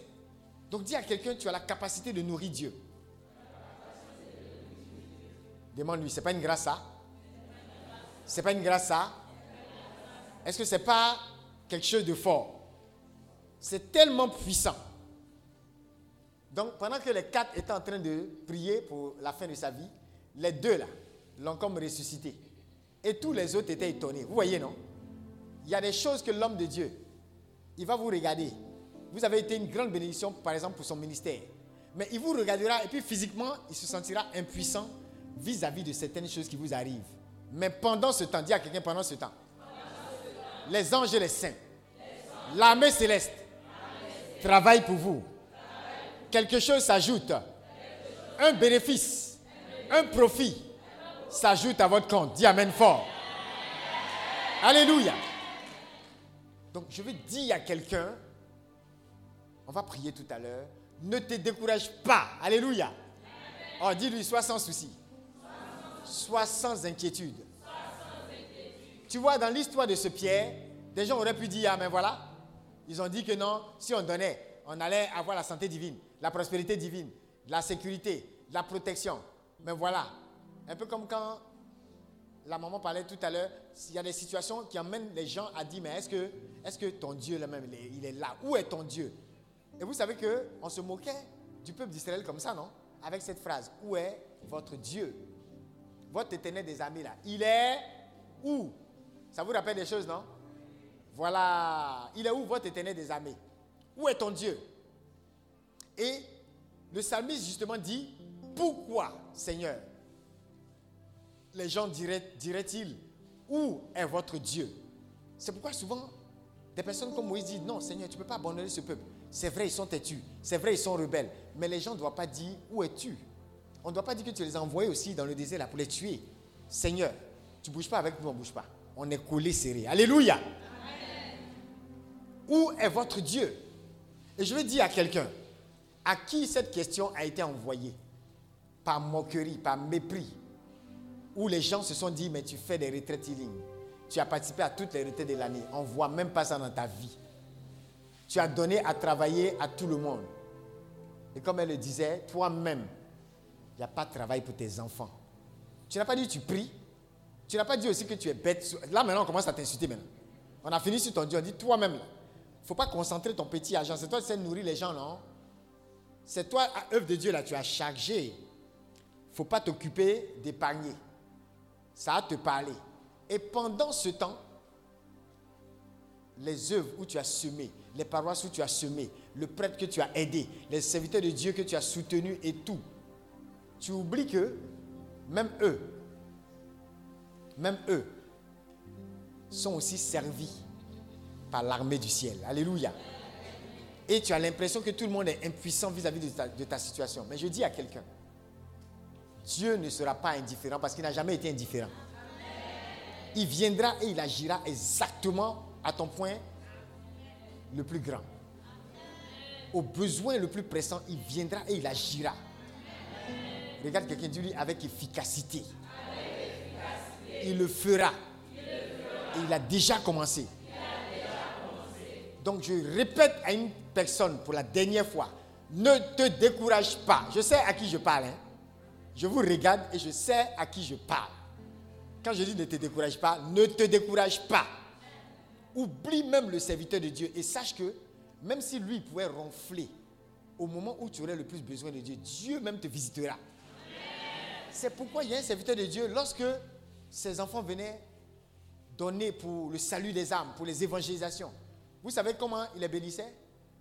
Donc dis à quelqu'un, tu as la capacité de nourrir Dieu. Demande-lui, c'est pas une grâce ça? C'est pas une grâce ça? Est-ce que c'est pas quelque chose de fort? C'est tellement puissant. Donc pendant que les quatre étaient en train de prier pour la fin de sa vie, les deux là l'ont comme ressuscité. Et tous les autres étaient étonnés. Vous voyez, non? Il y a des choses que l'homme de Dieu, il va vous regarder. Vous avez été une grande bénédiction, par exemple, pour son ministère. Mais il vous regardera et puis physiquement, il se sentira impuissant vis-à-vis de certaines choses qui vous arrivent. Mais pendant ce temps, dis à quelqu'un pendant ce temps, les anges et les saints, l'armée céleste, travaillent pour vous. Quelque chose s'ajoute. Un bénéfice, un profit s'ajoute à votre compte. Dis Amen fort. Alléluia. Donc je veux dire à quelqu'un, on va prier tout à l'heure, ne te décourage pas. Alléluia. Oh, dis-lui, sois sans souci. Sois sans inquiétude. Tu vois, dans l'histoire de ce Pierre, des gens auraient pu dire, ah mais voilà, ils ont dit que non, si on donnait, on allait avoir la santé divine, la prospérité divine, la sécurité, la protection. Mais voilà, un peu comme quand la maman parlait tout à l'heure, il y a des situations qui amènent les gens à dire, mais est-ce que, ton Dieu même, il est, il est là? Où est ton Dieu? Et vous savez qu'on se moquait du peuple d'Israël comme ça, non? Avec cette phrase, où est votre Dieu? Votre éternel des amis là, il est où? Ça vous rappelle des choses, non? Voilà, il est où votre éternel des amis? Où est ton Dieu? Et Le psalmiste justement dit, pourquoi Seigneur? Les gens diraient- diraient-ils, où est votre Dieu? C'est pourquoi souvent, des personnes comme Moïse disent, non Seigneur, tu ne peux pas abandonner ce peuple. C'est vrai, ils sont têtus. C'est vrai, ils sont rebelles. Mais les gens ne doivent pas dire, où es-tu? On ne doit pas dire que tu les as envoyés aussi dans le désert là pour les tuer. Seigneur, tu ne bouges pas avec nous, on ne bouge pas. On est collés serrés. Alléluia. Où est votre Dieu? Et je vais dire à quelqu'un, à qui cette question a été envoyée? Par moquerie, par mépris. Où les gens se sont dit, mais tu fais des retraites healing. Tu as participé à toutes les retraites de l'année. On ne voit même pas ça dans ta vie. Tu as donné à travailler à tout le monde. Et comme elle le disait, toi-même, n'y a pas de travail pour tes enfants. Tu n'as pas dit tu pries. Tu n'as pas dit aussi que tu es bête. Là, maintenant, on commence à t'insulter maintenant. On a fini sur ton Dieu. On dit toi-même, il ne faut pas concentrer ton petit argent. C'est toi qui sais nourrir les gens, non? C'est toi, à œuvre de Dieu, là, tu as chargé. Il ne faut pas t'occuper d'épargner. Ça va te parler. Et pendant ce temps, les œuvres où tu as semé, les paroisses où tu as semé, le prêtre que tu as aidé, les serviteurs de Dieu que tu as soutenus et tout, tu oublies que même eux, même eux, sont aussi servis par l'armée du ciel. Alléluia. Et tu as l'impression que tout le monde est impuissant vis-à-vis de, de ta situation. Mais je dis à quelqu'un, Dieu ne sera pas indifférent parce qu'il n'a jamais été indifférent. Il viendra et il agira exactement à ton point le plus grand. Au besoin le plus pressant, il viendra et il agira. Regarde quelqu'un, dis-lui avec efficacité. Il le fera. Et il a déjà commencé. Donc je répète à une personne pour la dernière fois, ne te décourage pas. Je sais à qui je parle. hein. Je vous regarde et je sais à qui je parle. Quand je dis ne te décourage pas, ne te décourage pas. Oublie même le serviteur de Dieu et sache que même si lui pouvait ronfler au moment où tu aurais le plus besoin de Dieu, Dieu même te visitera. C'est pourquoi il y a un serviteur de Dieu, lorsque ses enfants venaient donner pour le salut des âmes, pour les évangélisations, vous savez comment il les bénissait?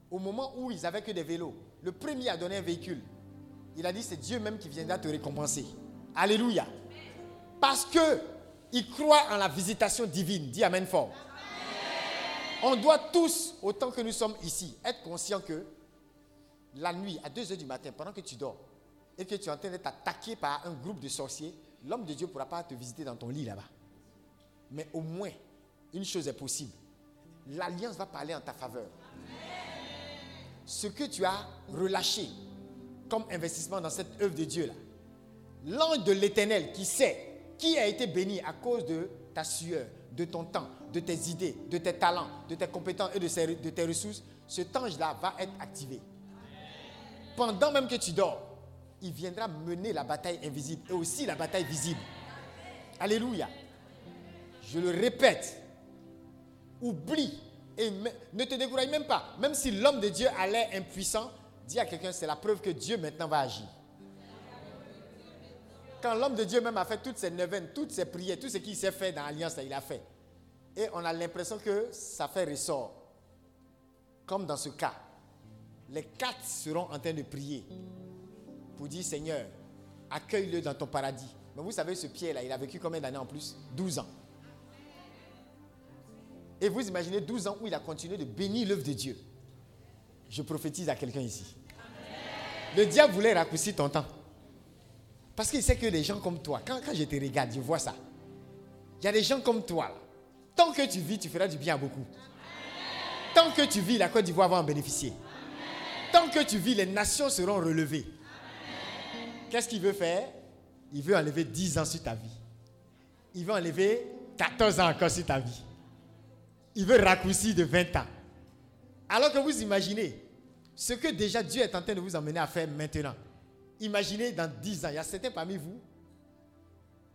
Au moment où ils n'avaient que des vélos, le premier a donné un véhicule. Il a dit, c'est Dieu même qui viendra te récompenser. Alléluia. Parce que il croit en la visitation divine. Dis Amen fort. On doit tous, autant que nous sommes ici, être conscients que la nuit, à 2 heures du matin, pendant que tu dors, et que tu es en train d'être attaqué par un groupe de sorciers, l'homme de Dieu ne pourra pas te visiter dans ton lit là-bas. Mais au moins, une chose est possible. L'alliance va parler en ta faveur. Ce que tu as relâché comme investissement dans cette œuvre de Dieu là, l'ange de l'éternel qui sait qui a été béni à cause de ta sueur, de ton temps, de tes idées, de tes talents, de tes compétences et de tes ressources, cet ange-là va être activé. Pendant même que tu dors, il viendra mener la bataille invisible et aussi la bataille visible. Alléluia. Je le répète, oublie et ne te décourage même pas. Même si l'homme de Dieu a l'air impuissant, dis à quelqu'un, c'est la preuve que Dieu maintenant va agir. Quand l'homme de Dieu même a fait toutes ses neuvaines, toutes ses prières, tout ce qu'il s'est fait dans l'alliance, il a fait. Et on a l'impression que ça fait ressort. Comme dans ce cas, les quatre seront en train de prier pour dire Seigneur, accueille-le dans ton paradis. Mais vous savez, ce Pierre-là, il a vécu combien d'années en plus? 12 ans. Et vous imaginez 12 ans où il a continué de bénir l'œuvre de Dieu. Je prophétise à quelqu'un ici. Le diable voulait raccourcir ton temps. Parce qu'il sait que des gens comme toi, quand, quand je te regarde, je vois ça. Il y a des gens comme toi. Tant que tu vis, tu feras du bien à beaucoup. Tant que tu vis, la Côte d'Ivoire va en bénéficier. Tant que tu vis, les nations seront relevées. Qu'est-ce qu'il veut faire? Il veut enlever 10 ans sur ta vie. Il veut enlever 14 ans encore sur ta vie. Il veut raccourcir de 20 ans. Alors que vous imaginez ce que déjà Dieu est en train de vous emmener à faire maintenant. Imaginez dans 10 ans, il y a certains parmi vous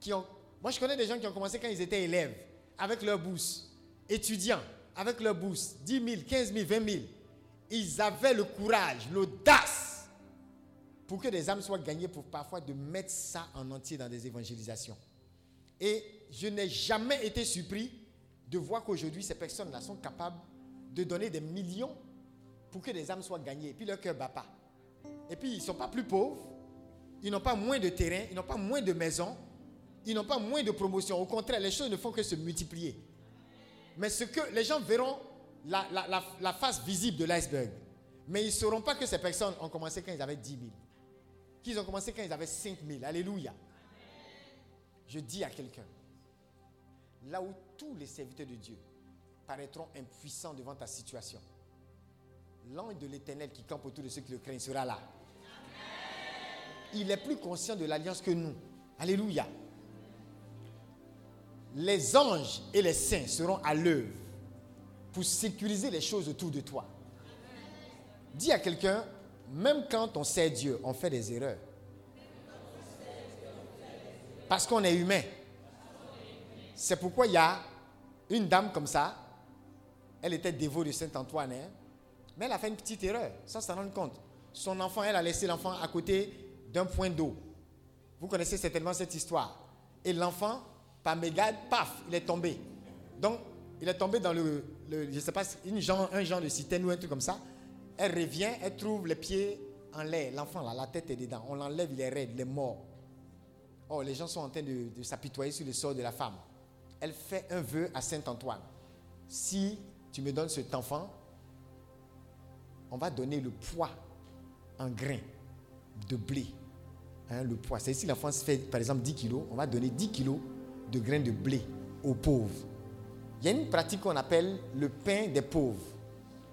qui ont... Moi, je connais des gens qui ont commencé quand ils étaient élèves, avec leur bourse, étudiants, avec leur bourse, 10 000, 15 000, 20 000. Ils avaient le courage, l'audace pour que des âmes soient gagnées, pour parfois de mettre ça en entier dans des évangélisations. Et je n'ai jamais été surpris de voir qu'aujourd'hui, ces personnes-là sont capables de donner des millions pour que des âmes soient gagnées. Et puis leur cœur ne bat pas. Et puis, ils ne sont pas plus pauvres. Ils n'ont pas moins de terrain. Ils n'ont pas moins de maisons. Ils n'ont pas moins de promotion. Au contraire, les choses ne font que se multiplier. Mais ce que les gens verront, la, la- face visible de l'iceberg. Mais ils ne sauront pas que ces personnes ont commencé quand ils avaient 10 000. Qu'ils ont commencé quand ils avaient 5 000. Alléluia. Je dis à quelqu'un, là où tous les serviteurs de Dieu paraîtront impuissants devant ta situation, l'ange de l'éternel qui campe autour de ceux qui le craignent sera là. Il est plus conscient de l'alliance que nous. Alléluia. Les anges et les saints seront à l'œuvre pour sécuriser les choses autour de toi. Dis à quelqu'un, même quand on sait Dieu, on fait des erreurs. Parce qu'on est humain. C'est pourquoi il y a une dame comme ça, elle était dévote de Saint-Antoine, hein, mais elle a fait une petite erreur, sans s'en rendre compte. Son enfant, elle a laissé l'enfant à côté d'un point d'eau. Vous connaissez certainement cette histoire. Et l'enfant, par mégade, paf, il est tombé. Donc, il est tombé dans le, je sais pas, une genre, un genre de citerne ou un truc comme ça. Elle revient, elle trouve les pieds en l'air. L'enfant, là, la tête est dedans. On l'enlève, il est raide, il est mort. Oh, les gens sont en train de, s'apitoyer sur le sort de la femme. Elle fait un vœu à Saint-Antoine. Si tu me donnes cet enfant, on va donner le poids en grains de blé. Hein, le poids. C'est si l'enfant fait, par exemple, 10 kilos, on va donner 10 kilos de grains de blé aux pauvres. Il y a une pratique qu'on appelle le pain des pauvres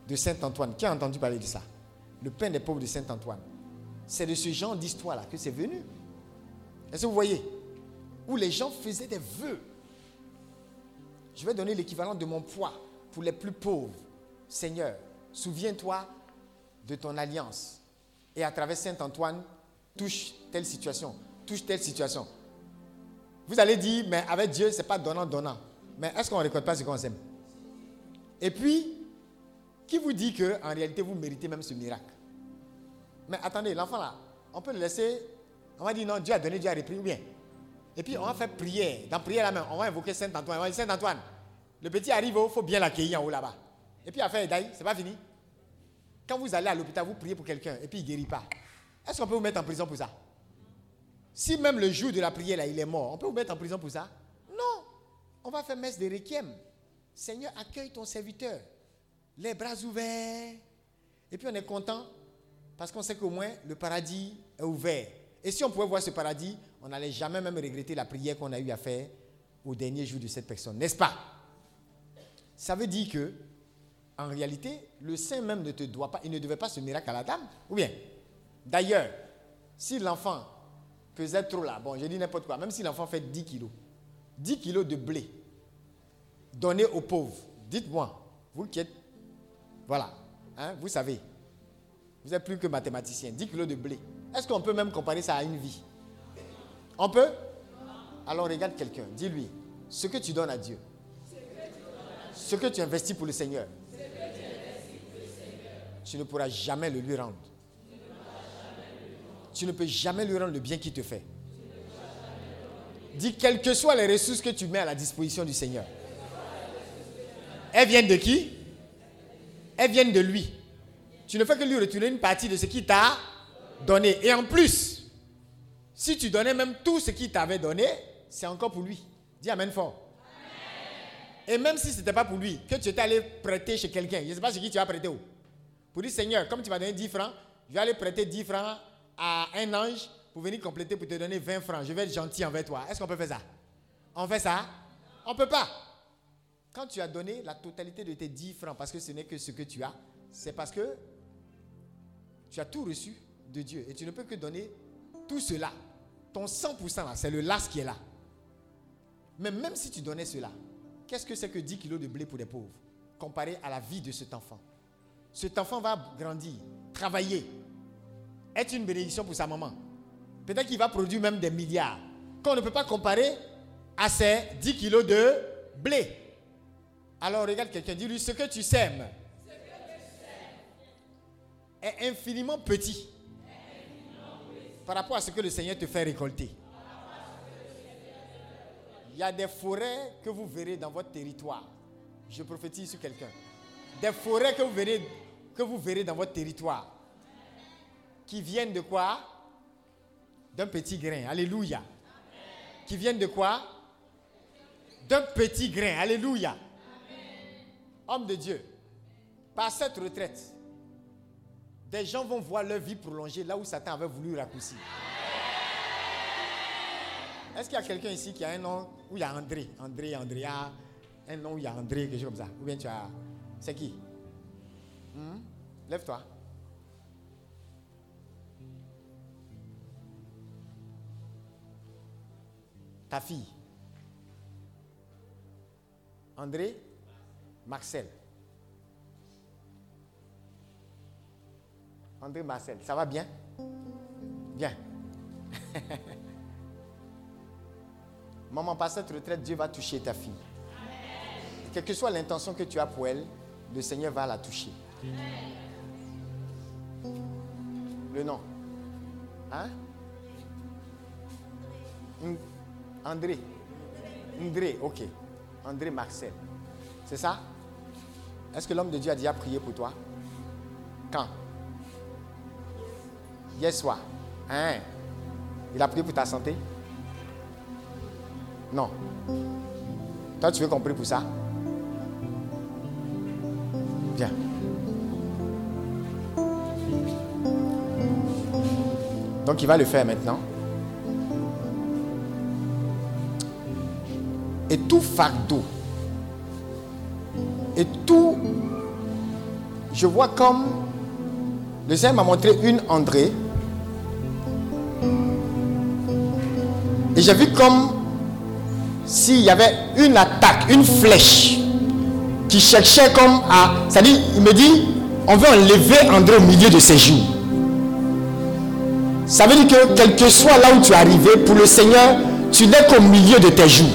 de Saint-Antoine. Qui a entendu parler de ça? Le pain des pauvres de Saint-Antoine. C'est de ce genre d'histoire-là que c'est venu. Est-ce que vous voyez? Où les gens faisaient des vœux. Je vais donner l'équivalent de mon poids pour les plus pauvres. Seigneur, souviens-toi de ton alliance. Et à travers Saint-Antoine, touche telle situation, touche telle situation. Vous allez dire, mais avec Dieu, ce n'est pas donnant-donnant. Mais est-ce qu'on ne récolte pas ce qu'on sème? Et puis, qui vous dit que en réalité, vous méritez même ce miracle? Mais attendez, l'enfant là, on peut le laisser. On va dire non, Dieu a donné, Dieu a repris, ou bien? Et puis, on va faire prière. Dans prière là même, on va invoquer Saint-Antoine. On va dire Saint-Antoine, le petit arrive, il faut bien l'accueillir en haut là-bas. Et puis, à faire Edaï, c'est pas fini. Quand vous allez à l'hôpital, vous priez pour quelqu'un et puis il guérit pas. Est-ce qu'on peut vous mettre en prison pour ça? Si même le jour de la prière, là, il est mort, on peut vous mettre en prison pour ça? Non. On va faire messe de requiem. Seigneur, accueille ton serviteur. Les bras ouverts. Et puis on est content parce qu'on sait qu'au moins le paradis est ouvert. Et si on pouvait voir ce paradis, on n'allait jamais même regretter la prière qu'on a eu à faire au dernier jour de cette personne. N'est-ce pas? Ça veut dire que, en réalité, le saint même ne te doit pas, il ne devait pas ce miracle à la dame. Ou bien? D'ailleurs, si l'enfant pesait trop là, bon, je dis n'importe quoi, même si l'enfant fait 10 kilos, 10 kilos de blé donné aux pauvres, dites-moi, vous qui êtes, voilà, hein, vous savez, vous êtes plus que mathématicien, 10 kilos de blé. Est-ce qu'on peut même comparer ça à une vie? On peut? Alors regarde quelqu'un, dis-lui, ce que tu donnes à Dieu, ce que tu investis pour le Seigneur, tu ne pourras jamais le lui rendre. Tu ne peux jamais lui rendre le bien qu'il te fait. Dis, quelles que soient les ressources que tu mets à la disposition du Seigneur, elles viennent de qui? Elles viennent de lui. Tu ne fais que lui retourner une partie de ce qu'il t'a donné. Et en plus, si tu donnais même tout ce qu'il t'avait donné, c'est encore pour lui. Dis Amen fort. Et même si ce n'était pas pour lui, que tu étais allé prêter chez quelqu'un, je ne sais pas chez qui tu as prêté où. Pour dire, Seigneur, comme tu m'as donné 10 francs, je vais aller prêter 10 francs à un ange pour venir compléter, pour te donner 20 francs. Je vais être gentil envers toi. Est-ce qu'on peut faire ça? On fait ça? On ne peut pas. Quand tu as donné la totalité de tes 10 francs, parce que ce n'est que ce que tu as, c'est parce que tu as tout reçu de Dieu. Et tu ne peux que donner tout cela. Ton 100% là, c'est le las qui est là. Mais même si tu donnais cela, qu'est-ce que c'est que 10 kilos de blé pour les pauvres, comparé à la vie de cet enfant? Cet enfant va grandir, travailler, être une bénédiction pour sa maman. Peut-être qu'il va produire même des milliards, qu'on ne peut pas comparer à ces 10 kilos de blé. Alors regarde quelqu'un, dis-lui ce que tu sèmes est infiniment petit par rapport à ce que le Seigneur te fait récolter. Il y a des forêts que vous verrez dans votre territoire. Je prophétise sur quelqu'un. Des forêts que vous verrez, que vous verrez dans votre territoire qui viennent de quoi? D'un petit grain. Alléluia. Qui viennent de quoi? D'un petit grain. Alléluia. Homme de Dieu, par cette retraite, des gens vont voir leur vie prolongée là où Satan avait voulu raccourcir. Est-ce qu'il y a quelqu'un ici qui a un nom où il y a André André, Andrea, un nom où il y a André, quelque chose comme ça. Ou bien tu as. C'est qui? Hmm? Lève-toi. Ta fille. André? Marcel. André Marcel, ça va bien? Bien. Maman, par cette retraite, Dieu va toucher ta fille. Quelle que soit l'intention que tu as pour elle, le Seigneur va la toucher. Le nom. Hein? André. André, ok. André Marcel. C'est ça? Est-ce que l'homme de Dieu a déjà prié pour toi? Quand? Hier soir. Hein? Il a prié pour ta santé? Non. Toi, tu veux qu'on prie pour ça? Bien. Donc il va le faire maintenant. Et tout fardeau, et tout, je vois comme, le Seigneur m'a montré une André, et j'ai vu comme s'il y avait une attaque, une flèche qui cherchait comme à. C'est-à-dire, il me dit, on veut enlever André au milieu de ses jours. Ça veut dire que quel que soit là où tu es arrivé, pour le Seigneur, tu n'es qu'au milieu de tes jours.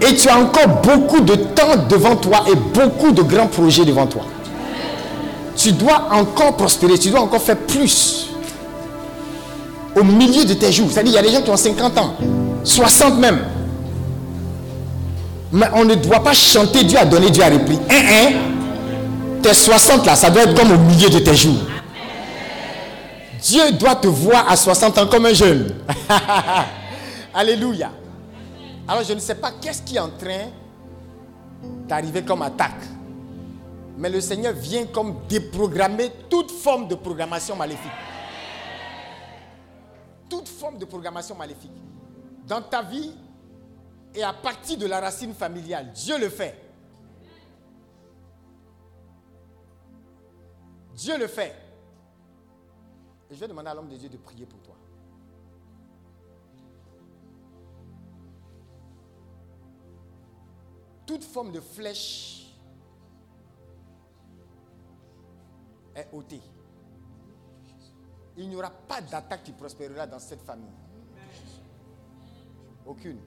Et tu as encore beaucoup de temps devant toi et beaucoup de grands projets devant toi. Tu dois encore prospérer, tu dois encore faire plus. Au milieu de tes jours. C'est-à-dire, il y a des gens qui ont 50 ans, 60 même. Mais on ne doit pas chanter Dieu a donné, Dieu a repris. Tes 60 là, ça doit être comme au milieu de tes jours. Dieu doit te voir à 60 ans comme un jeune. Alléluia. Alors je ne sais pas qu'est-ce qui est en train d'arriver comme attaque. Mais le Seigneur vient comme déprogrammer toute forme de programmation maléfique. Toute forme de programmation maléfique. Dans ta vie, et à partir de la racine familiale. Dieu le fait. Dieu le fait. Je vais demander à l'homme de Dieu de prier pour toi. Toute forme de flèche est ôtée. Il n'y aura pas d'attaque qui prospérera dans cette famille. Aucune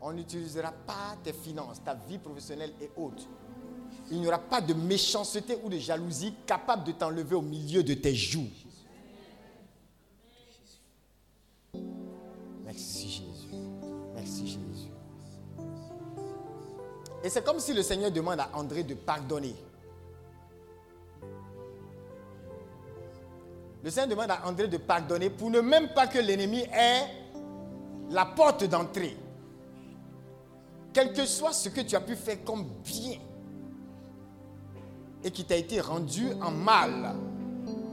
on n'utilisera pas tes finances, ta vie professionnelle et autres. Il n'y aura pas de méchanceté ou de jalousie capable de t'enlever au milieu de tes jours. Merci Jésus. Merci Jésus. Et c'est comme si le Seigneur demande à André de pardonner. Le Seigneur demande à André de pardonner pour ne même pas que l'ennemi ait la porte d'entrée quel que soit ce que tu as pu faire comme bien et qui t'a été rendu en mal,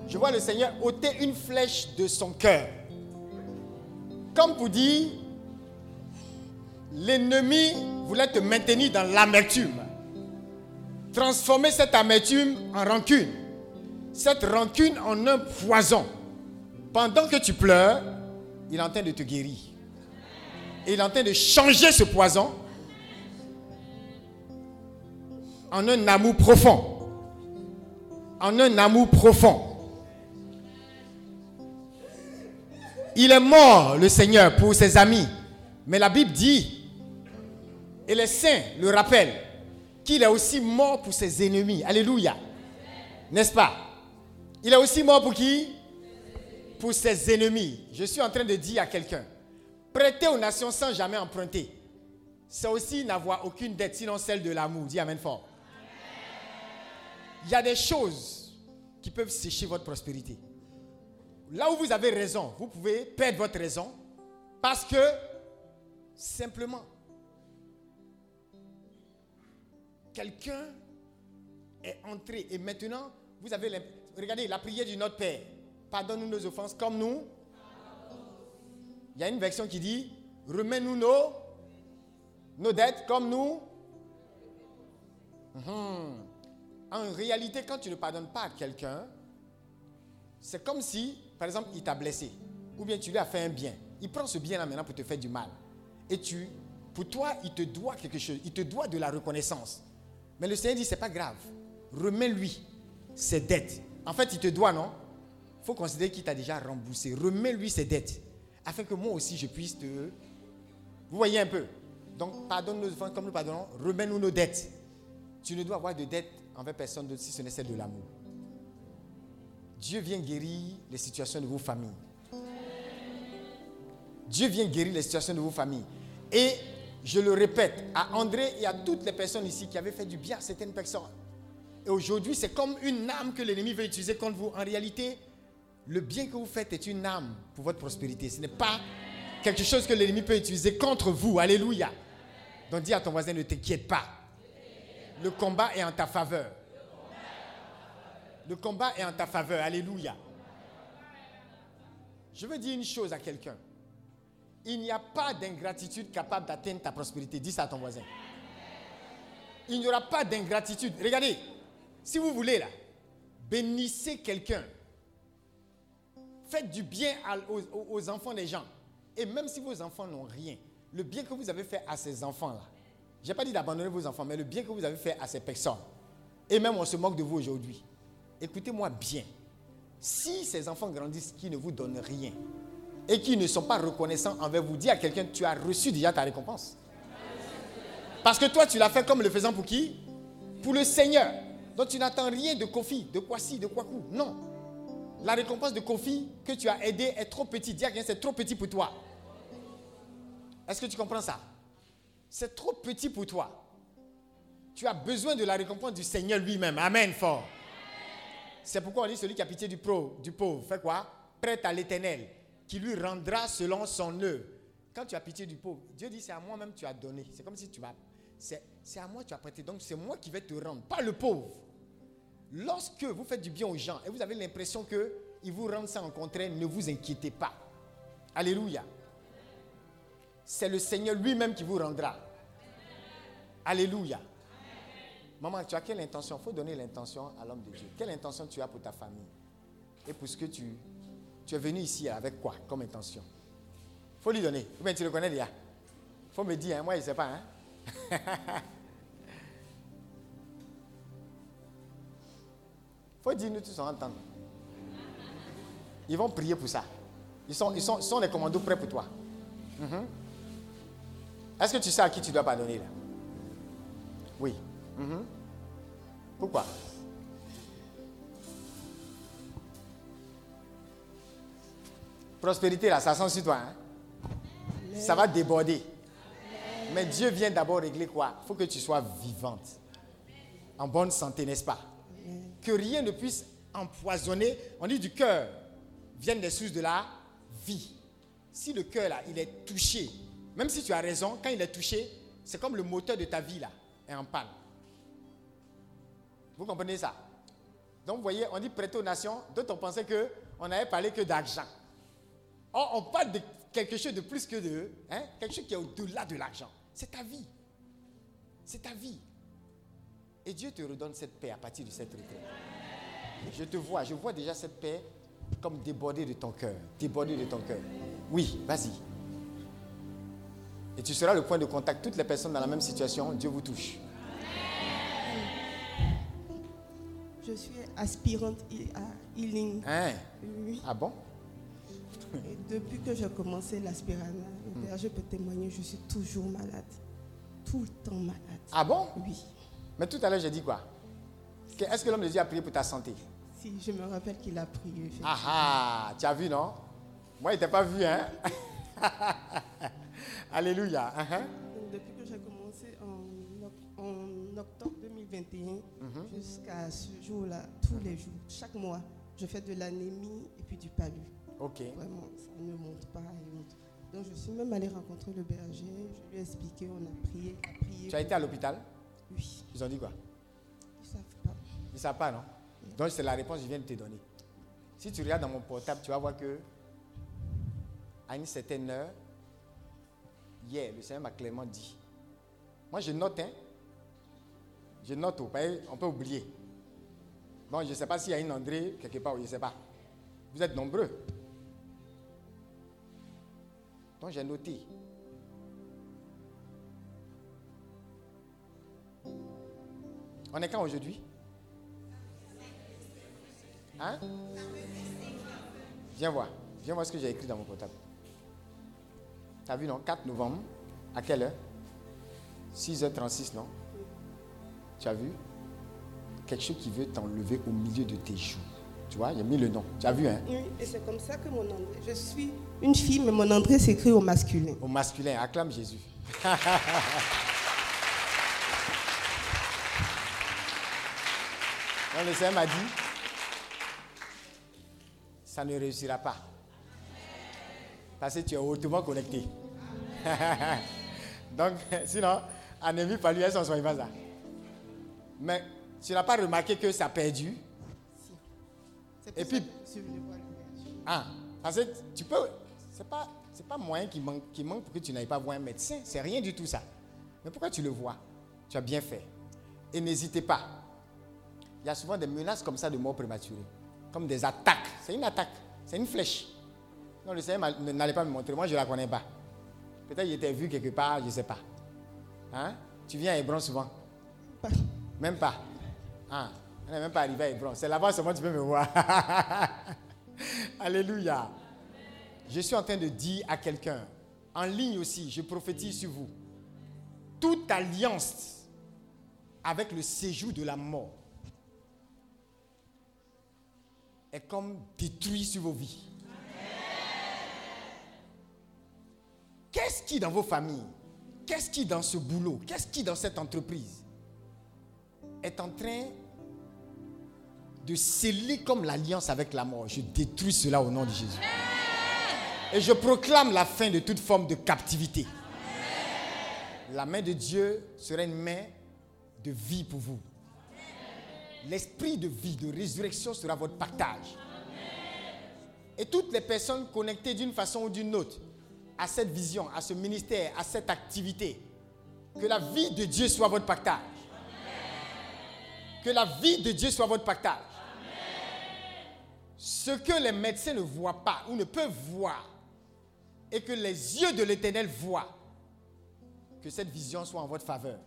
je vois le Seigneur ôter une flèche de son cœur. Comme pour dire, l'ennemi voulait te maintenir dans l'amertume. Transformer cette amertume en rancune. Cette rancune en un poison. Pendant que tu pleures, il est en train de te guérir. Il est en train de changer ce poison en un amour profond. En un amour profond. Il est mort, le Seigneur, pour ses amis. Mais la Bible dit, et les saints le rappellent, qu'il est aussi mort pour ses ennemis. Alléluia. N'est-ce pas? Il est aussi mort pour qui? Pour ses ennemis. Je suis en train de dire à quelqu'un, prêtez aux nations sans jamais emprunter. C'est aussi n'avoir aucune dette, sinon celle de l'amour. Dis Amen fort. Il y a des choses qui peuvent sécher votre prospérité. Là où vous avez raison, vous pouvez perdre votre raison parce que simplement quelqu'un est entré et maintenant vous avez regardez la prière du Notre Père. Pardonne-nous nos offenses comme nous. Il y a une version qui dit remets-nous nos nos dettes comme nous. Mhm. En réalité, quand tu ne pardonnes pas à quelqu'un, c'est comme si, par exemple, il t'a blessé. Ou bien tu lui as fait un bien. Il prend ce bien-là maintenant pour te faire du mal. Et tu, pour toi, il te doit quelque chose. Il te doit de la reconnaissance. Mais le Seigneur dit, c'est pas grave. Remets-lui ses dettes. En fait, il te doit, non? Il faut considérer qu'il t'a déjà remboursé. Remets-lui ses dettes. Afin que moi aussi, je puisse te... Vous voyez un peu? Donc, pardonne nos offenses comme nous pardonnons. Remets-nous nos dettes. Tu ne dois avoir de dettes envers personne d'autre si ce n'est celle de l'amour. Dieu vient guérir les situations de vos familles. Dieu vient guérir les situations de vos familles. Et je le répète à André et à toutes les personnes ici qui avaient fait du bien à certaines personnes. Et aujourd'hui, c'est comme une arme que l'ennemi veut utiliser contre vous. En réalité, le bien que vous faites est une arme pour votre prospérité. Ce n'est pas quelque chose que l'ennemi peut utiliser contre vous. Alléluia. Donc dis à ton voisin, ne t'inquiète pas. Le combat est en ta faveur. Le combat est en ta faveur. Alléluia. Je veux dire une chose à quelqu'un. Il n'y a pas d'ingratitude capable d'atteindre ta prospérité. Dis ça à ton voisin. Il n'y aura pas d'ingratitude. Regardez, si vous voulez là, bénissez quelqu'un. Faites du bien aux- aux enfants des gens. Et même si vos enfants n'ont rien, le bien que vous avez fait à ces enfants-là, je n'ai pas dit d'abandonner vos enfants, mais le bien que vous avez fait à ces personnes, et même on se moque de vous aujourd'hui, écoutez-moi bien. Si ces enfants grandissent qui ne vous donnent rien? Et qui ne sont pas reconnaissants envers vous, dis à quelqu'un, tu as reçu déjà ta récompense. Parce que toi, tu l'as fait comme le faisant pour qui? Pour le Seigneur. Donc tu n'attends rien de Kofi, de Kwasi, de Kwaku. Non. La récompense de Kofi que tu as aidé est trop petite. Dis à quelqu'un, c'est trop petit pour toi. Est-ce que tu comprends ça? C'est trop petit pour toi. Tu as besoin de la récompense du Seigneur lui-même. Amen, fort. C'est pourquoi on dit celui qui a pitié du, pro, du pauvre, fait quoi? Prête à l'éternel, qui lui rendra selon son œuvre. Quand tu as pitié du pauvre, Dieu dit c'est à moi-même tu as donné. C'est comme si tu as. C'est à moi tu as prêté. Donc c'est moi qui vais te rendre, pas le pauvre. Lorsque vous faites du bien aux gens et vous avez l'impression qu'ils vous rendent ça en contraire, ne vous inquiétez pas. Alléluia. C'est le Seigneur lui-même qui vous rendra. Alléluia. Maman, tu as quelle intention? Il faut donner l'intention à l'homme de Dieu. Quelle intention tu as pour ta famille Et pour ce que tu... Tu es venu ici avec quoi comme intention? Il faut lui donner. Ou tu le connais déjà? Il faut me dire, hein, moi je ne sais pas. Hein? faut dire, nous tous on entendre. Ils vont prier pour ça. Ils sont, ils sont, sont les commandos prêts pour toi. Mhm. Est-ce que tu sais à qui tu dois pardonner là? Oui. Mhm. Pourquoi? Prospérité là, ça sent sur toi. hein? Ça va déborder. Mais Dieu vient d'abord régler quoi? Il faut que tu sois vivante. En bonne santé, n'est-ce pas? Que rien ne puisse empoisonner. On dit du cœur viennent les sources de la vie. Si le cœur là, il est touché, même si tu as raison, quand il est touché, c'est comme le moteur de ta vie là est en panne. Vous comprenez ça? Donc vous voyez, on dit nations, d'autres ont pensé que on n'avait parlé que d'argent. Or, on parle de quelque chose de plus que de, hein, quelque chose qui est au-delà de l'argent. C'est ta vie. C'est ta vie. Et Dieu te redonne cette paix à partir de cette retraite. Je te vois, je vois déjà cette paix comme déborder de ton cœur. Déborder de ton cœur. Oui, vas-y. Et tu seras le point de contact. Toutes les personnes dans la même situation, Dieu vous touche. Je suis aspirante à Healing. Hein? Oui. Ah bon? Et depuis que j'ai commencé l'aspirana, d'ailleurs, je peux témoigner, je suis toujours malade. Tout le temps malade. Ah bon? Oui. Mais tout à l'heure, j'ai dit quoi? Est-ce que l'homme de Dieu a prié pour ta santé? Si, je me rappelle qu'il a prié. Ah ah, tu as vu, non? Moi, il t'a pas vu, hein? Alléluia. hein, hein? Depuis que j'ai commencé en, oc- en octobre 2022, 2021 Mhm. jusqu'à ce jour-là, tous les jours, chaque mois, je fais de l'anémie et puis du palu. Ok. Vraiment, ça ne monte pas monte. Donc je suis même allée rencontrer le berger, je lui ai expliqué, on a prié, on a prié. Tu as été à l'hôpital Oui, Ils ont dit quoi ils savent pas. Ils ne savent pas, non Donc c'est la réponse que je viens de te donner. Si tu regardes dans mon portable, tu vas voir que à une certaine heure, hier, le Seigneur m'a clairement dit. Moi, je note, hein. Je note, on peut oublier. Bon, je ne sais pas s'il y a une André quelque part, je ne sais pas. Vous êtes nombreux. Donc j'ai noté. On est quand aujourd'hui? Hein? Viens voir. Viens voir ce que j'ai écrit dans mon portable. T'as vu, non? 4 novembre. À quelle heure? 6h36, non? Tu as vu? Quelque chose qui veut t'enlever au milieu de tes joues. Tu vois, a mis le nom. Tu as vu, hein? Oui, et c'est comme ça que mon André, je suis une fille, mais mon André s'écrit au masculin. Au masculin, acclame Jésus. Donc le Seigneur m'a dit, ça ne réussira pas. Parce que tu es hautement connecté. Donc, sinon, anémie, pas lui, elles sont pas ça. Mais tu n'as pas remarqué que ça a perdu? C'est Et puis-. Ah, parce que tu peux. C'est pas, c'est pas moyen qui manque, qui manque pour que tu n'ailles pas voir un médecin. C'est rien du tout ça. Mais pourquoi tu le vois? Tu as bien fait. Et n'hésitez pas. Il y a souvent des menaces comme ça de mort prématurée. Comme des attaques. C'est une attaque. C'est une flèche. Non, le Seigneur n'allait pas me montrer. Moi, je ne la connais pas. Peut-être qu'il était vu quelque part, je ne sais pas. Hein? Tu viens à Hébron souvent? Pas- Même pas. Ah, on n'est même pas arrivé à Hébron. C'est là-bas seulement tu peux me voir. Alléluia. Je suis en train de dire à quelqu'un, en ligne aussi, je prophétise sur vous, toute alliance avec le séjour de la mort est comme détruit sur vos vies. Qu'est-ce qui dans vos familles, qu'est-ce qui dans ce boulot, qu'est-ce qui dans cette entreprise est en train de sceller comme l'alliance avec la mort? Je détruis cela au nom de Jésus. Et je proclame la fin de toute forme de captivité. La main de Dieu sera une main de vie pour vous. L'esprit de vie, de résurrection sera votre partage. Et toutes les personnes connectées d'une façon ou d'une autre à cette vision, à ce ministère, à cette activité, que la vie de Dieu soit votre partage. Que la vie de Dieu soit votre partage. Ce que les médecins ne voient pas ou ne peuvent voir et que les yeux de l'Éternel voient, que cette vision soit en votre faveur.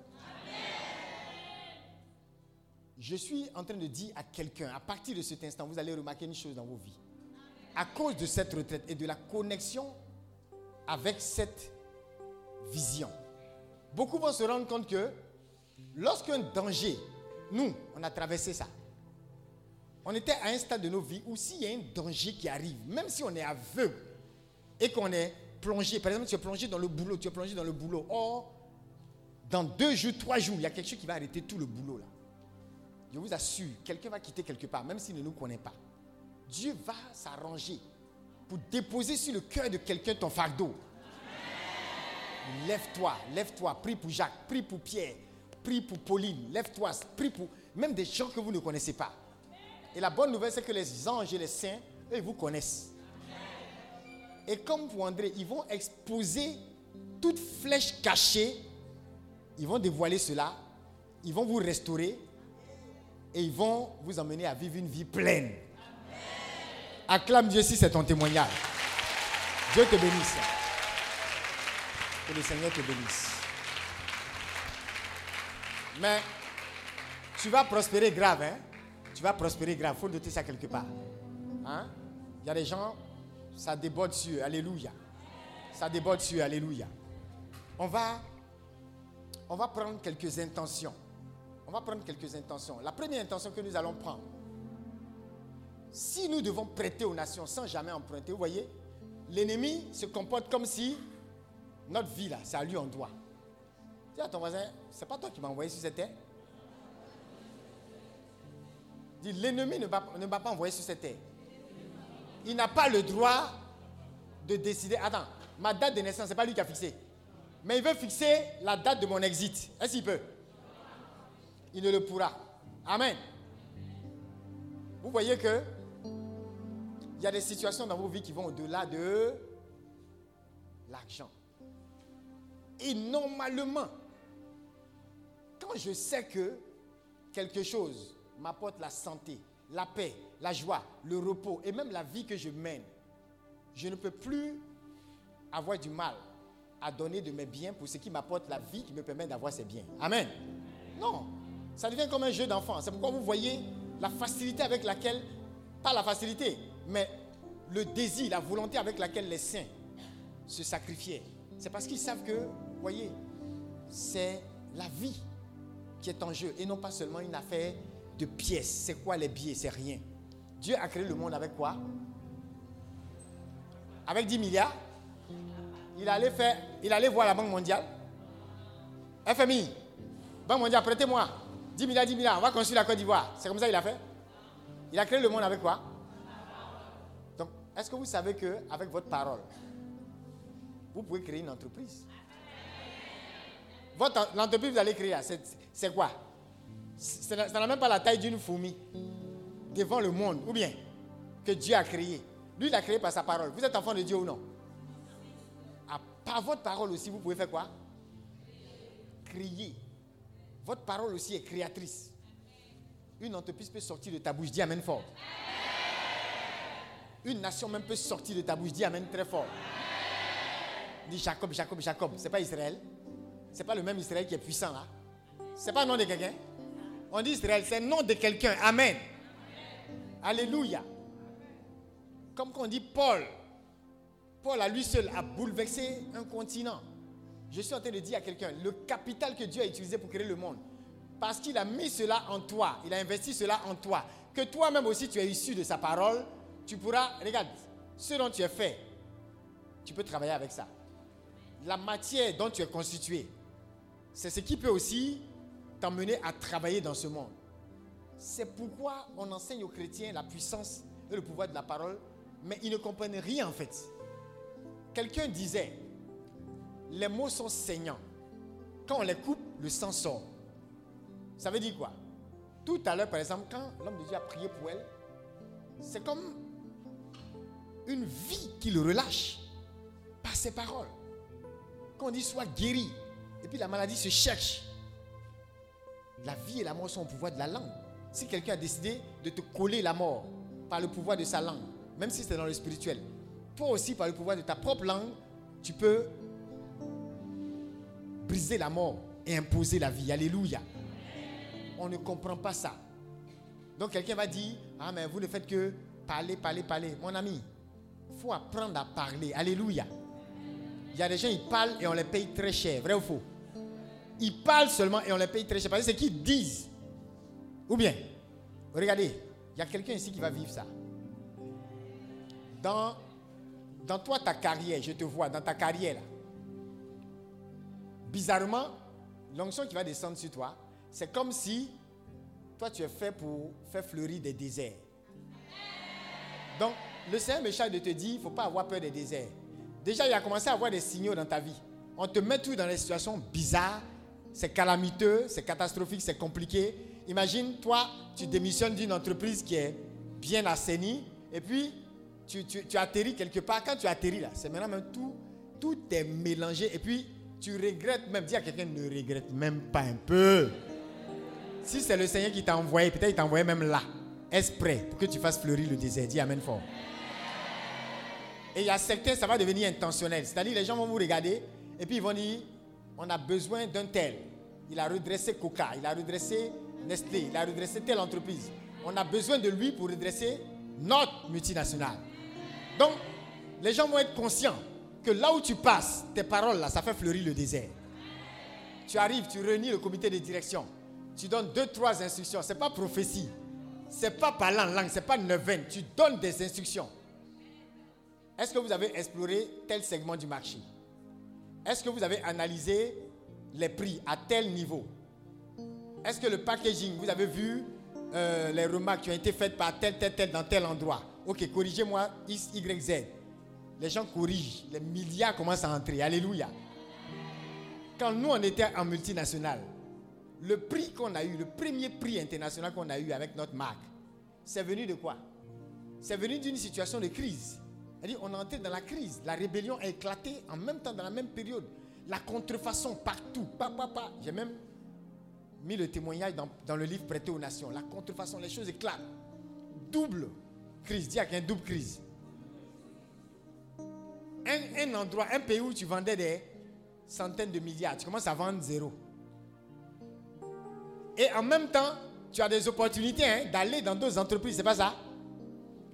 Je suis en train de dire à quelqu'un, à partir de cet instant, vous allez remarquer une chose dans vos vies. À cause de cette retraite et de la connexion avec cette vision, beaucoup vont se rendre compte que lorsqu'un danger, nous, on a traversé ça. On était à un stade de nos vies où s'il y a un danger qui arrive, même si on est aveugle et qu'on est plongé, par exemple, tu es plongé dans le boulot, tu es plongé dans le boulot. Or, dans deux jours, trois jours, il y a quelque chose qui va arrêter tout le boulot là. Je vous assure, quelqu'un va quitter quelque part, même s'il ne nous connaît pas. Dieu va s'arranger pour déposer sur le cœur de quelqu'un ton fardeau. Lève-toi, lève-toi, prie pour Jacques, prie pour Pierre, prie pour Pauline, lève-toi, prie pour même des gens que vous ne connaissez pas. Et la bonne nouvelle, c'est que les anges et les saints, eux, ils vous connaissent. Et comme pour André, ils vont exposer toute flèche cachée. Ils vont dévoiler cela. Ils vont vous restaurer. Et ils vont vous emmener à vivre une vie pleine. Acclame Dieu si c'est ton témoignage. Dieu te bénisse. Que le Seigneur te bénisse. Mais tu vas prospérer grave, hein? Tu vas prospérer grave. Il faut noter ça quelque part. Hein? Il y a des gens, ça déborde sur. Alléluia. Ça déborde sur. Alléluia. On va, on va prendre quelques intentions. On va prendre quelques intentions. La première intention que nous allons prendre, si nous devons prêter aux nations sans jamais emprunter, vous voyez, l'ennemi se comporte comme si notre vie là, c'est à lui on doit. Dis à ton voisin, c'est pas toi qui m'as envoyé sur cette terre. Dis, l'ennemi ne va pas envoyer sur cette terre. Il n'a pas le droit de décider. Attends, ma date de naissance, ce n'est pas lui qui a fixé. Mais il veut fixer la date de mon exit. Est-ce qu'il peut? Il ne le pourra. Amen. Vous voyez que il y a des situations dans vos vies qui vont au-delà de l'argent. Et normalement, quand je sais que quelque chose m'apporte la santé, la paix, la joie, le repos et même la vie que je mène, je ne peux plus avoir du mal à donner de mes biens pour ce qui m'apporte la vie qui me permet d'avoir ces biens. Amen. Non, ça devient comme un jeu d'enfant. C'est pourquoi vous voyez la facilité avec laquelle, pas la facilité, mais le désir, la volonté avec laquelle les saints se sacrifiaient. C'est parce qu'ils savent que, voyez, c'est la vie qui est en jeu et non pas seulement une affaire de pièces. C'est quoi les billets C'est rien. Dieu a créé le monde avec quoi? Avec 10 milliards. Il allait, faire, il allait voir la Banque mondiale. FMI, Banque mondiale, prêtez-moi. 10 milliards, 10 milliards, on va construire la Côte d'Ivoire. C'est comme ça qu'il a fait. Il a créé le monde avec quoi? Donc, est-ce que vous savez qu'avec votre parole, vous pouvez créer une entreprise? L'entreprise que vous allez créer, c'est quoi? Ça n'a même pas la taille d'une fourmi devant le monde, ou bien que Dieu a créé. Lui, il a créé par sa parole. Vous êtes enfant de Dieu ou non? Par votre parole aussi, vous pouvez faire quoi? Crier. Votre parole aussi est créatrice. Une entreprise peut sortir de ta bouche, dis Amen fort. Une nation même peut sortir de ta bouche, dis Amen très fort. Dis Jacob, Jacob, Jacob. C'est pas Israël. C'est pas le même Israël qui est puissant là. C'est pas le nom de quelqu'un. On dit Israël, c'est le nom de quelqu'un. Amen. Alléluia. Comme qu'on dit Paul. Paul à lui seul a bouleversé un continent. Je suis en train de dire à quelqu'un, le capital que Dieu a utilisé pour créer le monde, parce qu'il a mis cela en toi, il a investi cela en toi, que toi-même aussi tu es issu de sa parole, tu pourras, regarde, ce dont tu es fait, tu peux travailler avec ça. La matière dont tu es constitué, c'est ce qui peut aussi t'emmener à travailler dans ce monde. C'est pourquoi on enseigne aux chrétiens la puissance et le pouvoir de la parole, mais ils ne comprennent rien en fait. Quelqu'un disait, les mots sont saignants. Quand on les coupe, le sang sort. Ça veut dire quoi? Tout à l'heure, par exemple, quand l'homme de Dieu a prié pour elle, c'est comme une vie qu'il relâche par ses paroles. Quand on dit soit guéri, et puis la maladie se cherche. La vie et la mort sont au pouvoir de la langue. Si quelqu'un a décidé de te coller la mort par le pouvoir de sa langue, même si c'est dans le spirituel, toi aussi par le pouvoir de ta propre langue, tu peux briser la mort et imposer la vie. Alléluia. On ne comprend pas ça. Donc quelqu'un va dire, ah mais vous ne faites que parler, parler, parler. Mon ami, il faut apprendre à parler. Alléluia. Il y a des gens, ils parlent et on les paye très cher. Vrai ou faux? Ils parlent seulement et on les paye très cher. Parce que c'est qu'ils disent. Ou bien, regardez, il y a quelqu'un ici qui va vivre ça. Dans, toi, ta carrière, je te vois, dans ta carrière, bizarrement, l'onction qui va descendre sur toi, c'est comme si toi tu es fait pour faire fleurir des déserts. Donc, le Seigneur me charge de te dire, il ne faut pas avoir peur des déserts. Déjà, il a commencé à avoir des signaux dans ta vie. On te met tout dans des situations bizarres, c'est calamiteux, c'est catastrophique, c'est compliqué. Imagine, toi, tu démissionnes d'une entreprise qui est bien assainie, et puis tu, atterris quelque part. Quand tu atterris là, c'est maintenant même tout, tout est mélangé, et puis tu regrettes même. Dis à quelqu'un, ne regrette même pas un peu. Si c'est le Seigneur qui t'a envoyé, peut-être il t'a envoyé même là, exprès, pour que tu fasses fleurir le désert? Dis Amen fort. Et il y a certains, ça va devenir intentionnel. C'est-à-dire, les gens vont vous regarder, et puis ils vont dire, on a besoin d'un tel. Il a redressé Coca, il a redressé Nestlé, il a redressé telle entreprise. On a besoin de lui pour redresser notre multinationale. Donc, les gens vont être conscients que là où tu passes, tes paroles, ça fait fleurir le désert. Tu arrives, tu réunis le comité de direction. Tu donnes deux, trois instructions. Ce n'est pas prophétie. Ce n'est pas parler en langue, ce n'est pas neuvaine. Tu donnes des instructions. Est-ce que vous avez exploré tel segment du marché? Est-ce que vous avez analysé les prix à tel niveau? Est-ce que le packaging, vous avez vu euh, les remarques qui ont été faites par tel, tel, tel dans tel endroit? Ok, corrigez-moi X, Y, Z. Les gens corrigent, les milliards commencent à entrer. Alléluia. Quand nous, on était en multinational, le prix qu'on a eu, le premier prix international qu'on a eu avec notre marque, c'est venu de quoi? C'est venu d'une situation de crise. C'est-à-dire, on est entré dans la crise. La rébellion a éclaté en même temps, dans la même période. La contrefaçon partout. Pa, pa, pa. J'ai même mis le témoignage dans, dans le livre prêté aux nations. La contrefaçon, les choses éclatent. Double crise. Dis à y a une double crise. Un, un endroit, un pays où tu vendais des centaines de milliards, tu commences à vendre zéro. Et en même temps, tu as des opportunités hein, d'aller dans d'autres entreprises, c'est pas ça?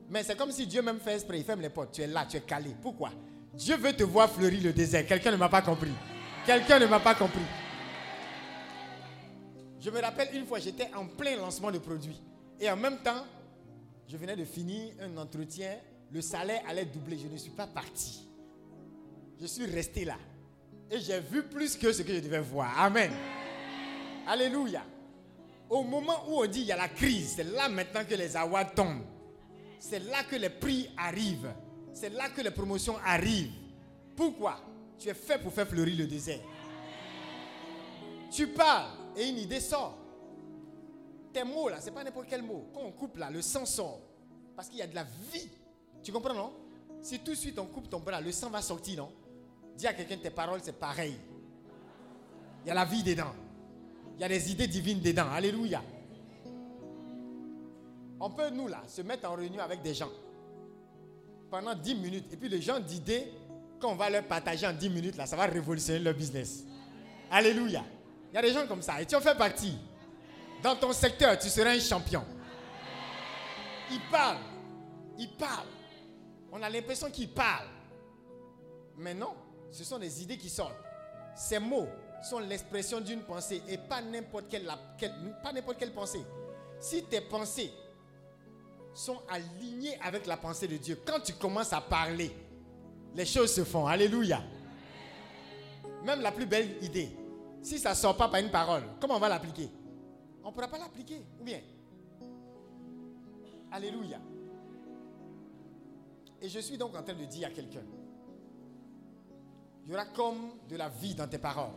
Mais c'est comme si Dieu même fait esprit, il ferme les portes. Tu es là, tu es calé. Pourquoi? Dieu veut te voir fleurir le désert. Quelqu'un ne m'a pas compris. Quelqu'un ne m'a pas compris. Je me rappelle une fois, j'étais en plein lancement de produits. Et en même temps, je venais de finir un entretien. Le salaire allait doubler. Je ne suis pas parti. Je suis resté là. Et j'ai vu plus que ce que je devais voir. Amen. Alléluia. Au moment où on dit il y a la crise, c'est là maintenant que les awards tombent. C'est là que les prix arrivent. C'est là que les promotions arrivent. Pourquoi? Tu es fait pour faire fleurir le désert. Tu parles et une idée sort. Tes mots là, c'est pas n'importe quel mot. Quand on coupe là, le sang sort. Parce qu'il y a de la vie. Tu comprends, non? Si tout de suite on coupe ton bras, le sang va sortir, non? Dis à quelqu'un tes paroles, c'est pareil. Il y a la vie dedans. Il y a des idées divines dedans. Alléluia. On peut, nous, là, se mettre en réunion avec des gens pendant 10 minutes. Et puis les gens d'idées, quand on va leur partager en 10 minutes, là, ça va révolutionner leur business. Alléluia. Il y a des gens comme ça. Et tu en fais partie. Dans ton secteur, tu seras un champion. Il parle. Il parle. On a l'impression qu'il parle. Mais non, ce sont des idées qui sortent. Ces mots sont l'expression d'une pensée et pas n'importe quelle, quelle- pas n'importe quelle pensée. Si tes pensées sont alignées avec la pensée de Dieu, quand tu commences à parler, les choses se font. Alléluia. Même la plus belle idée, si ça ne sort pas par une parole, comment on va l'appliquer? On ne pourra pas l'appliquer. Ou bien? Alléluia. Et je suis donc en train de dire à quelqu'un, il y aura comme de la vie dans tes paroles.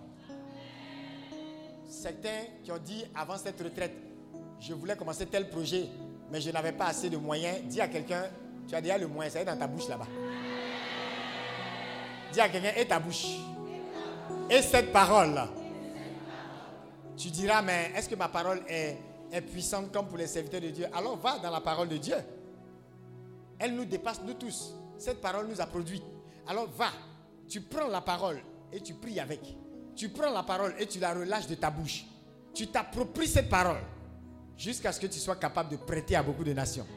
Certains qui ont dit avant cette retraite, je voulais commencer tel projet, mais je n'avais pas assez de moyens. Dis à quelqu'un, tu as déjà le moyen, ça est dans ta bouche là-bas. Dis à quelqu'un, et ta bouche. Et cette parole-là. Tu diras, mais est-ce que ma parole est, puissante comme pour les serviteurs de Dieu? Alors va dans la parole de Dieu. Elle nous dépasse, nous tous. Cette parole nous a produit. Alors va, tu prends la parole et tu pries avec. Tu prends la parole et tu la relâches de ta bouche. Tu t'appropries cette parole jusqu'à ce que tu sois capable de prêter à beaucoup de nations.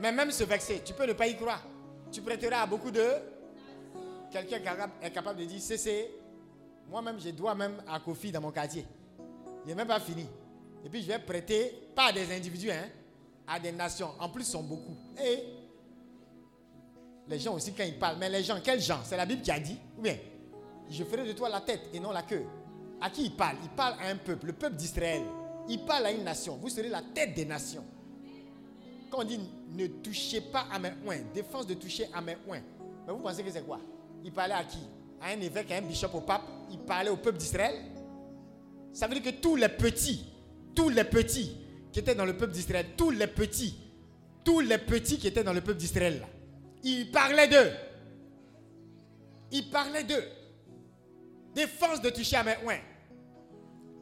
Mais même ce verset, tu peux ne pas y croire. Tu prêteras à beaucoup de... Quelqu'un est capable de dire, c'est... Moi-même, je dois même à Kofi dans mon quartier. Il n'est même pas fini. Et puis, je vais prêter, pas à des individus, hein, à des nations. En plus, ils sont beaucoup. Et les gens aussi, quand ils parlent, mais les gens, quels gens? C'est la Bible qui a dit Ou bien, je ferai de toi la tête et non la queue. À qui il parle? Il parle à un peuple, le peuple d'Israël. Il parle à une nation. Vous serez la tête des nations. Quand on dit ne touchez pas à mes oins, défense de toucher à mes oins, mais vous pensez que c'est quoi? Il parlait à qui? À un évêque, à un bishop, au pape Il parlait au peuple d'Israël Ça veut dire que tous les petits, tous les petits qui étaient dans le peuple d'Israël, tous les petits, tous les petits qui étaient dans le peuple d'Israël, il parlait d'eux. Il parlait d'eux. Défense de toucher à mes oins.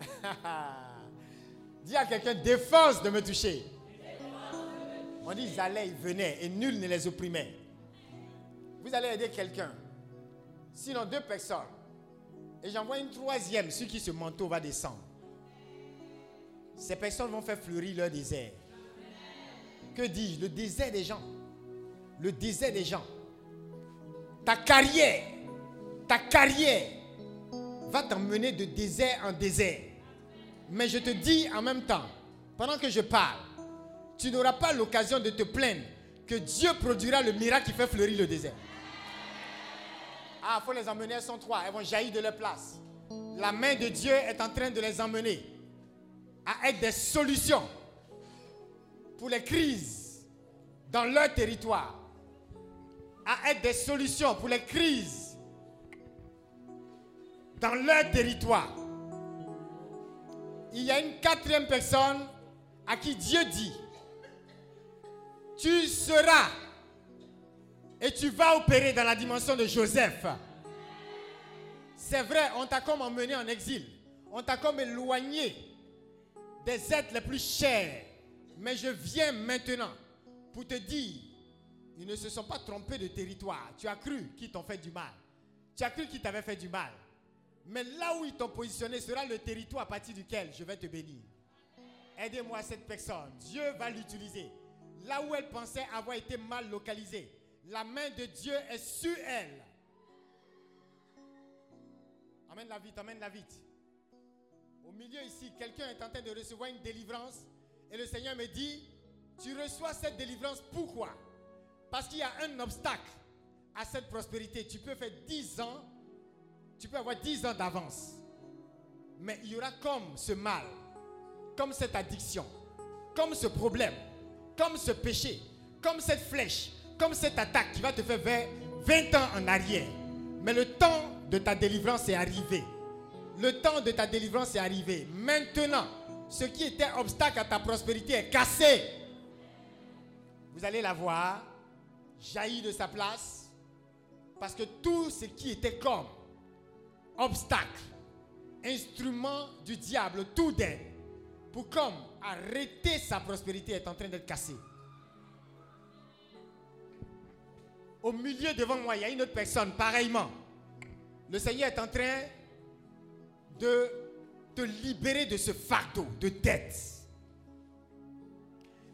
Dis à quelqu'un, défense de me toucher. On dit, ils allaient, ils venaient et nul ne les opprimait. Vous allez aider quelqu'un. Sinon, deux personnes. Et j'envoie une troisième, sur qui ce manteau va descendre. Ces personnes vont faire fleurir leur désert. Que dis-je? Le désert des gens. Le désert des gens. Ta carrière, ta carrière va t'emmener de désert en désert. Mais je te dis en même temps, pendant que je parle, tu n'auras pas l'occasion de te plaindre que Dieu produira le miracle qui fait fleurir le désert. Ah, il faut les emmener, elles sont trois, elles vont jaillir de leur place. La main de Dieu est en train de les emmener à être des solutions pour les crises dans leur territoire, à être des solutions pour les crises dans leur territoire. Il y a une quatrième personne à qui Dieu dit, tu seras et tu vas opérer dans la dimension de Joseph. C'est vrai, on t'a comme emmené en exil. On t'a comme éloigné des êtres les plus chers. Mais je viens maintenant pour te dire, ils ne se sont pas trompés de territoire. Tu as cru qu'ils t'ont fait du mal. Tu as cru qu'ils t'avaient fait du mal. Mais là où ils t'ont positionné sera le territoire à partir duquel je vais te bénir. Aidez-moi cette personne. Dieu va l'utiliser. Là où elle pensait avoir été mal localisée, la main de Dieu est sur elle. Amène-la vite, amène-la vite. Au milieu ici, quelqu'un est en train de recevoir une délivrance et le Seigneur me dit, tu reçois cette délivrance pourquoi? Parce qu'il y a un obstacle à cette prospérité. Tu peux faire 10 ans, tu peux avoir 10 ans d'avance. Mais il y aura comme ce mal, comme cette addiction, comme ce problème, comme ce péché, comme cette flèche, comme cette attaque qui va te faire vers 20 ans en arrière. Mais le temps de ta délivrance est arrivé. Le temps de ta délivrance est arrivé. Maintenant, ce qui était obstacle à ta prospérité est cassé. Vous allez la voir jaillir de sa place parce que tout ce qui était comme obstacle, instrument du diable, tout d'aide, pour comme arrêter sa prospérité est en train d'être cassé. Au milieu devant moi, il y a une autre personne, pareillement. Le Seigneur est en train de te libérer de ce fardeau de dette.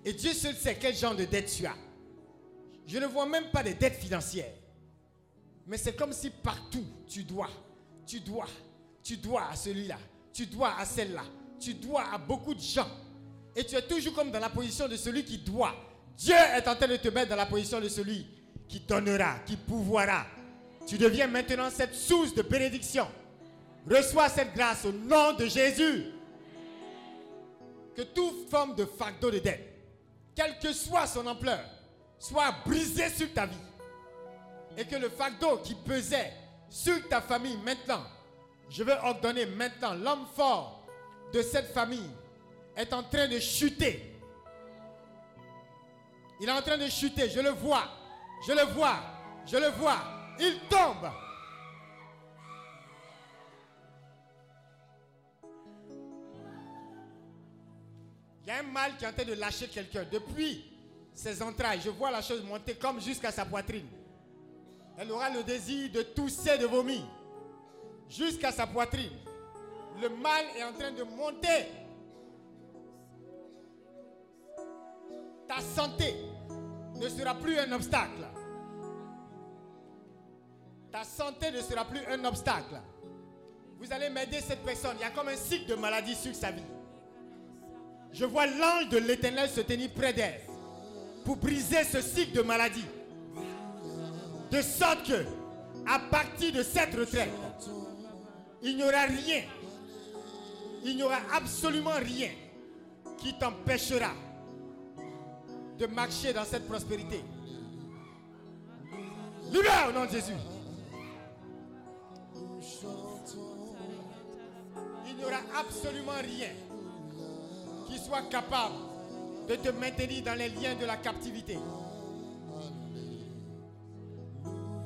Et Dieu seul sait quel genre de dette tu as. Je ne vois même pas de dettes financières. Mais c'est comme si partout tu dois, tu dois, tu dois à celui-là, tu dois à celle-là, tu dois à beaucoup de gens. Et tu es toujours comme dans la position de celui qui doit. Dieu est en train de te mettre dans la position de celui qui donnera, qui pouvoira. Tu deviens maintenant cette source de bénédiction. Reçois cette grâce au nom de Jésus. Que toute forme de fardeau de dette, quelle que soit son ampleur, soit brisée sur ta vie. Et que le fardeau qui pesait sur ta famille maintenant, je veux ordonner maintenant, l'homme fort de cette famille est en train de chuter. Il est en train de chuter, je le vois, je le vois, je le vois. Il tombe. Il y a un mal qui est en train de lâcher quelqu'un. Depuis ses entrailles, je vois la chose monter comme jusqu'à sa poitrine. Elle aura le désir de tousser, de vomir. Jusqu'à sa poitrine. Le mal est en train de monter. Ta santé ne sera plus un obstacle. Ta santé ne sera plus un obstacle. Vous allez m'aider cette personne. Il y a comme un cycle de maladie sur sa vie. Je vois l'ange de l'éternel se tenir près d'elle pour briser ce cycle de maladie. De sorte que, à partir de cette retraite, il n'y aura rien, il n'y aura absolument rien qui t'empêchera de marcher dans cette prospérité. Libère au nom de Jésus. Il n'y aura absolument rien qui soit capable de te maintenir dans les liens de la captivité.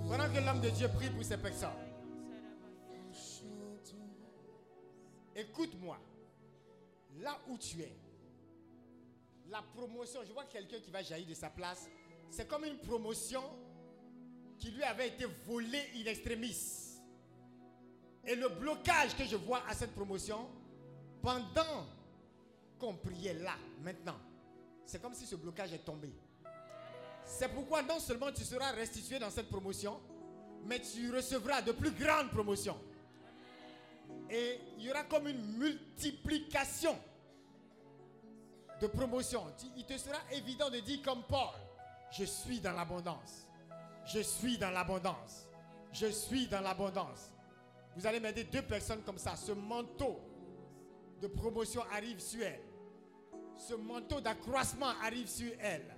Pendant que l'homme de Dieu prie pour ces personnes, écoute-moi. Là où tu es, la promotion, je vois quelqu'un qui va jaillir de sa place, c'est comme une promotion qui lui avait été volée in extremis. Et le blocage que je vois à cette promotion, pendant qu'on priait là, maintenant, c'est comme si ce blocage est tombé. C'est pourquoi non seulement tu seras restitué dans cette promotion, mais tu recevras de plus grandes promotions. Et il y aura comme une multiplication de promotions. Tu- Il te sera évident de dire comme Paul, je suis dans l'abondance. Je suis dans l'abondance. Je suis dans l'abondance. Vous allez m'aider deux personnes comme ça. Ce manteau de promotion arrive sur elle. ce manteau d'accroissement arrive sur elle.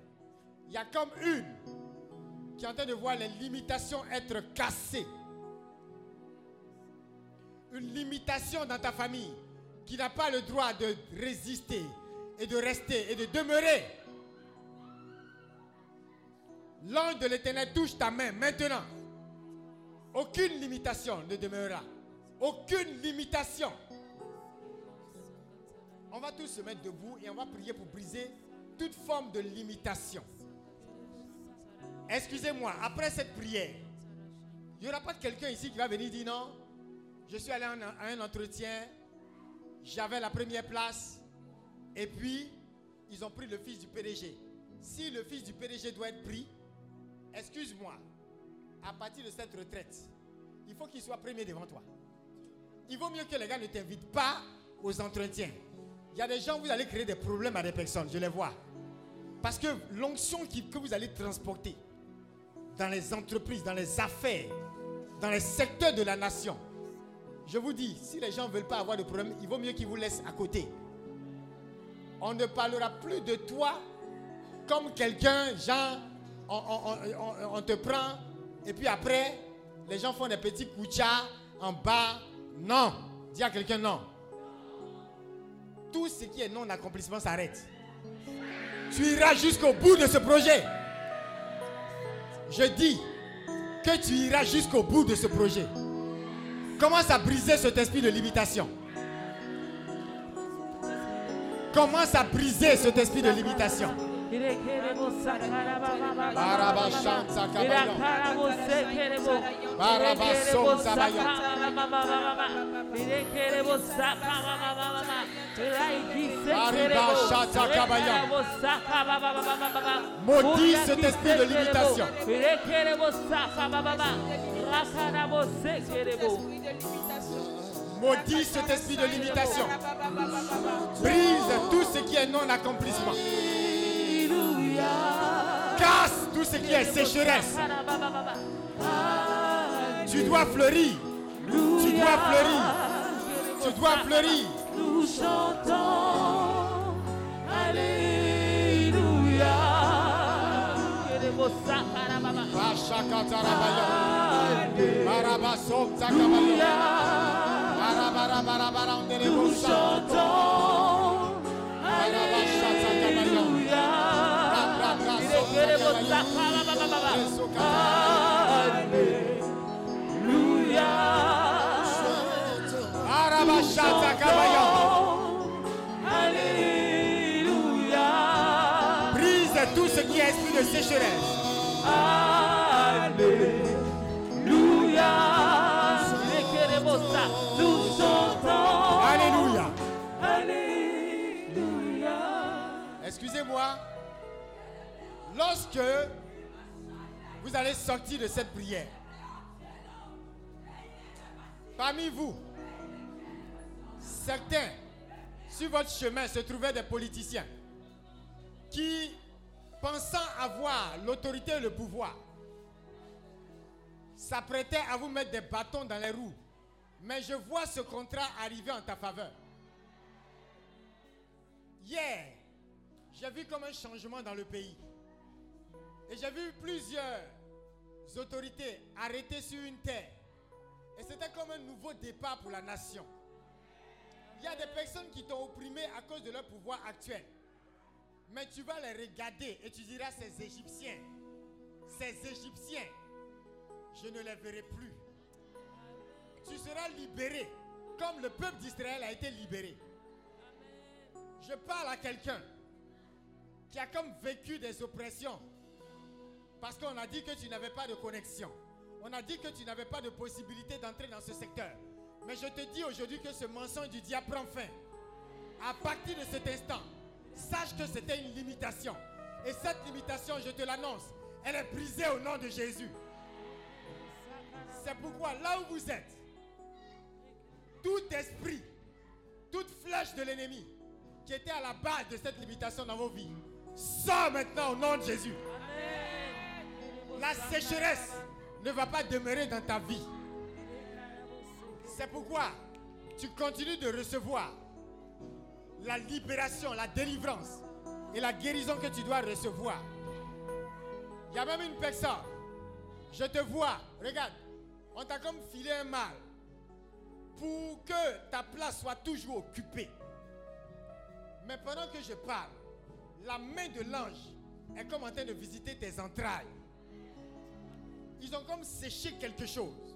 Il y a comme une qui est en train de voir les limitations être cassées. Une limitation dans ta famille qui n'a pas le droit de résister et de rester et de demeurer. L'ange de l'éternel touche ta main maintenant. Aucune limitation ne demeurera. Aucune limitation. On va tous se mettre debout et on va prier pour briser toute forme de limitation. Excusez-moi, après cette prière, il n'y aura pas quelqu'un ici qui va venir dire non. Je suis allé à un entretien, j'avais la première place, et puis ils ont pris le fils du PDG. Si le fils du PDG doit être pris, excuse-moi, à partir de cette retraite, il faut qu'il soit premier devant toi. Il vaut mieux que les gars ne t'invitent pas aux entretiens. Il y a des gens, vous allez créer des problèmes à des personnes, je les vois. Parce que l'onction que vous allez transporter dans les entreprises, dans les affaires, dans les secteurs de la nation, je vous dis, si les gens ne veulent pas avoir de problème, il vaut mieux qu'ils vous laissent à côté. On ne parlera plus de toi comme quelqu'un, genre, on, te prend, et puis après, les gens font des petits couchas en bas. Non. Dis à quelqu'un non. Tout ce qui est non-accomplissement s'arrête. Tu iras jusqu'au bout de ce projet. Je dis que tu iras jusqu'au bout de ce projet. Commence à briser cet esprit de limitation. Commence à briser cet esprit de limitation. Maudis cet esprit de limitation. Maudis cet esprit de limitation. Brise tout ce qui est non-accomplissement. Casse tout ce qui est sécheresse. Tu dois fleurir. Tu dois fleurir. Tu dois fleurir. Nous chantons Alléluia. Barabarabarabarandelebosa. Chantons. Alléluia. Alléluia. Brise tout ce qui est esprit de sécheresse. Lorsque vous allez sortir de cette prière, parmi vous, certains, sur votre chemin, se trouvaient des politiciens qui, pensant avoir l'autorité et le pouvoir, s'apprêtaient à vous mettre des bâtons dans les roues. Mais je vois ce contrat arriver en ta faveur. Hier, j'ai vu comme un changement dans le pays. Et j'ai vu plusieurs autorités arrêtées sur une terre. Et c'était comme un nouveau départ pour la nation. Il y a des personnes qui t'ont opprimé à cause de leur pouvoir actuel. Mais tu vas les regarder et tu diras, ces Égyptiens, ces Égyptiens, je ne les verrai plus. Tu seras libéré comme le peuple d'Israël a été libéré. Je parle à quelqu'un qui a comme vécu des oppressions parce qu'on a dit que tu n'avais pas de connexion. On a dit que tu n'avais pas de possibilité d'entrer dans ce secteur. Mais je te dis aujourd'hui que ce mensonge du diable prend fin. À partir de cet instant, sache que c'était une limitation. Et cette limitation, je te l'annonce, elle est brisée au nom de Jésus. C'est pourquoi là où vous êtes, tout esprit, toute flèche de l'ennemi qui était à la base de cette limitation dans vos vies, sort maintenant au nom de Jésus. La sécheresse ne va pas demeurer dans ta vie. C'est pourquoi tu continues de recevoir la libération, la délivrance et la guérison que tu dois recevoir. Il y a même une personne. Je te vois. Regarde. On t'a comme filé un mal. Pour que ta place soit toujours occupée. Mais pendant que je parle, la main de l'ange est comme en train de visiter tes entrailles. Ils ont comme séché quelque chose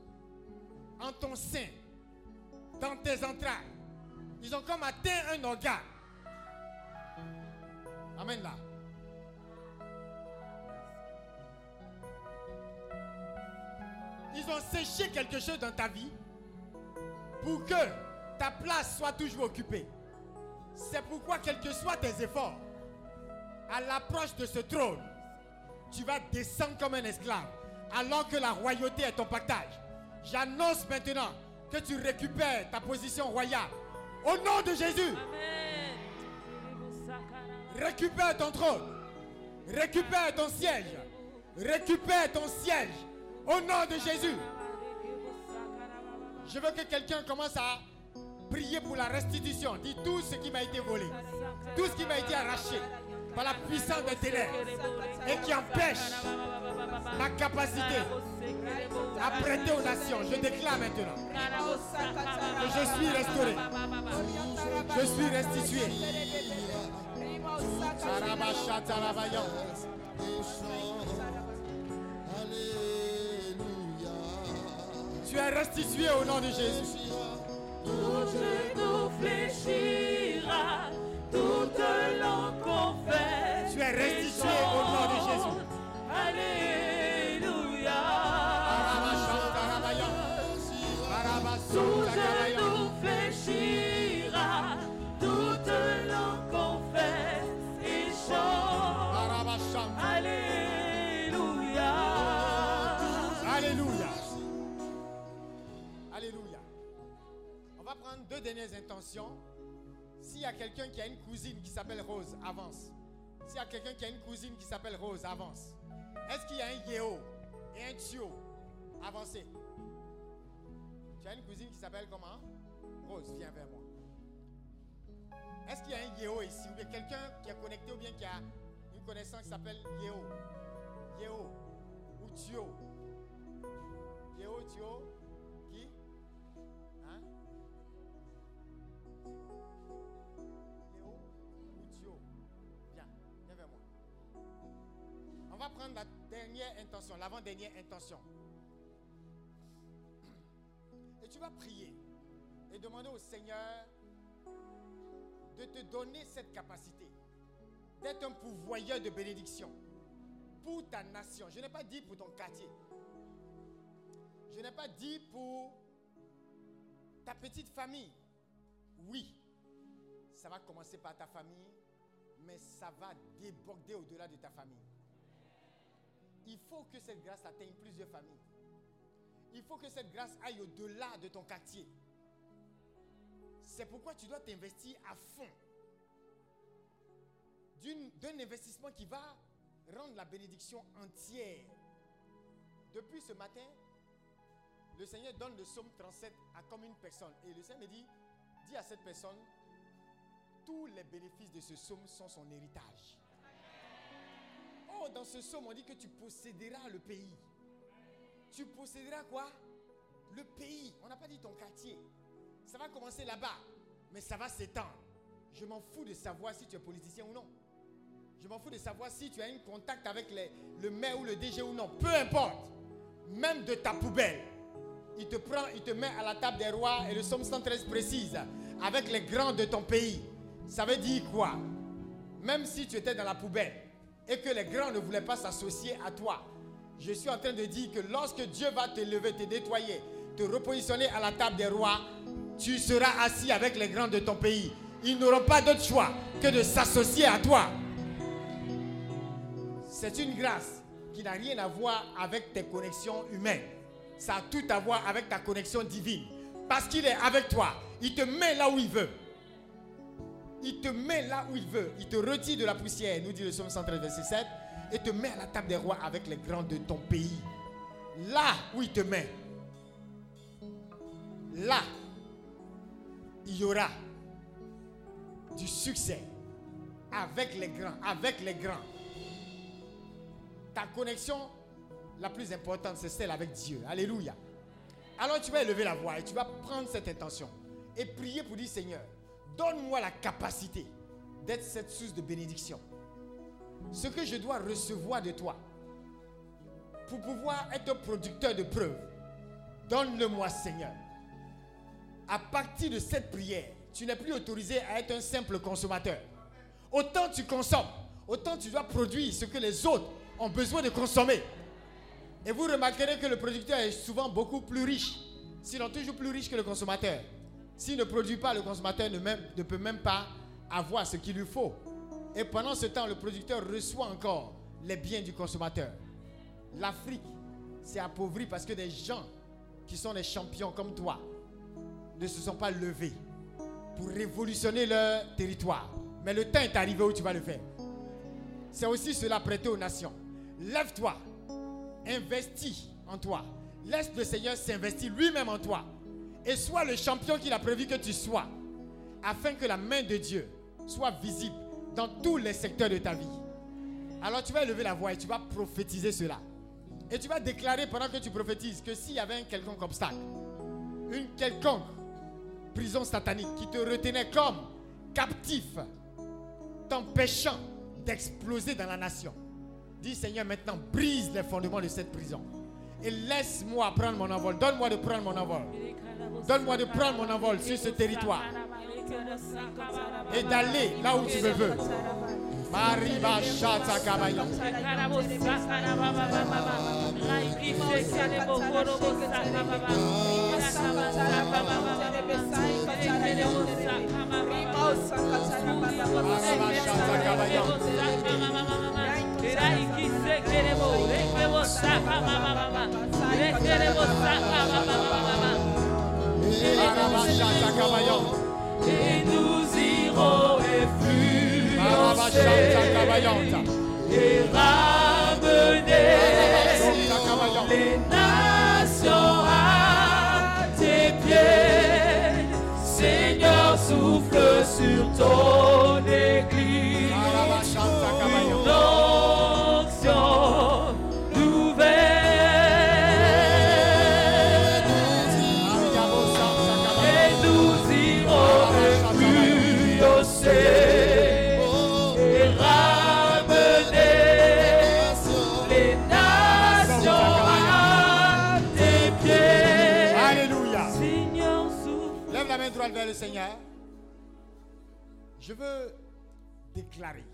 en ton sein, dans tes entrailles. Ils ont comme atteint un organe. Amen là. Ils ont séché quelque chose dans ta vie pour que ta place soit toujours occupée. C'est pourquoi, quels que soient tes efforts, à l'approche de ce trône, tu vas descendre comme un esclave, alors que la royauté est ton partage. J'annonce maintenant que tu récupères ta position royale. Au nom de Jésus, récupère ton trône. Récupère ton siège. Récupère ton siège. Au nom de Jésus. Je veux que quelqu'un commence à prier pour la restitution. Dis tout ce qui m'a été volé. Tout ce qui m'a été arraché par la puissance des ténèbres et qui empêche ma capacité à prêter aux nations. Je déclare maintenant que je suis restauré. Je suis restitué. Tu es restitué au nom de Jésus. Toute langue confesse. Tu es restitué au nom de Jésus. Alléluia. Tout genou fléchira, toute langue confesse et chante. Alléluia. Alléluia. Alléluia. On va prendre deux dernières intentions. S'il y a quelqu'un qui a une cousine qui s'appelle Rose, avance. S'il y a quelqu'un qui a une cousine qui s'appelle Rose, avance. Est-ce qu'il y a un Yého et un Tio? Avancez. Tu as une cousine qui s'appelle comment? Rose, viens vers moi. Est-ce qu'il y a un Yého ici Ou bien quelqu'un qui est connecté ou bien qui a une connaissance qui s'appelle Yého Yého ou Tio? Yého, Tio? Prendre la dernière intention, l'avant-dernière intention. Et tu vas prier et demander au Seigneur de te donner cette capacité d'être un pourvoyeur de bénédiction pour ta nation. Je n'ai pas dit pour ton quartier. Je n'ai pas dit pour ta petite famille. Oui, ça va commencer par ta famille, mais ça va déborder au-delà de ta famille. Il faut que cette grâce atteigne plusieurs familles. Il faut que cette grâce aille au-delà de ton quartier. C'est pourquoi tu dois t'investir à fond d'un investissement qui va rendre la bénédiction entière. Depuis ce matin, le Seigneur donne le psaume 37 à comme une personne. Et le Seigneur me dit, dis à cette personne, tous les bénéfices de ce psaume sont son héritage. Oh, dans ce psaume, on dit que tu posséderas le pays. Tu posséderas quoi? Le pays. On n'a pas dit ton quartier. Ça va commencer là-bas, mais ça va s'étendre. Je m'en fous de savoir si tu es politicien ou non. Je m'en fous de savoir si tu as un contact avec le maire ou le DG ou non. Peu importe. Même de ta poubelle. Il te prend, il te met à la table des rois et le psaume 113 précise. Avec les grands de ton pays. Ça veut dire quoi? Même si tu étais dans la poubelle et que les grands ne voulaient pas s'associer à toi. Je suis en train de dire que lorsque Dieu va te lever, te nettoyer, te repositionner à la table des rois, tu seras assis avec les grands de ton pays. Ils n'auront pas d'autre choix que de s'associer à toi. C'est une grâce qui n'a rien à voir avec tes connexions humaines. Ça a tout à voir avec ta connexion divine. Parce qu'il est avec toi. Il te met là où il veut. Il te met là où il veut. Il te retire de la poussière, nous dit le psaume 113, verset 7, et te met à la table des rois avec les grands de ton pays. Là où il te met, là, il y aura du succès avec les grands, avec les grands. Ta connexion la plus importante, c'est celle avec Dieu. Alléluia. Alors tu vas élever la voix et tu vas prendre cette intention et prier pour dire Seigneur, donne-moi la capacité d'être cette source de bénédiction. Ce que je dois recevoir de toi pour pouvoir être producteur de preuves, donne-le-moi Seigneur. À partir de cette prière, tu n'es plus autorisé à être un simple consommateur. Autant tu consommes, autant tu dois produire ce que les autres ont besoin de consommer. Et vous remarquerez que le producteur est souvent beaucoup plus riche, sinon toujours plus riche que le consommateur. S'il ne produit pas, le consommateur ne, peut même pas avoir ce qu'il lui faut. Et pendant ce temps, le producteur reçoit encore les biens du consommateur. L'Afrique s'est appauvrie parce que des gens qui sont des champions comme toi ne se sont pas levés pour révolutionner leur territoire. Mais le temps est arrivé où tu vas le faire. C'est aussi cela prêté aux nations. Lève-toi, investis en toi. Laisse le Seigneur s'investir lui-même en toi. Et sois le champion qu'il a prévu que tu sois. Afin que la main de Dieu soit visible dans tous les secteurs de ta vie. Alors tu vas élever la voix et tu vas prophétiser cela. Et tu vas déclarer pendant que tu prophétises que s'il y avait un quelconque obstacle, une quelconque prison satanique qui te retenait comme captif, t'empêchant d'exploser dans la nation. Dis Seigneur, maintenant brise les fondements de cette prison. Et laisse-moi prendre mon envol. Donne-moi de prendre mon envol. Donne-moi de prendre mon envol sur ce territoire. Et d'aller là où tu me veux. Mariba. Mariba. Et nous irons et les nations à tes pieds. Seigneur, souffle sur ton Seigneur. Je veux déclarer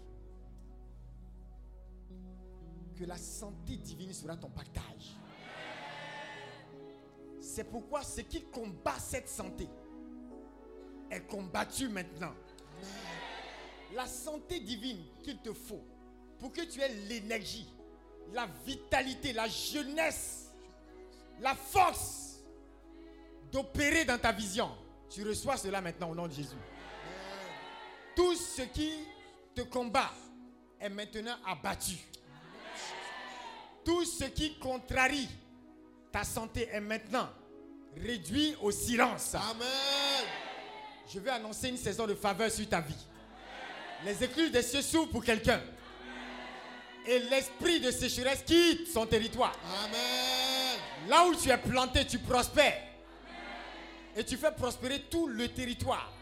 que la santé divine sera ton partage. C'est pourquoi ce qui combat cette santé est combattu maintenant. La santé divine qu'il te faut pour que tu aies l'énergie, la vitalité, la jeunesse, la force d'opérer dans ta vision. Tu reçois cela maintenant au nom de Jésus. Tout ce qui te combat est maintenant abattu. Tout ce qui contrarie ta santé est maintenant réduit au silence. Amen. Je vais annoncer une saison de faveur sur ta vie. Les écluses des cieux s'ouvrent pour quelqu'un. Et l'esprit de sécheresse quitte son territoire. Amen. Là où tu es planté, tu prospères. Et tu fais prospérer tout le territoire.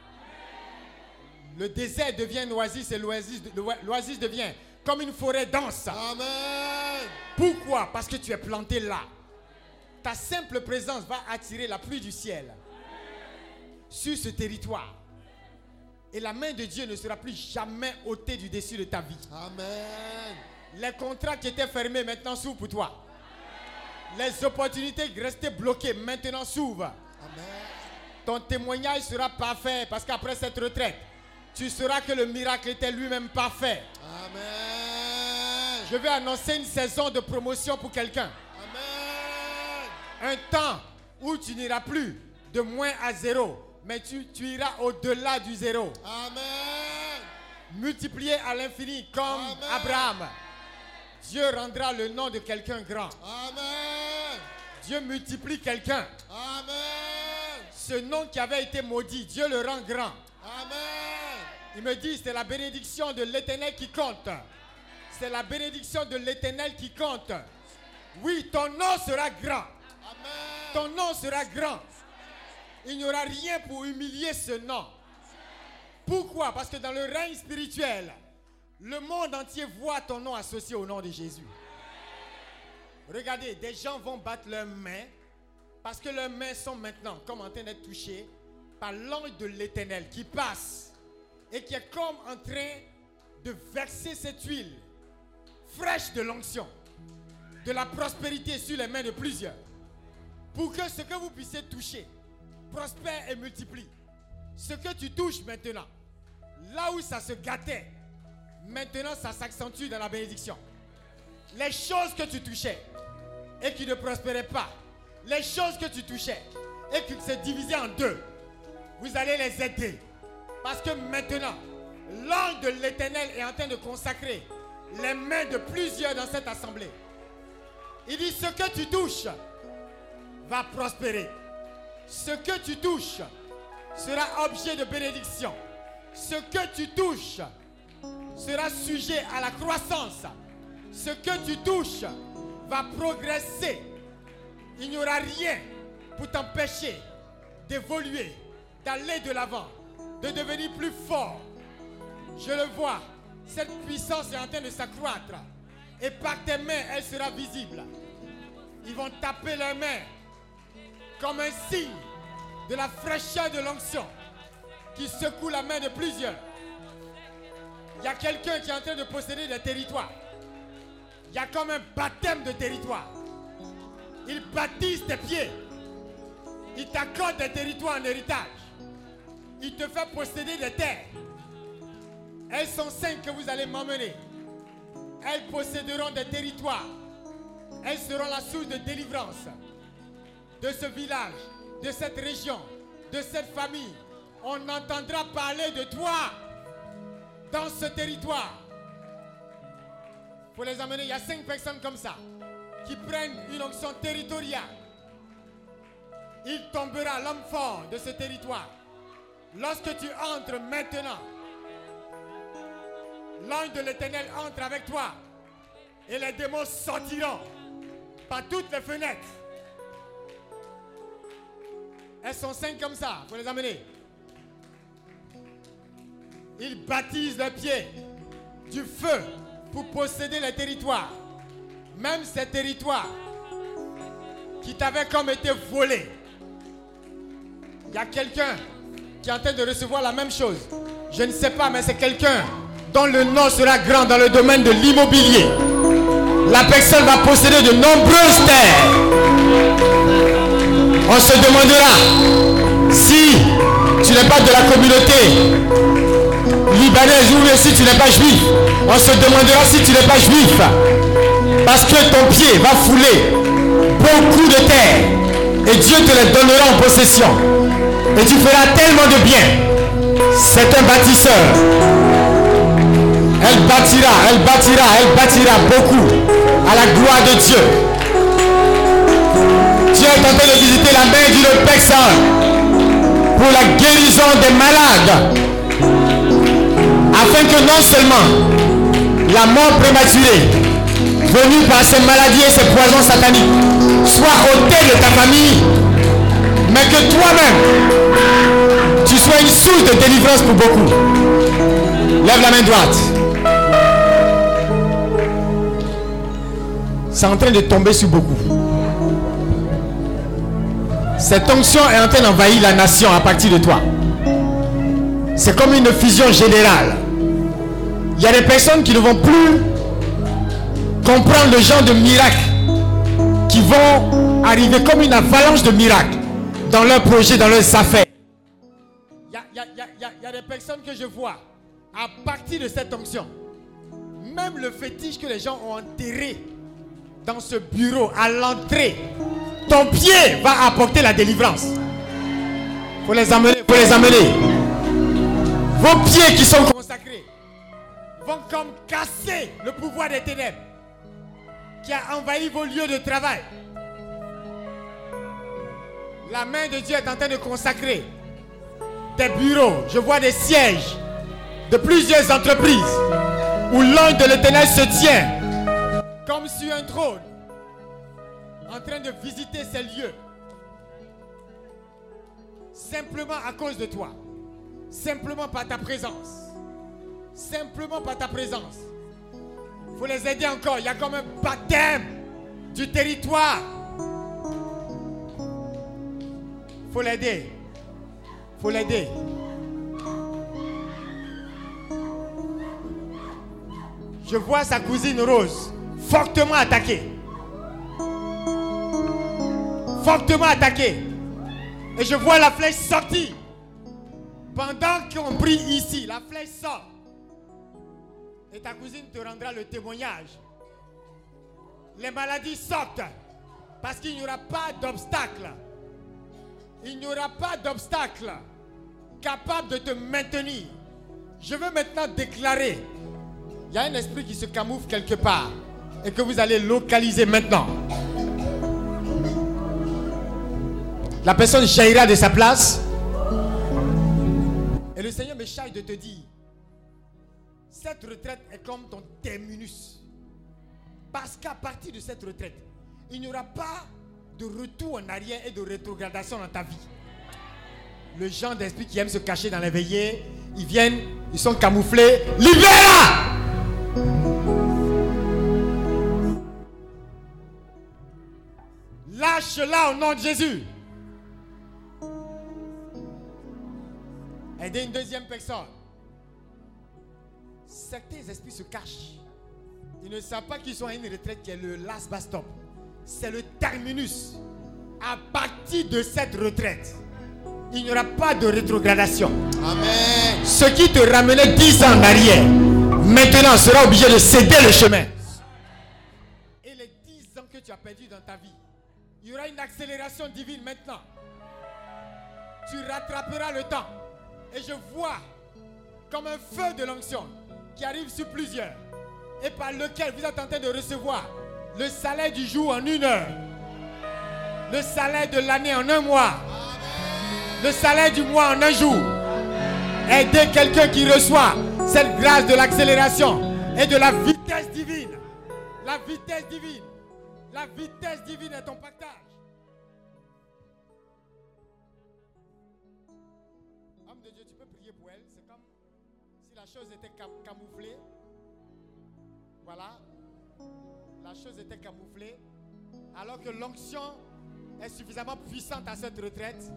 Le désert devient l'oasis et l'oasis l'oasis devient comme une forêt dense. Amen. Pourquoi? Parce que tu es planté là. Ta simple présence va attirer la pluie du ciel sur ce territoire. Et la main de Dieu ne sera plus jamais ôtée du dessus de ta vie. Amen. Les contrats qui étaient fermés maintenant s'ouvrent pour toi. Les opportunités qui restaient bloquées maintenant s'ouvrent. Ton témoignage sera parfait parce qu'après cette retraite, tu sauras que le miracle était lui-même parfait. Amen. Je vais annoncer une saison de promotion pour quelqu'un. Amen. Un temps où tu n'iras plus de moins à zéro, mais tu, tu iras au-delà du zéro. Amen. Multiplié à l'infini comme Amen. Abraham. Dieu rendra le nom de quelqu'un grand. Amen. Dieu multiplie quelqu'un. Amen. Ce nom qui avait été maudit, Dieu le rend grand. Amen. Il me dit, c'est la bénédiction de l'éternel qui compte. C'est la bénédiction de l'éternel qui compte. Oui, ton nom sera grand. Ton nom sera grand. Il n'y aura rien pour humilier ce nom. Pourquoi? Parce que dans le règne spirituel, le monde entier voit ton nom associé au nom de Jésus. Regardez, des gens vont battre leurs mains parce que leurs mains sont maintenant comme en train d'être touchées par l'ange de l'éternel qui passe et qui est comme en train de verser cette huile fraîche de l'onction, de la prospérité sur les mains de plusieurs. Pour que ce que vous puissiez toucher prospère et multiplie. Ce que tu touches maintenant, là où ça se gâtait, maintenant ça s'accentue dans la bénédiction. Les choses que tu touchais et qui ne prospéraient pas, les choses que tu touchais et qui se divisaient en deux, vous allez les aider. Parce que maintenant, l'ange de l'éternel est en train de consacrer les mains de plusieurs dans cette assemblée. Il dit, ce que tu touches va prospérer. Ce que tu touches sera objet de bénédiction. Ce que tu touches sera sujet à la croissance. Ce que tu touches va progresser. Il n'y aura rien pour t'empêcher d'évoluer, d'aller de l'avant, de devenir plus fort. Je le vois, cette puissance est en train de s'accroître. Et par tes mains, elle sera visible. Ils vont taper leurs mains comme un signe de la fraîcheur de l'onction qui secoue la main de plusieurs. Il y a quelqu'un qui est en train de posséder des territoires. Il y a comme un baptême de territoire. Ils baptisent tes pieds. Ils t'accordent des territoires en héritage. Il te fait posséder des terres. Elles sont cinq que vous allez m'emmener. Elles posséderont des territoires. Elles seront la source de délivrance de ce village, de cette région, de cette famille. On entendra parler de toi dans ce territoire. Pour les amener, il y a cinq personnes comme ça qui prennent une onction territoriale. Il tombera l'homme fort de ce territoire. Lorsque tu entres maintenant, l'ange de l'éternel entre avec toi et les démons sortiront par toutes les fenêtres. Elles sont cinq comme ça, faut les amener. Ils baptisent les pieds du feu pour posséder les territoires. Même ces territoires qui t'avaient comme été volés. Il y a quelqu'un qui est en train de recevoir la même chose. Je ne sais pas, mais c'est quelqu'un dont le nom sera grand dans le domaine de l'immobilier. La personne va posséder de nombreuses terres. On se demandera si tu n'es pas de la communauté libanaise ou si tu n'es pas juif. On se demandera si tu n'es pas juif. Parce que ton pied va fouler beaucoup de terre. Et Dieu te les donnera en possession. Et tu feras tellement de bien. C'est un bâtisseur. Elle bâtira, elle bâtira, elle bâtira beaucoup à la gloire de Dieu. Dieu est en train de visiter la main d'une personne pour la guérison des malades. Afin que non seulement la mort prématurée venue par ces maladies et ces poisons sataniques soit ôtée de ta famille, mais que toi-même, tu sois une source de délivrance pour beaucoup. Lève la main droite. C'est en train de tomber sur beaucoup. Cette onction est en train d'envahir la nation à partir de toi. C'est comme une fusion générale. Il y a des personnes qui ne vont plus comprendre le genre de miracles qui vont arriver comme une avalanche de miracles dans leurs projets, dans leurs affaires. Il y a, des personnes que je vois à partir de cette onction. Même le fétiche que les gens ont enterré dans ce bureau, à l'entrée, ton pied va apporter la délivrance. Faut les amener, faut les amener. Vos pieds qui sont consacrés vont comme casser le pouvoir des ténèbres qui a envahi vos lieux de travail. La main de Dieu est en train de consacrer des bureaux. Je vois des sièges de plusieurs entreprises où l'ange de l'éternel se tient comme sur un trône en train de visiter ces lieux simplement à cause de toi, simplement par ta présence, simplement par ta présence. Il faut les aider encore. Il y a comme un baptême du territoire. Il faut l'aider. Il faut l'aider. Je vois sa cousine Rose fortement attaquée. Fortement attaquée. Et je vois la flèche sortir. Pendant qu'on prie ici, la flèche sort. Et ta cousine te rendra le témoignage. Les maladies sortent. Parce qu'il n'y aura pas d'obstacle. Il n'y aura pas d'obstacle capable de te maintenir. Je veux maintenant déclarer. Il y a un esprit qui se camoufle quelque part. Et que vous allez localiser maintenant. La personne jaillira de sa place. Et le Seigneur me charge de te dire, cette retraite est comme ton terminus. Parce qu'à partir de cette retraite, il n'y aura pas de retour en arrière et de rétrogradation dans ta vie. Le genre d'esprit qui aime se cacher dans les veillées, ils viennent, ils sont camouflés. Libère-la Lâche-la au nom de Jésus. Aidez une deuxième personne. Certains esprits se cachent. Ils ne savent pas qu'ils sont à une retraite qui est le last bus stop. C'est le terminus. À partir de cette retraite, il n'y aura pas de rétrogradation. Amen. Ce qui te ramenait 10 ans en arrière, maintenant sera obligé de céder le chemin. Et les 10 ans que tu as perdus dans ta vie, il y aura une accélération divine maintenant. Tu rattraperas le temps. Et je vois comme un feu de l'onction qui arrive sur plusieurs et par lequel vous êtes en de recevoir le salaire du jour en une heure, le salaire de l'année en un mois, le salaire du mois en un jour. Aidez quelqu'un qui reçoit cette grâce de l'accélération et de la vitesse divine. La vitesse divine. La vitesse divine est ton partage. Camouflée. Voilà. La chose était camouflée. Alors que l'onction est suffisamment puissante à cette retraite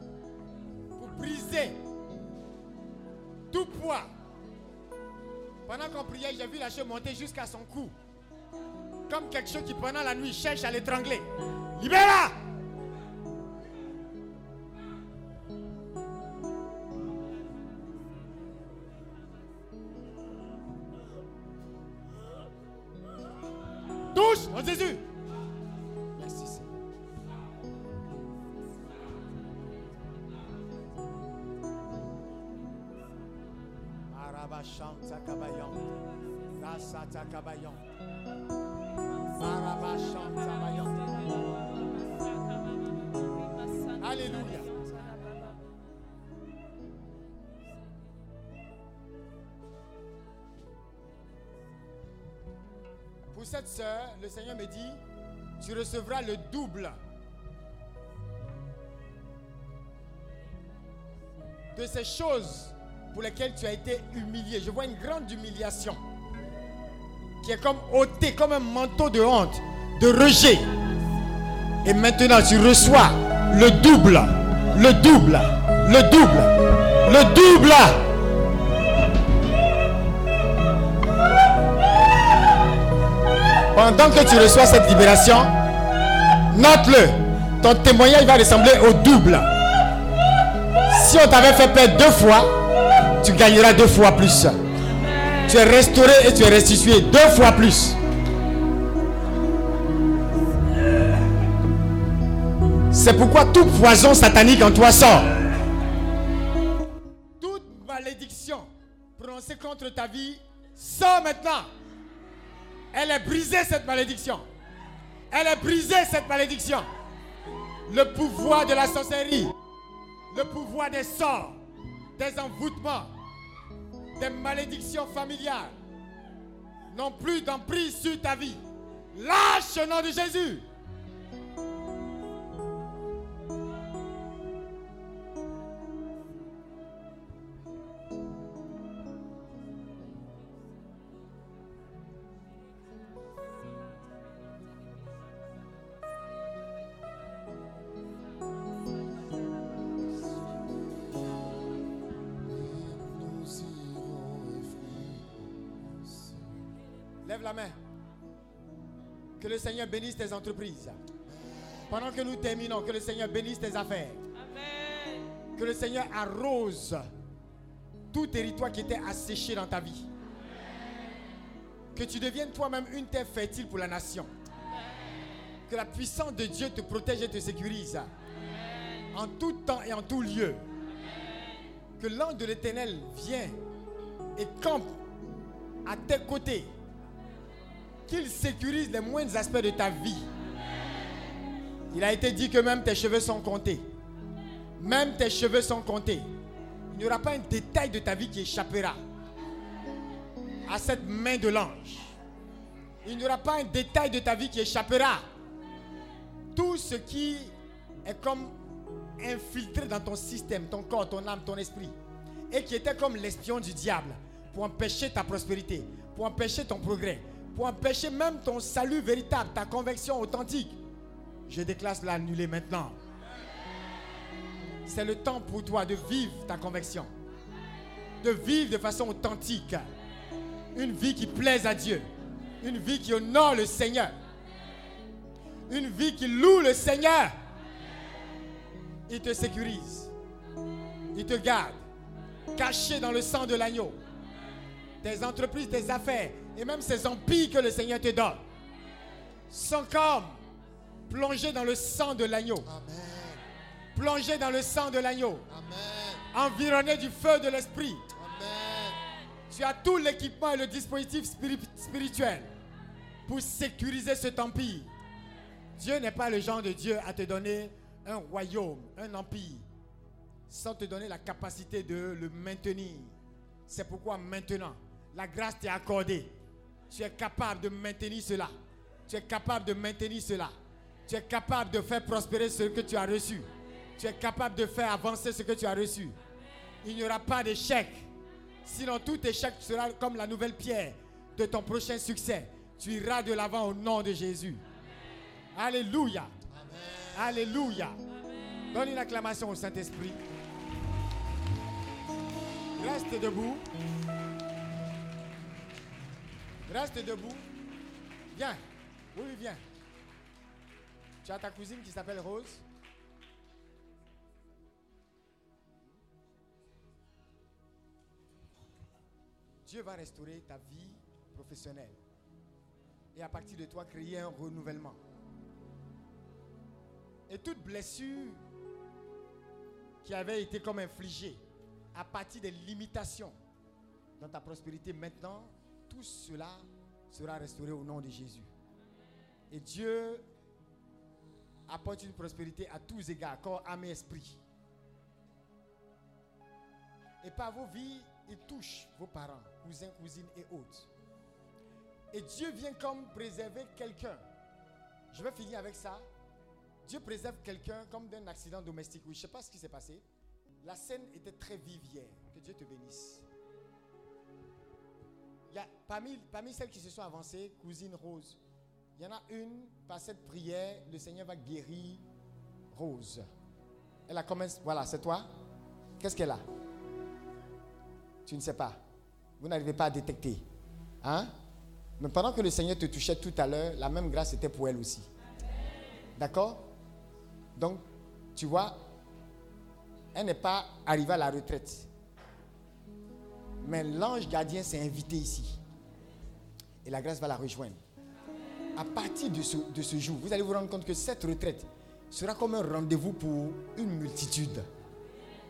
pour briser tout poids. Pendant qu'on priait, j'ai vu la chose monter jusqu'à son cou. Comme quelque chose qui pendant la nuit cherche à l'étrangler. Libère-la Touche en Jésus. Merci Seigneur. Arabashanta kabayon. Rasata kabayon. Arabashanta bayon. Alléluia. Cette sœur, le Seigneur me dit, tu recevras le double de ces choses pour lesquelles tu as été humilié. Je vois une grande humiliation qui est comme ôtée, comme un manteau de honte, de rejet. Et maintenant, tu reçois le double, le double, le double, le double. Pendant que tu reçois cette libération, note-le. Ton témoignage va ressembler au double. Si on t'avait fait perdre deux fois, tu gagneras deux fois plus. Tu es restauré et tu es restitué deux fois plus. C'est pourquoi tout poison satanique en toi sort. Toute malédiction prononcée contre ta vie sort maintenant. Elle est brisée cette malédiction. Elle est brisée cette malédiction. Le pouvoir de la sorcellerie, le pouvoir des sorts, des envoûtements, des malédictions familiales n'ont plus d'emprise sur ta vie. Lâche au nom de Jésus. Lève la main. Que le Seigneur bénisse tes entreprises. Pendant que nous terminons, que le Seigneur bénisse tes affaires. Que le Seigneur arrose tout territoire qui était asséché dans ta vie. Que tu deviennes toi-même une terre fertile pour la nation. Que la puissance de Dieu te protège et te sécurise. En tout temps et en tout lieu. Que l'ange de l'éternel vienne et campe à tes côtés. Qu'il sécurise les moindres aspects de ta vie. Il a été dit que même tes cheveux sont comptés. Même tes cheveux sont comptés. Il n'y aura pas un détail de ta vie qui échappera à cette main de l'ange. Il n'y aura pas un détail de ta vie qui échappera. Tout ce qui est comme infiltré dans ton système, ton corps, ton âme, ton esprit, et qui était comme l'espion du diable pour empêcher ta prospérité, pour empêcher ton progrès, pour empêcher même ton salut véritable, ta conviction authentique. Je déclare cela annulé maintenant. C'est le temps pour toi de vivre ta conviction, de vivre de façon authentique, une vie qui plaise à Dieu, une vie qui honore le Seigneur, une vie qui loue le Seigneur. Il te sécurise, il te garde, caché dans le sang de l'agneau. Tes entreprises, tes affaires et même ces empires que le Seigneur te donne sont comme plongés dans le sang de l'agneau. Plongés dans le sang de l'agneau. Environnés du feu de l'esprit. Tu as tout l'équipement et le dispositif spiri- spirituel pour sécuriser cet empire. Dieu n'est pas le genre de Dieu à te donner un royaume, un empire, sans te donner la capacité de le maintenir. C'est pourquoi maintenant, la grâce t'est accordée. Tu es capable de maintenir cela. Tu es capable de maintenir cela. Tu es capable de faire prospérer ce que tu as reçu. Tu es capable de faire avancer ce que tu as reçu. Il n'y aura pas d'échec. Sinon, tout échec sera comme la nouvelle pierre de ton prochain succès. Tu iras de l'avant au nom de Jésus. Alléluia. Alléluia. Donne une acclamation au Saint-Esprit. Reste debout. Reste debout. Viens. Oui, viens. Tu as ta cousine qui s'appelle Rose. Dieu va restaurer ta vie professionnelle. Et à partir de toi, créer un renouvellement. Et toute blessure qui avait été comme infligée à partir des limitations dans ta prospérité, maintenant, tout cela sera restauré au nom de Jésus. Et Dieu apporte une prospérité à tous égards, corps, âme et esprit. Et par vos vies, il touche vos parents, cousins, cousines et autres. Et Dieu vient comme préserver quelqu'un. Je vais finir avec ça. Dieu préserve quelqu'un comme d'un accident domestique. Oui, je ne sais pas ce qui s'est passé. La scène était très vive hier. Que Dieu te bénisse. Y a, parmi, parmi celles qui se sont avancées, cousine Rose, il y en a une, par cette prière, le Seigneur va guérir Rose. Elle a commencé. Voilà, c'est toi. Qu'est-ce qu'elle a? Tu ne sais pas. Vous n'arrivez pas à détecter. Hein? Mais pendant que le Seigneur te touchait tout à l'heure, la même grâce était pour elle aussi. D'accord? Donc, tu vois, elle n'est pas arrivée à la retraite. Mais l'ange gardien s'est invité ici. Et la grâce va la rejoindre. À partir de ce, de ce jour, vous allez vous rendre compte que cette retraite sera comme un rendez-vous pour une multitude.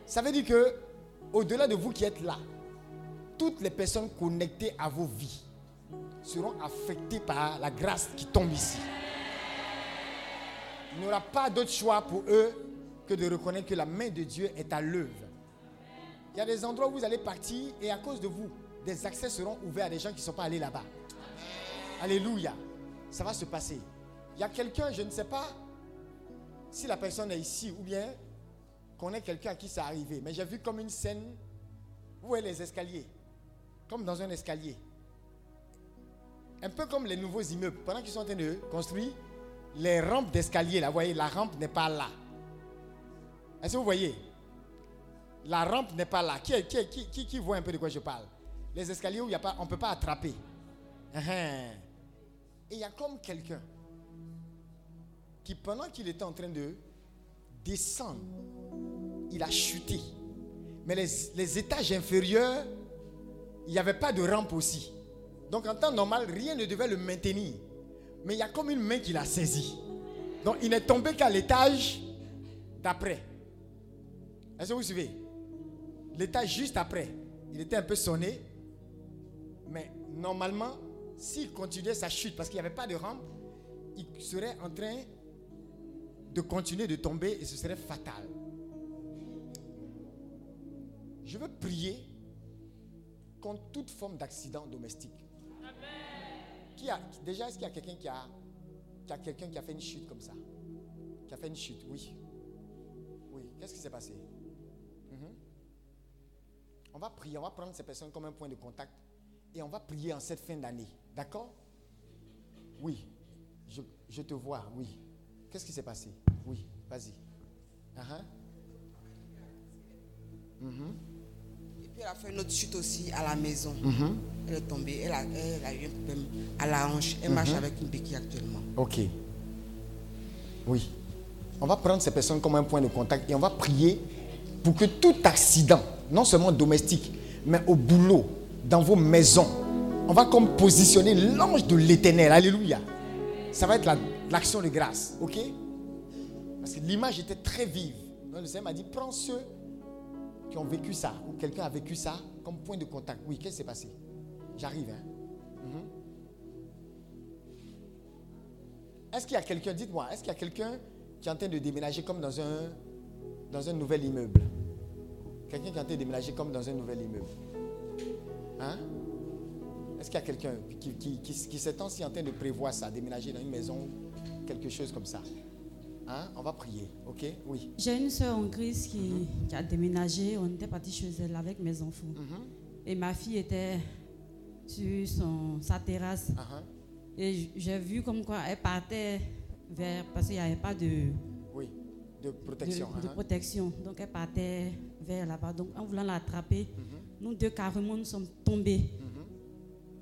Ça veut dire que, au-delà de vous qui êtes là, toutes les personnes connectées à vos vies seront affectées par la grâce qui tombe ici. Il n'y aura pas d'autre choix pour eux que de reconnaître que la main de Dieu est à l'œuvre. Il y a des endroits où vous allez partir et à cause de vous, des accès seront ouverts à des gens qui ne sont pas allés là-bas. Alléluia. Ça va se passer. Il y a quelqu'un, je ne sais pas si la personne est ici ou bien connaît quelqu'un à qui ça arrivé. Mais j'ai vu comme une scène, où est les escaliers Comme dans un escalier. Un peu comme les nouveaux immeubles. Pendant qu'ils sont en train de construire, les rampes d'escalier, là, vous voyez, la rampe n'est pas là. Est-ce que vous voyez? La rampe n'est pas là. Qui, qui, qui, voit un peu de quoi je parle? Les escaliers où il y a pas, on ne peut pas attraper. Uhum. Et il y a comme quelqu'un qui, pendant qu'il était en train de descendre, il a chuté. Mais les, les étages inférieurs, il n'y avait pas de rampe aussi. Donc en temps normal, rien ne devait le maintenir. Mais il y a comme une main qui l'a saisi. Donc il n'est tombé qu'à l'étage d'après. Est-ce que vous suivez? L'étage juste après. Il était un peu sonné. Mais normalement, s'il continuait sa chute, parce qu'il n'y avait pas de rampe, il serait en train de continuer de tomber et ce serait fatal. Je veux prier contre toute forme d'accident domestique. Qui a, déjà, est-ce qu'il y a quelqu'un qui a, qui a quelqu'un qui a fait une chute comme ça? Qui a fait une chute, oui. Oui. Qu'est-ce qui s'est passé? On va prier, on va prendre ces personnes comme un point de contact et on va prier en cette fin d'année. D'accord? Oui. Je, je te vois, oui. Qu'est-ce qui s'est passé? Oui, vas-y. Uh-huh. Mhm. Et puis elle a fait une autre chute aussi à la maison. Mhm. Elle est tombée, elle a, elle a eu un problème à la hanche. Elle marche avec une béquille actuellement. Ok. Oui. On va prendre ces personnes comme un point de contact et on va prier pour que tout accident, non seulement domestique, mais au boulot, dans vos maisons, on va comme positionner l'ange de l'éternel. Alléluia. Ça va être la- l'action de grâce. Ok? Parce que l'image était très vive. Donc, le Seigneur m'a dit prends ceux qui ont vécu ça, ou quelqu'un a vécu ça, comme point de contact. Oui, qu'est-ce qui s'est passé? J'arrive, hein Mhm. Est-ce qu'il y a quelqu'un, dites-moi, est-ce qu'il y a quelqu'un qui est en train de déménager comme dans un, dans un nouvel immeuble? Quelqu'un qui est en train de déménager comme dans un nouvel immeuble Hein? Est-ce qu'il y a quelqu'un qui, qui, qui, qui en train de prévoir ça, déménager dans une maison, quelque chose comme ça? Hein? On va prier, ok? Oui. J'ai une soeur en Grèce qui, qui a déménagé. On était parti chez elle avec mes enfants. Mhm. Et ma fille était sur son, sa terrasse. Ah, Et j'ai vu comme quoi elle partait vers. Parce qu'il n'y avait pas de, Oui, de protection. de, de hein. protection. Donc elle partait vers là-bas. Donc en voulant l'attraper, Mhm. nous deux carrément nous sommes tombés.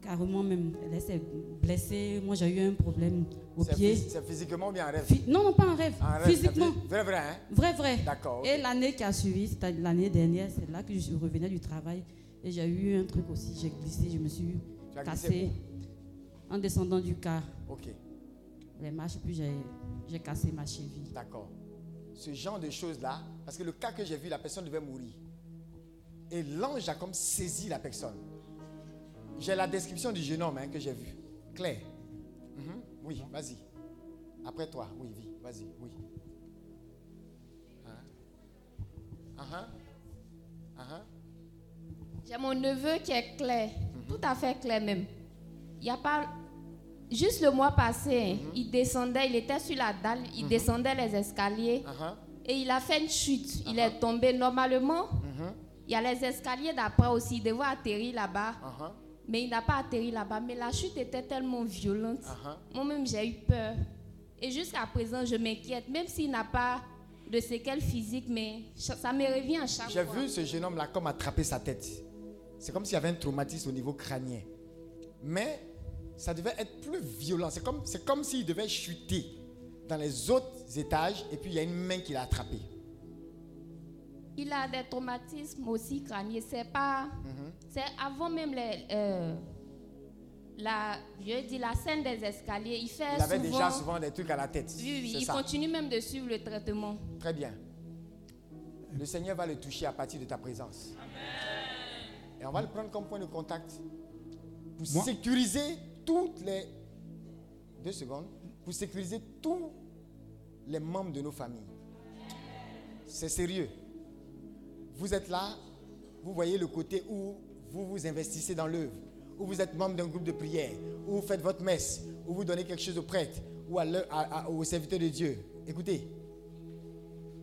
Carrément même. Elle s'est blessée. Moi j'ai eu un problème au C'est pied. phys- C'est physiquement ou bien en rêve? Non, non, pas en rêve. En rêve, Physiquement. Vrai, vrai, hein? Vrai, vrai. D'accord. Et l'année qui a suivi, c'est-à-dire l'année dernière, c'est là que je revenais du travail et j'ai eu un truc aussi. J'ai glissé, je me suis cassé en descendant du car. Ok, Les marches, puis j'ai j'ai cassé ma cheville. d'accord. Ce genre de choses-là, parce que le cas que j'ai vu, la personne devait mourir. Et l'ange a comme saisi la personne. J'ai la description du jeune homme hein, que j'ai vu. Claire. Mhm. Oui, vas-y. Après toi, oui, vie, vas-y, oui. Hein? Ah, ah. Ah. J'ai mon neveu qui est clair, tout à fait clair même. Il y a pas. Juste le mois passé, hein, il descendait, il était sur la dalle, il descendait les escaliers ah. et il a fait une chute. Il est tombé normalement. Mhm. Il y a les escaliers d'après aussi, il devait atterrir là-bas, ah. mais il n'a pas atterri là-bas. Mais la chute était tellement violente. Moi-même, j'ai eu peur. Et jusqu'à présent, je m'inquiète, même s'il n'a pas de séquelles physiques, mais ça me revient à chaque J'ai fois. vu ce jeune homme-là comme attraper sa tête. C'est comme s'il y avait un traumatisme au niveau crânien. Mais ça devait être plus violent. C'est comme, c'est comme s'il devait chuter dans les autres étages et puis il y a une main qui l'a attrapé. Il a des traumatismes aussi crâniens. C'est pas. Mhm. C'est avant même les, euh, la, je dis la scène des escaliers. Il fait Il avait souvent. déjà souvent des trucs à la tête. Oui, oui. C'est Il ça. continue même de suivre le traitement. Très bien. Le Seigneur va le toucher à partir de ta présence. Et on va le prendre comme point de contact pour Moi- sécuriser toutes les. Deux secondes. Pour sécuriser tous les membres de nos familles. C'est sérieux. Vous êtes là, vous voyez le côté où vous vous investissez dans l'œuvre, où vous êtes membre d'un groupe de prière, où vous faites votre messe, où vous donnez quelque chose au prêtre ou à à- à- au serviteur de Dieu. Écoutez,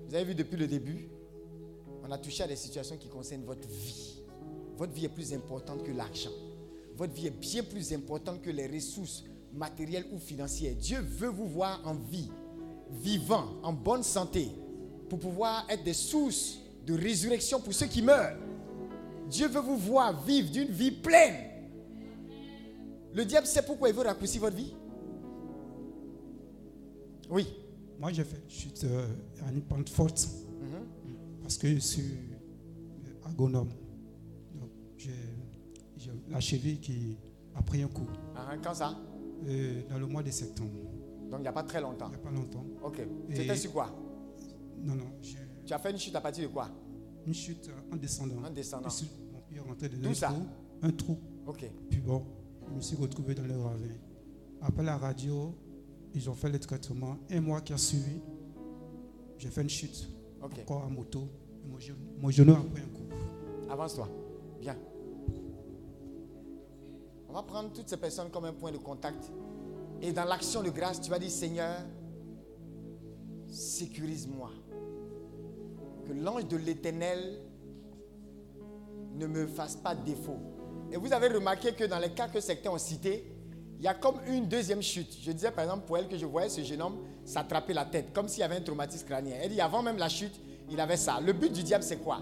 vous avez vu depuis le début, on a touché à des situations qui concernent votre vie. Votre vie est plus importante que l'argent. Votre vie est bien plus importante que les ressources matérielles ou financières. Dieu veut vous voir en vie, vivant, en bonne santé, pour pouvoir être des sources de résurrection pour ceux qui meurent. Dieu veut vous voir vivre d'une vie pleine. Le diable sait pourquoi il veut raccourcir votre vie Oui. Moi, j'ai fait une chute euh, à une pente forte parce que je suis agonome. La cheville qui a pris un coup Ah, Quand ça? Euh, dans le mois de septembre. Donc il n'y a pas très longtemps. Il n'y a pas longtemps. Ok. C'était sur quoi? Non, non, Tu as fait une chute à partir de quoi? Une chute en descendant. En descendant. Je suis- mon pied rentré dans un ça? trou. Un trou. Ok. Puis bon, je me suis retrouvé dans le ravin. Après la radio, ils ont fait le traitement. Un mois qui a suivi, j'ai fait une chute. Ok. Encore à moto. Mon genou, mon genou a pris un coup. Avance-toi. Bien. On va prendre toutes ces personnes comme un point de contact. Et dans l'action de grâce, tu vas dire Seigneur, sécurise-moi. Que l'ange de l'éternel ne me fasse pas défaut. Et vous avez remarqué que dans les cas que certains ont cités, il y a comme une deuxième chute. Je disais par exemple pour elle que je voyais ce jeune homme s'attraper la tête, comme s'il y avait un traumatisme crânien. Elle dit avant même la chute, il avait ça. Le but du diable, c'est quoi?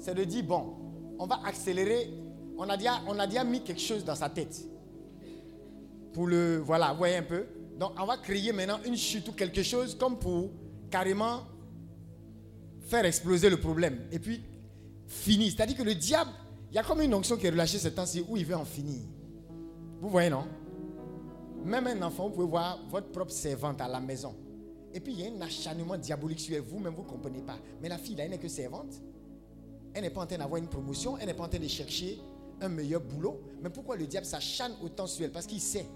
C'est de dire bon, on va accélérer. On a, déjà, mis quelque chose dans sa tête. Pour le. Voilà, vous voyez un peu Donc on va créer maintenant une chute ou quelque chose comme pour carrément faire exploser le problème. Et puis, finir. C'est-à-dire que le diable, il y a comme une onction qui est relâchée ce temps-ci où il veut en finir. Vous voyez, non? Même un enfant, vous pouvez voir votre propre servante à la maison. Et puis, il y a un acharnement diabolique sur. Vous-même, vous ne comprenez pas. Mais la fille, là, elle n'est que servante. Elle n'est pas en train d'avoir une promotion. Elle n'est pas en train de chercher un meilleur boulot. Mais pourquoi le diable s'acharne autant sur elle Parce qu'il sait.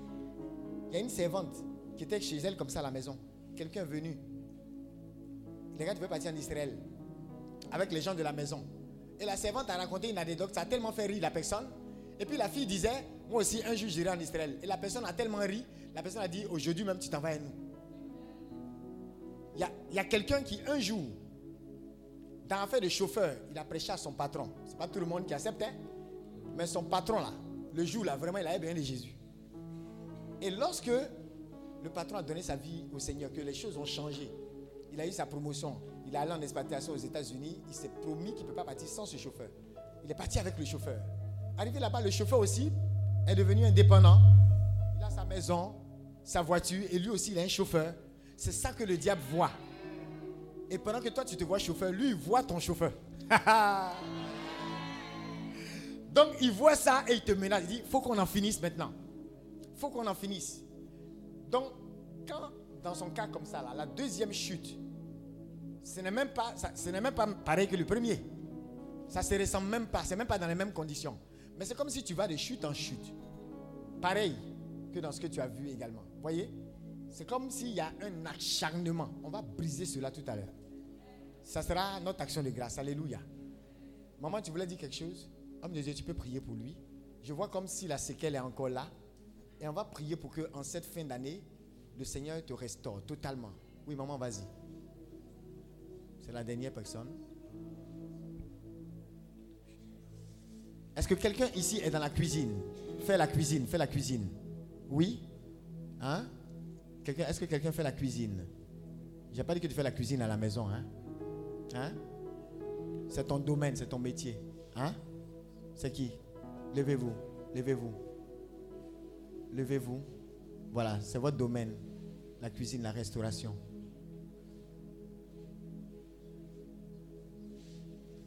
Il y a une servante qui était chez elle comme ça à la maison. Quelqu'un est venu. Les gars, tu veux partir en Israël avec les gens de la maison. Et la servante a raconté une anecdote, ça a tellement fait rire la personne. Et puis la fille disait, moi aussi, un jour, j'irai en Israël. Et la personne a tellement ri, la personne a dit, aujourd'hui même, tu t'en vas à nous. Il y a, il y a quelqu'un qui, un jour, dans l'affaire de chauffeur, il a prêché à son patron. C'est pas tout le monde qui accepte, hein. Mais son patron, là, le jour, là, vraiment, il avait bien de Jésus. Et lorsque le patron a donné sa vie au Seigneur, que les choses ont changé, il a eu sa promotion, il est allé en expatriation aux États-Unis, il s'est promis qu'il ne peut pas partir sans ce chauffeur. Il est parti avec le chauffeur. Arrivé là-bas, le chauffeur aussi est devenu indépendant. Il a sa maison, sa voiture, et lui aussi, il a un chauffeur. C'est ça que le diable voit. Et pendant que toi, tu te vois chauffeur, lui, il voit ton chauffeur. Donc, il voit ça et il te menace. Il dit, il faut qu'on en finisse maintenant. Il faut qu'on en finisse. Donc, quand, dans son cas comme ça, là, la deuxième chute, ce n'est même pas, même pas pareil que le premier. Ça se ressemble même pas, c'est même pas dans les mêmes conditions. Mais c'est comme si tu vas de chute en chute. Pareil que dans ce que tu as vu également. Voyez? C'est comme s'il y a un acharnement. On va briser cela tout à l'heure. Ça sera notre action de grâce. Alléluia. Maman, tu voulais dire quelque chose? Homme de Dieu, tu peux prier pour lui. Je vois comme si la séquelle est encore là. Et on va prier pour que en cette fin d'année, le Seigneur te restaure totalement. Oui, maman, vas-y. C'est la dernière personne. Est-ce que quelqu'un ici est dans la cuisine? Fais la cuisine, fais la cuisine. Oui? Hein? Est-ce que quelqu'un fait la cuisine? J'ai pas dit que tu fais la cuisine à la maison, hein? Hein? C'est ton domaine, c'est ton métier. Hein? C'est qui? Levez-vous, levez-vous. Levez-vous. Voilà, c'est votre domaine. La cuisine, la restauration.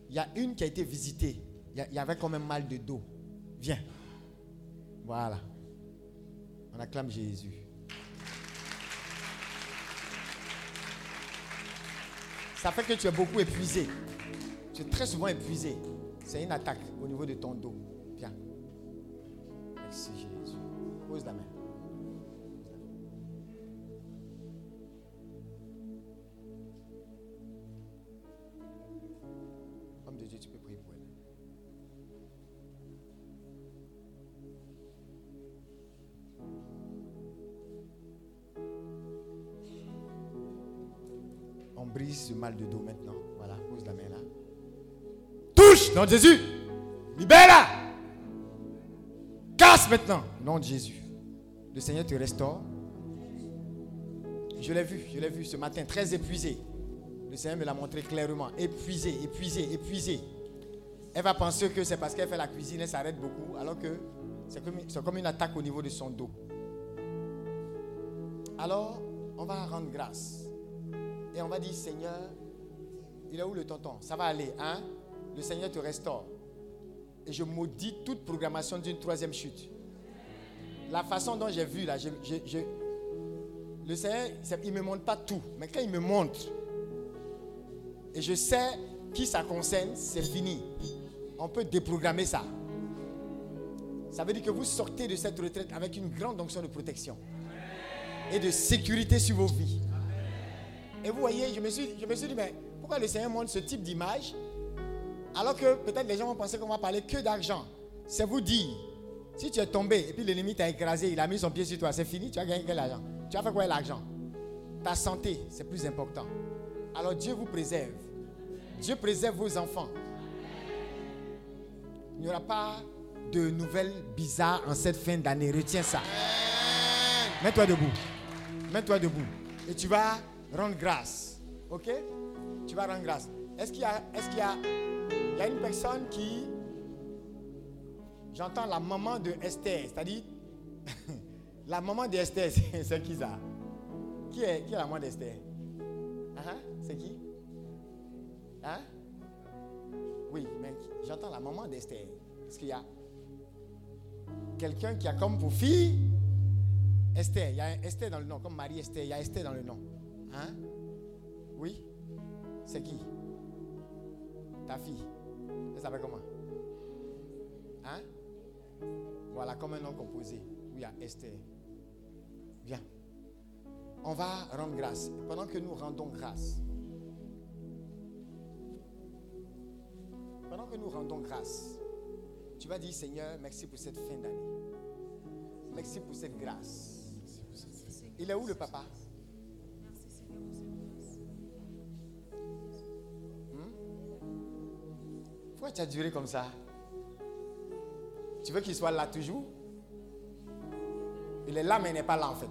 Il y a une qui a été visitée. Il y avait quand même mal de dos. Viens. Voilà. On acclame Jésus. Ça fait que tu es beaucoup épuisé. Tu es très souvent épuisé. C'est une attaque au niveau de ton dos. Jésus. Libère-la. Casse maintenant, nom de Jésus. Le Seigneur te restaure. Je l'ai vu, je l'ai vu ce matin, très épuisé. Le Seigneur me l'a montré clairement. Épuisé, épuisé, épuisé. Elle va penser que c'est parce qu'elle fait la cuisine, elle s'arrête beaucoup, alors que c'est comme, comme une attaque au niveau de son dos. Alors, on va rendre grâce. Et on va dire, Seigneur, il est où le tonton? Ça va aller, hein? Le Seigneur te restaure. Et je maudis toute programmation d'une troisième chute. La façon dont j'ai vu là, le Seigneur, il ne me montre pas tout. Mais quand il me montre, et je sais qui ça concerne, c'est fini. On peut déprogrammer ça. Ça veut dire que vous sortez de cette retraite avec une grande onction de protection et de sécurité sur vos vies. Et vous voyez, je me suis, je me suis dit, mais pourquoi le Seigneur montre ce type d'image alors que peut-être les gens vont penser qu'on va parler que d'argent. C'est vous dire, si tu es tombé et puis l'ennemi t'a écrasé, il a mis son pied sur toi, c'est fini, tu as gagné quel argent? Tu as fait quoi l'argent? Ta santé, c'est plus important. Alors Dieu vous préserve. Dieu préserve vos enfants. Il n'y aura pas de nouvelles bizarres en cette fin d'année. Retiens ça. Mets-toi debout. Mets-toi debout. Et tu vas rendre grâce. Ok? Tu vas rendre grâce. Est-ce qu'il y a, il y a une personne qui, j'entends la maman de Esther, c'est-à-dire la maman d'Esther, c'est, qui ça? Qui est, qui est la maman d'Esther? Ah, ah, C'est qui? Hein Oui, mais j'entends la maman d'Esther. Est-ce qu'il y a quelqu'un qui a comme pour fille Esther Il y a Esther dans le nom, comme Marie Esther, il y a Esther dans le nom. Hein? Oui? C'est qui? Ta fille Elle s'appelle comment? Hein? Voilà, comme un nom composé. Oui, Esther. Bien. On va rendre grâce. Pendant que nous rendons grâce, pendant que nous rendons grâce, tu vas dire Seigneur, merci pour cette fin d'année. Merci pour cette grâce. Il est où le papa? Tu as duré comme ça? Tu veux qu'il soit là toujours? Il est là, mais il n'est pas là en fait.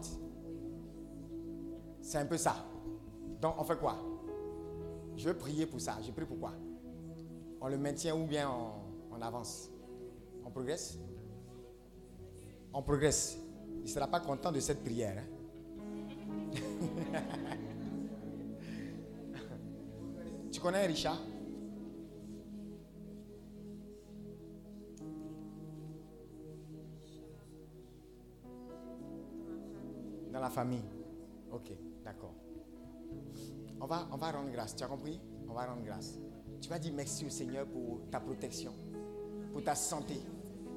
C'est un peu ça. Donc, on fait quoi? Je veux prier pour ça. Je prie pourquoi On le maintient ou bien on, on avance? On progresse? On progresse. Il ne sera pas content de cette prière. hein? tu connais Richard? Dans la famille. Ok, d'accord. On va, on va rendre grâce. Tu as compris? On va rendre grâce. Tu vas dire merci au Seigneur pour ta protection, pour ta santé,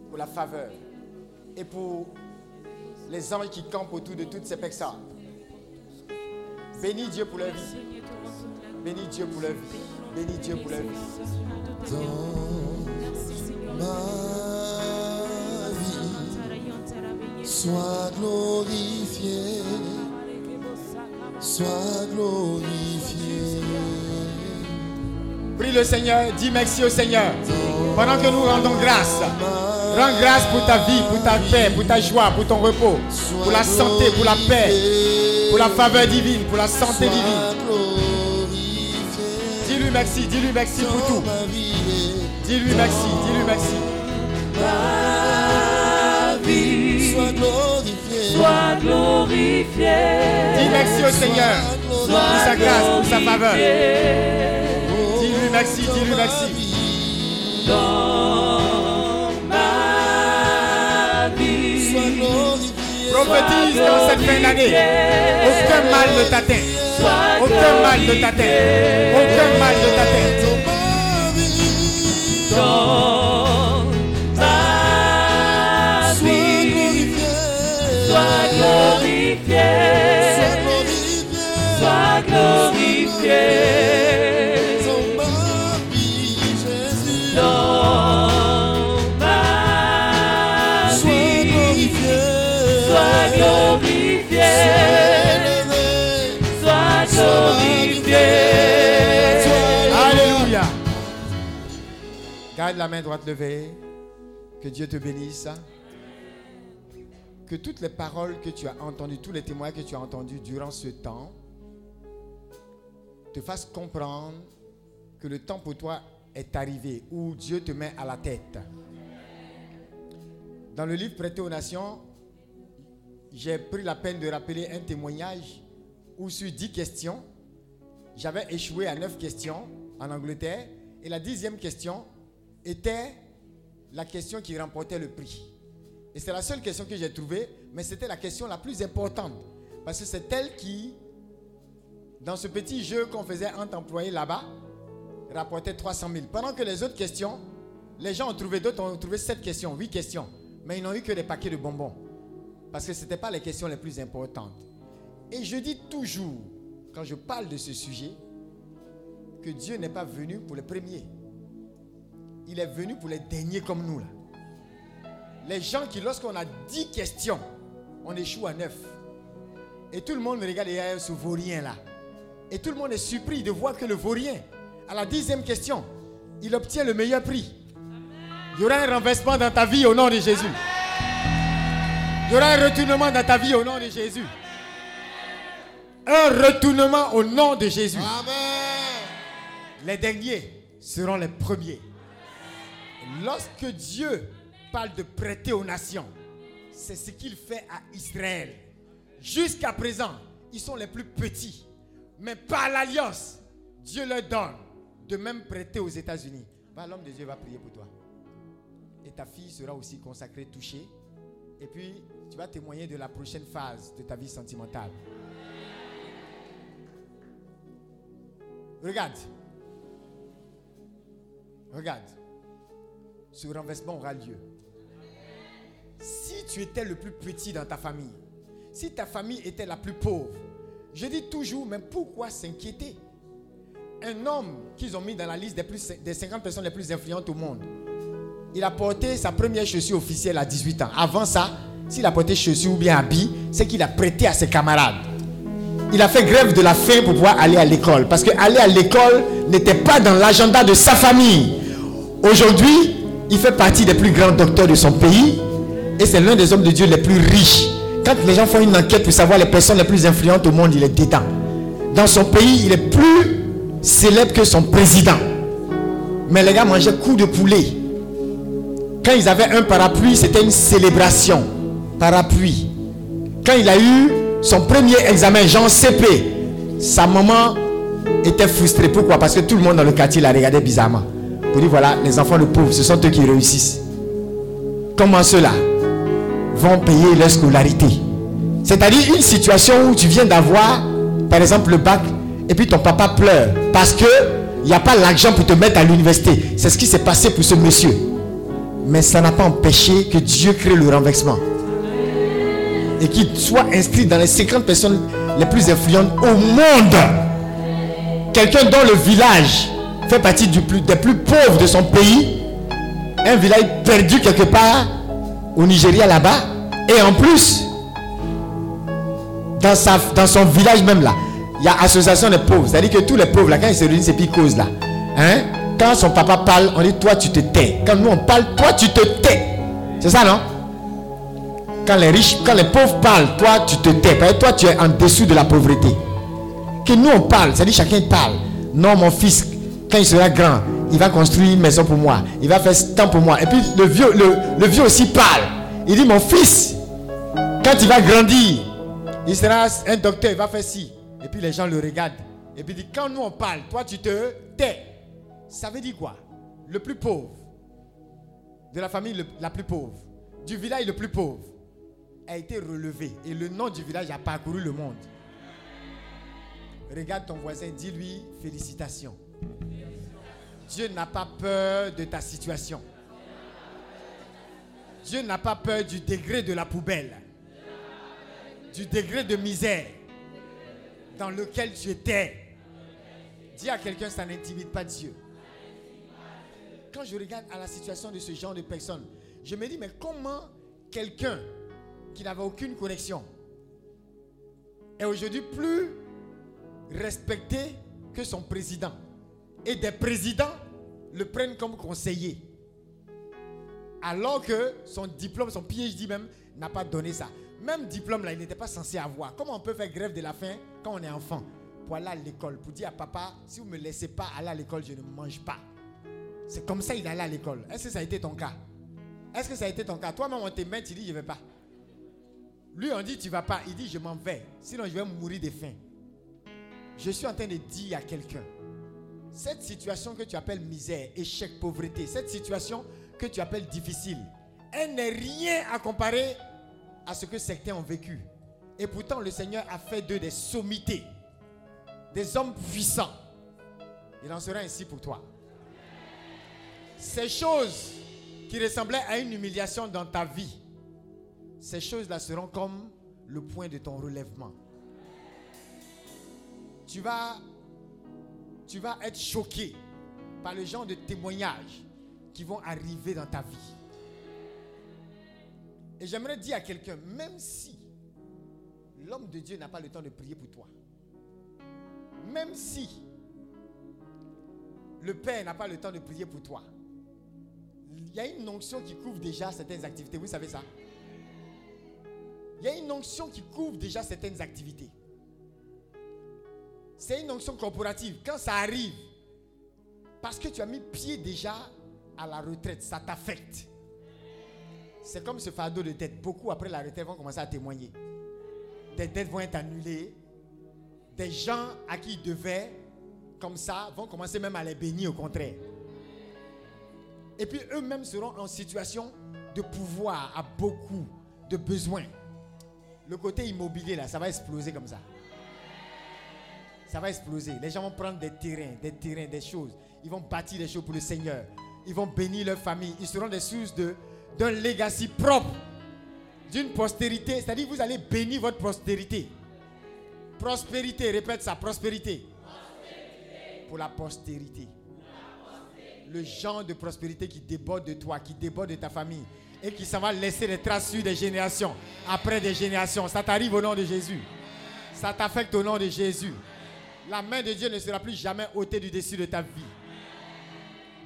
pour la faveur et pour les anges qui campent autour de toutes ces personnes. Bénis Dieu pour leur vie. Bénis Dieu pour leur vie. Bénis Dieu pour leur vie. Sois glorifié, sois glorifié. Prie le Seigneur, dis merci au Seigneur. Pendant que nous rendons grâce, rends grâce pour ta vie, pour ta paix, pour ta joie, pour ton repos, pour la santé, pour la paix, pour la faveur divine, pour la santé divine. Dis-lui merci, dis-lui merci pour tout. Dis-lui merci, dis-lui merci. Sois glorifié, soit glorifiée. Dis merci au Seigneur pour sa grâce, pour sa faveur. Dis-lui merci, dis-lui merci. Dans ma vie, sois glorifié, Prophétise dans cette fin d'année. Aucun mal ne t'atteint. Aucun mal ne t'atteint. Aucun mal ne t'atteint. Sois glorifié. Sois glorifié. Dans ma vie. Sois glorifié. Sois glorifié. Alléluia. Garde la main droite levée. Que Dieu te bénisse. Que toutes les paroles que tu as entendues, tous les témoins que tu as entendus durant ce temps, te fassent comprendre que le temps pour toi est arrivé, où Dieu te met à la tête. Dans le livre Prêté aux Nations, j'ai pris la peine de rappeler un témoignage où sur 10 questions, j'avais échoué à 9 questions en Angleterre. Et la dixième question était la question qui remportait le prix. Et c'est la seule question que j'ai trouvée, mais c'était la question la plus importante. Parce que c'est elle qui, dans ce petit jeu qu'on faisait entre employés là-bas, rapportait 300 000. Pendant que les autres questions, les gens ont trouvé d'autres, ont trouvé 7 questions, 8 questions. Mais ils n'ont eu que des paquets de bonbons. Parce que ce n'étaient pas les questions les plus importantes. Et je dis toujours, quand je parle de ce sujet, que Dieu n'est pas venu pour les premiers. Il est venu pour les derniers comme nous. Là. Les gens qui, lorsqu'on a 10 questions, on échoue à 9. Et tout le monde regarde a ce vaurien là. Et tout le monde est surpris de voir que le vaurien, à la dixième question, il obtient le meilleur prix. Il y aura un renversement dans ta vie au nom de Jésus. Il y aura un retournement dans ta vie au nom de Jésus. Un retournement au nom de Jésus. Les derniers seront les premiers. Lorsque Dieu parle de prêter aux nations, c'est ce qu'il fait à Israël. Jusqu'à présent, ils sont les plus petits. Mais par l'alliance, Dieu leur donne de même prêter aux États-Unis. L'homme de Dieu va prier pour toi. Et ta fille sera aussi consacrée, touchée. Et puis, tu vas témoigner de la prochaine phase de ta vie sentimentale. Regarde. Regarde. Ce renversement aura lieu. Si tu étais le plus petit dans ta famille, si ta famille était la plus pauvre, je dis toujours, mais pourquoi s'inquiéter? Un homme qu'ils ont mis dans la liste des, plus, des 50 personnes les plus influentes au monde, il a porté sa première chaussure officielle à 18 ans. Avant ça, s'il a porté chaussure ou bien habit, c'est qu'il a prêté à ses camarades. Il a fait grève de la faim pour pouvoir aller à l'école. Parce que aller à l'école n'était pas dans l'agenda de sa famille. Aujourd'hui, il fait partie des plus grands docteurs de son pays. Et c'est l'un des hommes de Dieu les plus riches. Quand les gens font une enquête pour savoir les personnes les plus influentes au monde, il est dedans. Dans son pays, il est plus célèbre que son président. Mais les gars mangeaient coups de poulet. Quand ils avaient un parapluie, c'était une célébration. Parapluie. Quand il a eu son premier examen, Jean CP, sa maman était frustrée. Pourquoi? Parce que tout le monde dans le quartier la regardait bizarrement. Pour dire voilà, les enfants de pauvres, ce sont eux qui réussissent. Comment ceux-là vont payer leur scolarité C'est-à-dire une situation où tu viens d'avoir, par exemple, le bac, et puis ton papa pleure parce que il n'y a pas l'argent pour te mettre à l'université. C'est ce qui s'est passé pour ce monsieur. Mais ça n'a pas empêché que Dieu crée le renversement. Et qu'il soit inscrit dans les 50 personnes les plus influentes au monde. Quelqu'un dont le village fait partie des plus pauvres de son pays. Un village perdu quelque part au Nigeria là-bas. Et en plus, dans, sa, dans son village même là, il y a association des pauvres. C'est-à-dire que tous les pauvres là, quand ils se réunissent, c'est puis cause là. Hein? Quand son papa parle, on dit toi tu te tais. Quand nous on parle, toi tu te tais. C'est ça non? Quand les riches, quand les pauvres parlent, toi tu te tais. Parce que toi tu es en dessous de la pauvreté. Que nous on parle, c'est-à-dire chacun parle. Non mon fils, quand il sera grand, il va construire une maison pour moi. Il va faire ce temps pour moi. Et puis le vieux, aussi parle. Il dit mon fils, quand il va grandir, il sera un docteur, il va faire ci. Et puis les gens le regardent. Et puis il dit, quand nous on parle, toi tu te tais. Ça veut dire quoi? Le plus pauvre, de la famille le- la plus pauvre, du village le plus pauvre, a été relevé. Et le nom du village a parcouru le monde. Regarde ton voisin, dis-lui félicitations. Dieu n'a pas peur de ta situation. Dieu n'a pas peur du degré de la poubelle, du degré de misère dans lequel tu étais. Dis à quelqu'un, ça n'intimide pas Dieu. Quand je regarde à la situation de ce genre de personnes, je me dis, mais comment quelqu'un qui n'avait aucune connexion est aujourd'hui plus respecté que son président? Et des présidents le prennent comme conseiller. Alors que son diplôme, son PhD même, n'a pas donné ça. Même diplôme là, il n'était pas censé avoir. Comment on peut faire grève de la faim quand on est enfant? Pour aller à l'école, pour dire à papa, si vous ne me laissez pas aller à l'école, je ne mange pas. C'est comme ça il allait à l'école. Est-ce que ça a été ton cas? Est-ce que ça a été ton cas? Toi-même, on te met, tu dis, je ne vais pas. Lui, on dit, tu ne vas pas. Il dit, je m'en vais. Sinon, je vais mourir de faim. Je suis en train de dire à quelqu'un, cette situation que tu appelles misère, échec, pauvreté, cette situation que tu appelles difficile, elle n'est rien à comparer à ce que certains ont vécu. Et pourtant, le Seigneur a fait d'eux des sommités, des hommes puissants. Il en sera ainsi pour toi. Ces choses qui ressemblaient à une humiliation dans ta vie, ces choses-là seront comme le point de ton relèvement. Tu vas, tu vas être choqué par le genre de témoignages qui vont arriver dans ta vie. Et j'aimerais dire à quelqu'un, même si l'homme de Dieu n'a pas le temps de prier pour toi, même si le Père n'a pas le temps de prier pour toi, il y a une onction qui couvre déjà certaines activités. Vous savez ça? Il y a une onction qui couvre déjà certaines activités. C'est une onction corporative. Quand ça arrive, parce que tu as mis pied déjà à la retraite, ça t'affecte. C'est comme ce fardeau de tête. Beaucoup après la retraite vont commencer à témoigner. Des dettes vont être annulées. Des gens à qui ils devaient, comme ça, vont commencer même à les bénir au contraire. Et puis eux-mêmes seront en situation de pouvoir à beaucoup de besoins. Le côté immobilier, là, ça va exploser comme ça. Ça va exploser. Les gens vont prendre des terrains, des terrains, des choses. Ils vont bâtir des choses pour le Seigneur. Ils vont bénir leur famille. Ils seront des sources de, d'un legacy propre, d'une postérité. C'est-à-dire vous allez bénir votre postérité. Prospérité, répète ça, prospérité. Pour la postérité. Le genre de prospérité qui déborde de toi, qui déborde de ta famille et qui va laisser des traces sur des générations, après des générations. Ça t'arrive au nom de Jésus. Ça t'affecte au nom de Jésus. La main de Dieu ne sera plus jamais ôtée du dessus de ta vie.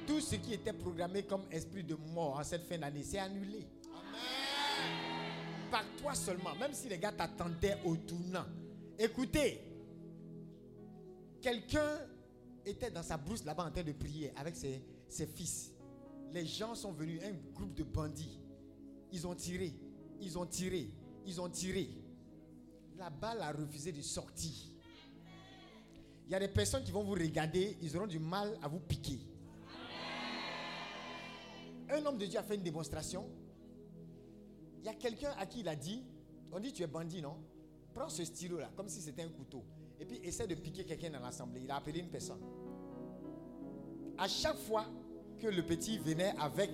Tout ce qui était programmé comme esprit de mort en cette fin d'année, c'est annulé. Par toi seulement, même si les gars t'attendaient au tournant. Écoutez, quelqu'un était dans sa brousse là-bas en train de prier avec ses, ses fils. Les gens sont venus, un groupe de bandits. Ils ont tiré, ils ont tiré, ils ont tiré. La balle a refusé de sortir. Il y a des personnes qui vont vous regarder, ils auront du mal à vous piquer. Un homme de Dieu a fait une démonstration. Il y a quelqu'un à qui il a dit, on dit tu es bandit, non? Prends ce stylo-là, comme si c'était un couteau. Et puis essaie de piquer quelqu'un dans l'assemblée. Il a appelé une personne. À chaque fois que le petit venait avec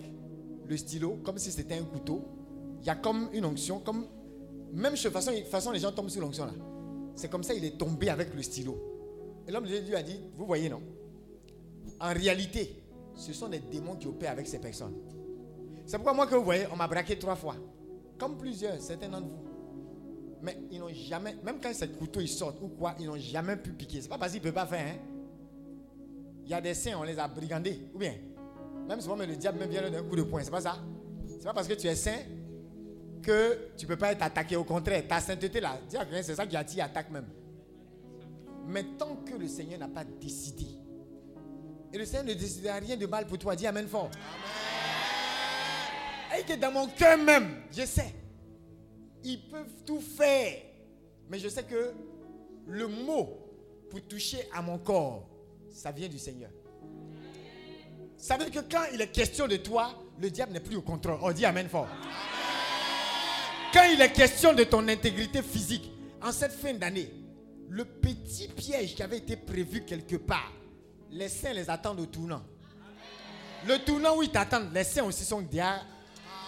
le stylo, comme si c'était un couteau, il y a comme une onction, comme même de façon, façon les gens tombent sur l'onction là. C'est comme ça il est tombé avec le stylo. Et l'homme de Dieu a dit, vous voyez non? En réalité, ce sont des démons qui opèrent avec ces personnes. C'est pourquoi moi que vous voyez, on m'a braqué trois fois. Comme plusieurs, certains d'entre vous. Mais ils n'ont jamais, même quand ces couteaux ils sortent ou quoi, ils n'ont jamais pu piquer. C'est pas parce qu'ils ne peuvent pas faire. Hein? Il y a des saints, on les a brigandés. Ou bien, même souvent, le diable même vient d'un coup de poing. C'est pas ça? C'est pas parce que tu es saint que tu ne peux pas être attaqué. Au contraire, ta sainteté là, c'est ça qui attire attaque même. Mais tant que le Seigneur n'a pas décidé, et le Seigneur ne décidera rien de mal pour toi, dis Amen fort. Et que dans mon cœur même, je sais, ils peuvent tout faire. Mais je sais que le mot pour toucher à mon corps, ça vient du Seigneur. Ça veut dire que quand il est question de toi, le diable n'est plus au contrôle. On dit Amen fort. Quand il est question de ton intégrité physique, en cette fin d'année, le petit piège qui avait été prévu quelque part, les saints les attendent au tournant. Le tournant où ils t'attendent, les saints aussi sont.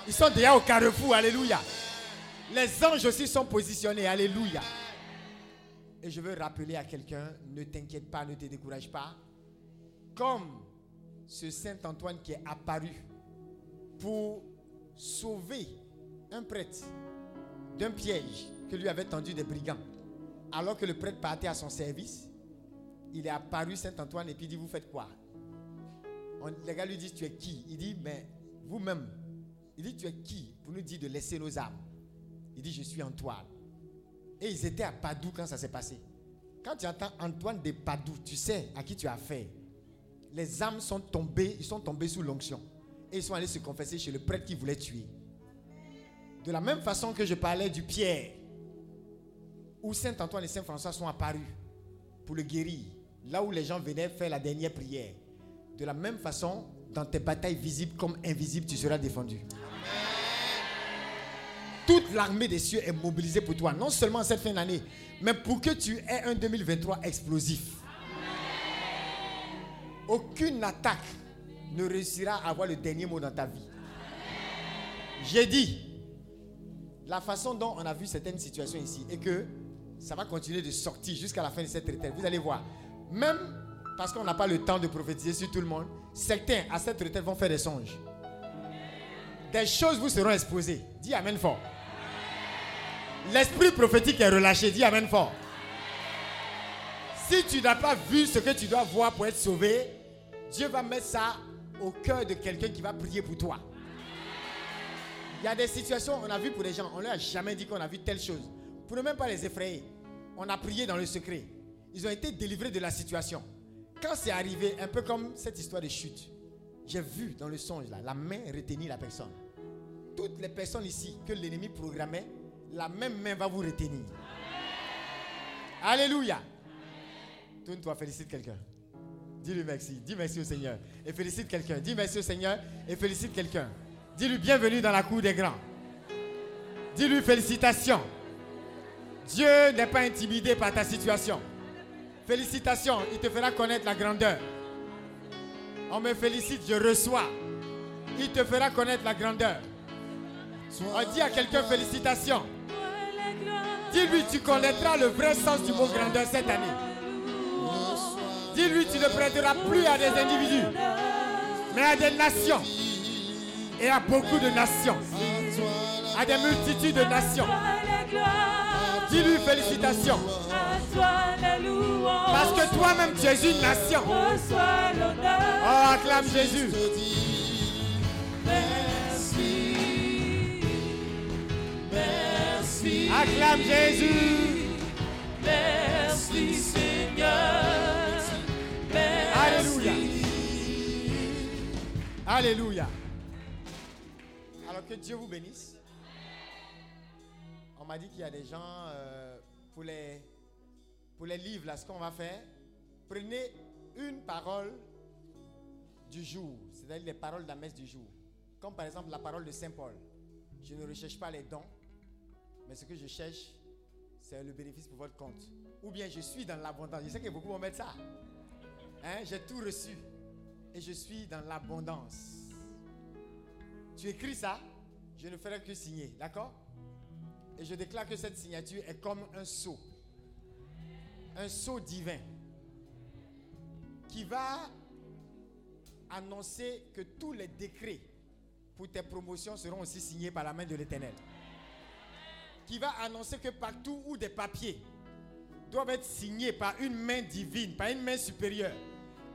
Ils sont derrière au carrefour, alléluia. Les anges aussi sont positionnés, alléluia. Et je veux rappeler à quelqu'un, ne t'inquiète pas, ne te décourage pas. Comme ce Saint Antoine qui est apparu pour sauver un prêtre d'un piège que lui avaient tendu des brigands. Alors que le prêtre partait à son service, il est apparu Saint Antoine et puis il dit, vous faites quoi? Les gars lui disent, tu es qui? Il dit, mais vous-même, Il dit, tu es qui pour nous dire de laisser nos âmes? Il dit, je suis Antoine. Et ils étaient à Padoue quand ça s'est passé. Quand tu entends Antoine de Padoue, tu sais à qui tu as affaire. Les âmes sont tombées, ils sont tombés sous l'onction. Et ils sont allés se confesser chez le prêtre qui voulait tuer. De la même façon que je parlais du Pierre, où Saint Antoine et Saint François sont apparus pour le guérir, là où les gens venaient faire la dernière prière. De la même façon, dans tes batailles visibles comme invisibles, tu seras défendu. Toute l'armée des cieux est mobilisée pour toi, non seulement en cette fin d'année, mais pour que tu aies un 2023 explosif. Aucune attaque ne réussira à avoir le dernier mot dans ta vie. J'ai dit, la façon dont on a vu certaines situations ici et que ça va continuer de sortir jusqu'à la fin de cette retraite. Vous allez voir, même parce qu'on n'a pas le temps de prophétiser sur tout le monde, certains à cette retraite vont faire des songes. Des choses vous seront exposées. Dis Amen fort. L'esprit prophétique est relâché. Dis Amen fort. Si tu n'as pas vu ce que tu dois voir pour être sauvé, Dieu va mettre ça au cœur de quelqu'un qui va prier pour toi. Il y a des situations, on a vu pour des gens, on ne leur a jamais dit qu'on a vu telle chose. Pour ne même pas les effrayer, on a prié dans le secret. Ils ont été délivrés de la situation. Quand c'est arrivé, un peu comme cette histoire de chute, j'ai vu dans le songe, là, la main retenir la personne. Toutes les personnes ici que l'ennemi programmait, la même main va vous retenir. Alléluia. Tourne-toi, félicite quelqu'un. Dis-lui merci. Dis merci au Seigneur. Et félicite quelqu'un. Dis merci au Seigneur et félicite quelqu'un. Dis-lui bienvenue dans la cour des grands. Dis-lui félicitations. Dieu n'est pas intimidé par ta situation. Félicitations, il te fera connaître la grandeur. On me félicite, je reçois. Il te fera connaître la grandeur. On dit à quelqu'un félicitations. Dis-lui, tu connaîtras le vrai sens du mot grandeur cette année. Dis-lui, tu ne prêteras plus à des individus, mais à des nations. Et à beaucoup de nations. À des multitudes de nations. Dis-lui félicitations. Parce que toi-même, tu es une nation. Oh, acclame Jésus. Merci. Acclame Jésus. Merci Seigneur. Alléluia. Alléluia. Alors que Dieu vous bénisse. M'a dit qu'il y a des gens euh, pour, les, pour les livres, là, ce qu'on va faire. Prenez une parole du jour, c'est-à-dire les paroles de la messe du jour. Comme par exemple la parole de Saint Paul. Je ne recherche pas les dons, mais ce que je cherche, c'est le bénéfice pour votre compte. Ou bien je suis dans l'abondance. Je sais que beaucoup vont mettre ça. Hein, J'ai tout reçu. Et je suis dans l'abondance. Tu écris ça, je ne ferai que signer. D'accord? Et je déclare que cette signature est comme un sceau. Un sceau divin. Qui va annoncer que tous les décrets pour tes promotions seront aussi signés par la main de l'Éternel. Qui va annoncer que partout où des papiers doivent être signés par une main divine, par une main supérieure,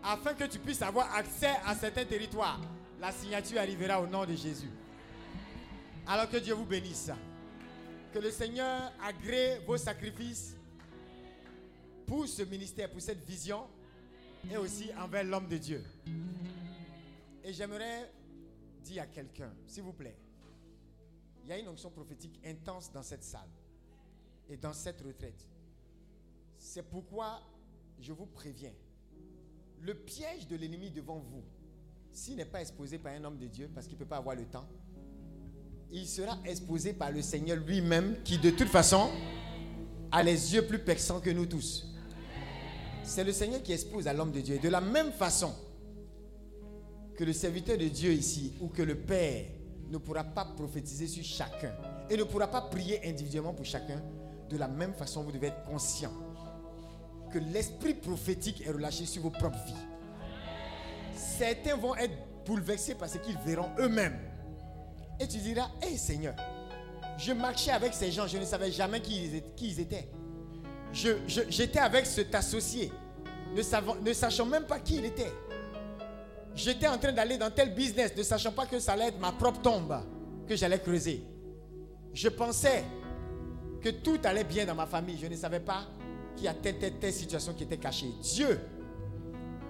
afin que tu puisses avoir accès à certains territoires, la signature arrivera au nom de Jésus. Alors que Dieu vous bénisse. Que le Seigneur agrée vos sacrifices pour ce ministère, pour cette vision, et aussi envers l'homme de Dieu. Et j'aimerais dire à quelqu'un, s'il vous plaît, il y a une onction prophétique intense dans cette salle et dans cette retraite. C'est pourquoi je vous préviens, le piège de l'ennemi devant vous, s'il n'est pas exposé par un homme de Dieu, parce qu'il ne peut pas avoir le temps, il sera exposé par le Seigneur lui-même, qui de toute façon a les yeux plus perçants que nous tous. C'est le Seigneur qui expose à l'homme de Dieu. De la même façon que le serviteur de Dieu ici, ou que le Père ne pourra pas prophétiser sur chacun, et ne pourra pas prier individuellement pour chacun, de la même façon, vous devez être conscient que l'esprit prophétique est relâché sur vos propres vies. Certains vont être bouleversés par ce qu'ils verront eux-mêmes. Et tu diras, hé Seigneur, je marchais avec ces gens, je ne savais jamais qui ils étaient. Étaient. Je- J'étais avec cet associé, ne, savant- ne sachant même pas qui il était. J'étais en train d'aller dans tel business, ne sachant pas que ça allait être ma propre tombe. que j'allais creuser. Je pensais que tout allait bien dans ma famille. Je ne savais pas qu'il y a telle, telle, telle situation qui était cachée. Dieu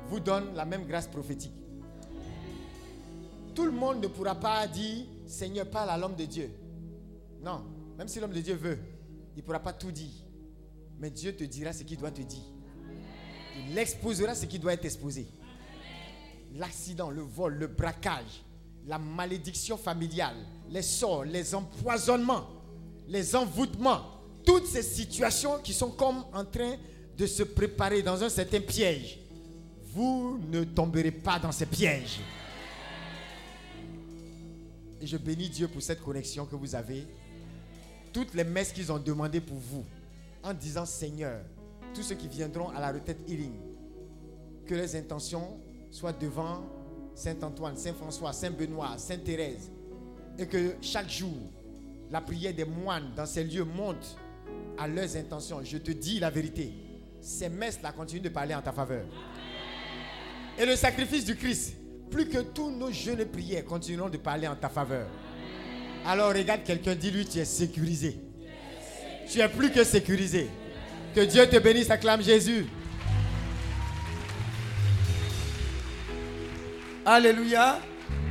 vous donne la même grâce prophétique. Tout le monde ne pourra pas dire Seigneur, parle à l'homme de Dieu. Non, même si l'homme de Dieu veut, il ne pourra pas tout dire. Mais Dieu te dira ce qu'il doit te dire. Il exposera ce qui doit être exposé. L'accident, le vol, le braquage, la malédiction familiale, les sorts, les empoisonnements, les envoûtements, toutes ces situations qui sont comme en train de se préparer dans un certain piège. Vous ne tomberez pas dans ces pièges. Et je bénis Dieu pour cette connexion que vous avez. Toutes les messes qu'ils ont demandées pour vous, en disant Seigneur, tous ceux qui viendront à la retraite healing, que les intentions soient devant Saint-Antoine, Saint-François, Saint-Benoît, Sainte-Thérèse. Et que chaque jour, la prière des moines dans ces lieux monte à leurs intentions. Je te dis la vérité. Ces messes-là continuent de parler en ta faveur. Et le sacrifice du Christ, plus que tous nos jeunes prières continueront de parler en ta faveur. Alors regarde quelqu'un, dis-lui, tu es sécurisé. Tu es plus que sécurisé. Que Dieu te bénisse, acclame Jésus. Alléluia.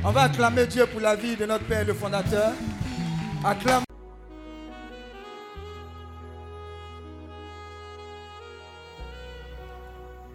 On va acclamer Dieu pour la vie de notre Père, le fondateur. Acclame.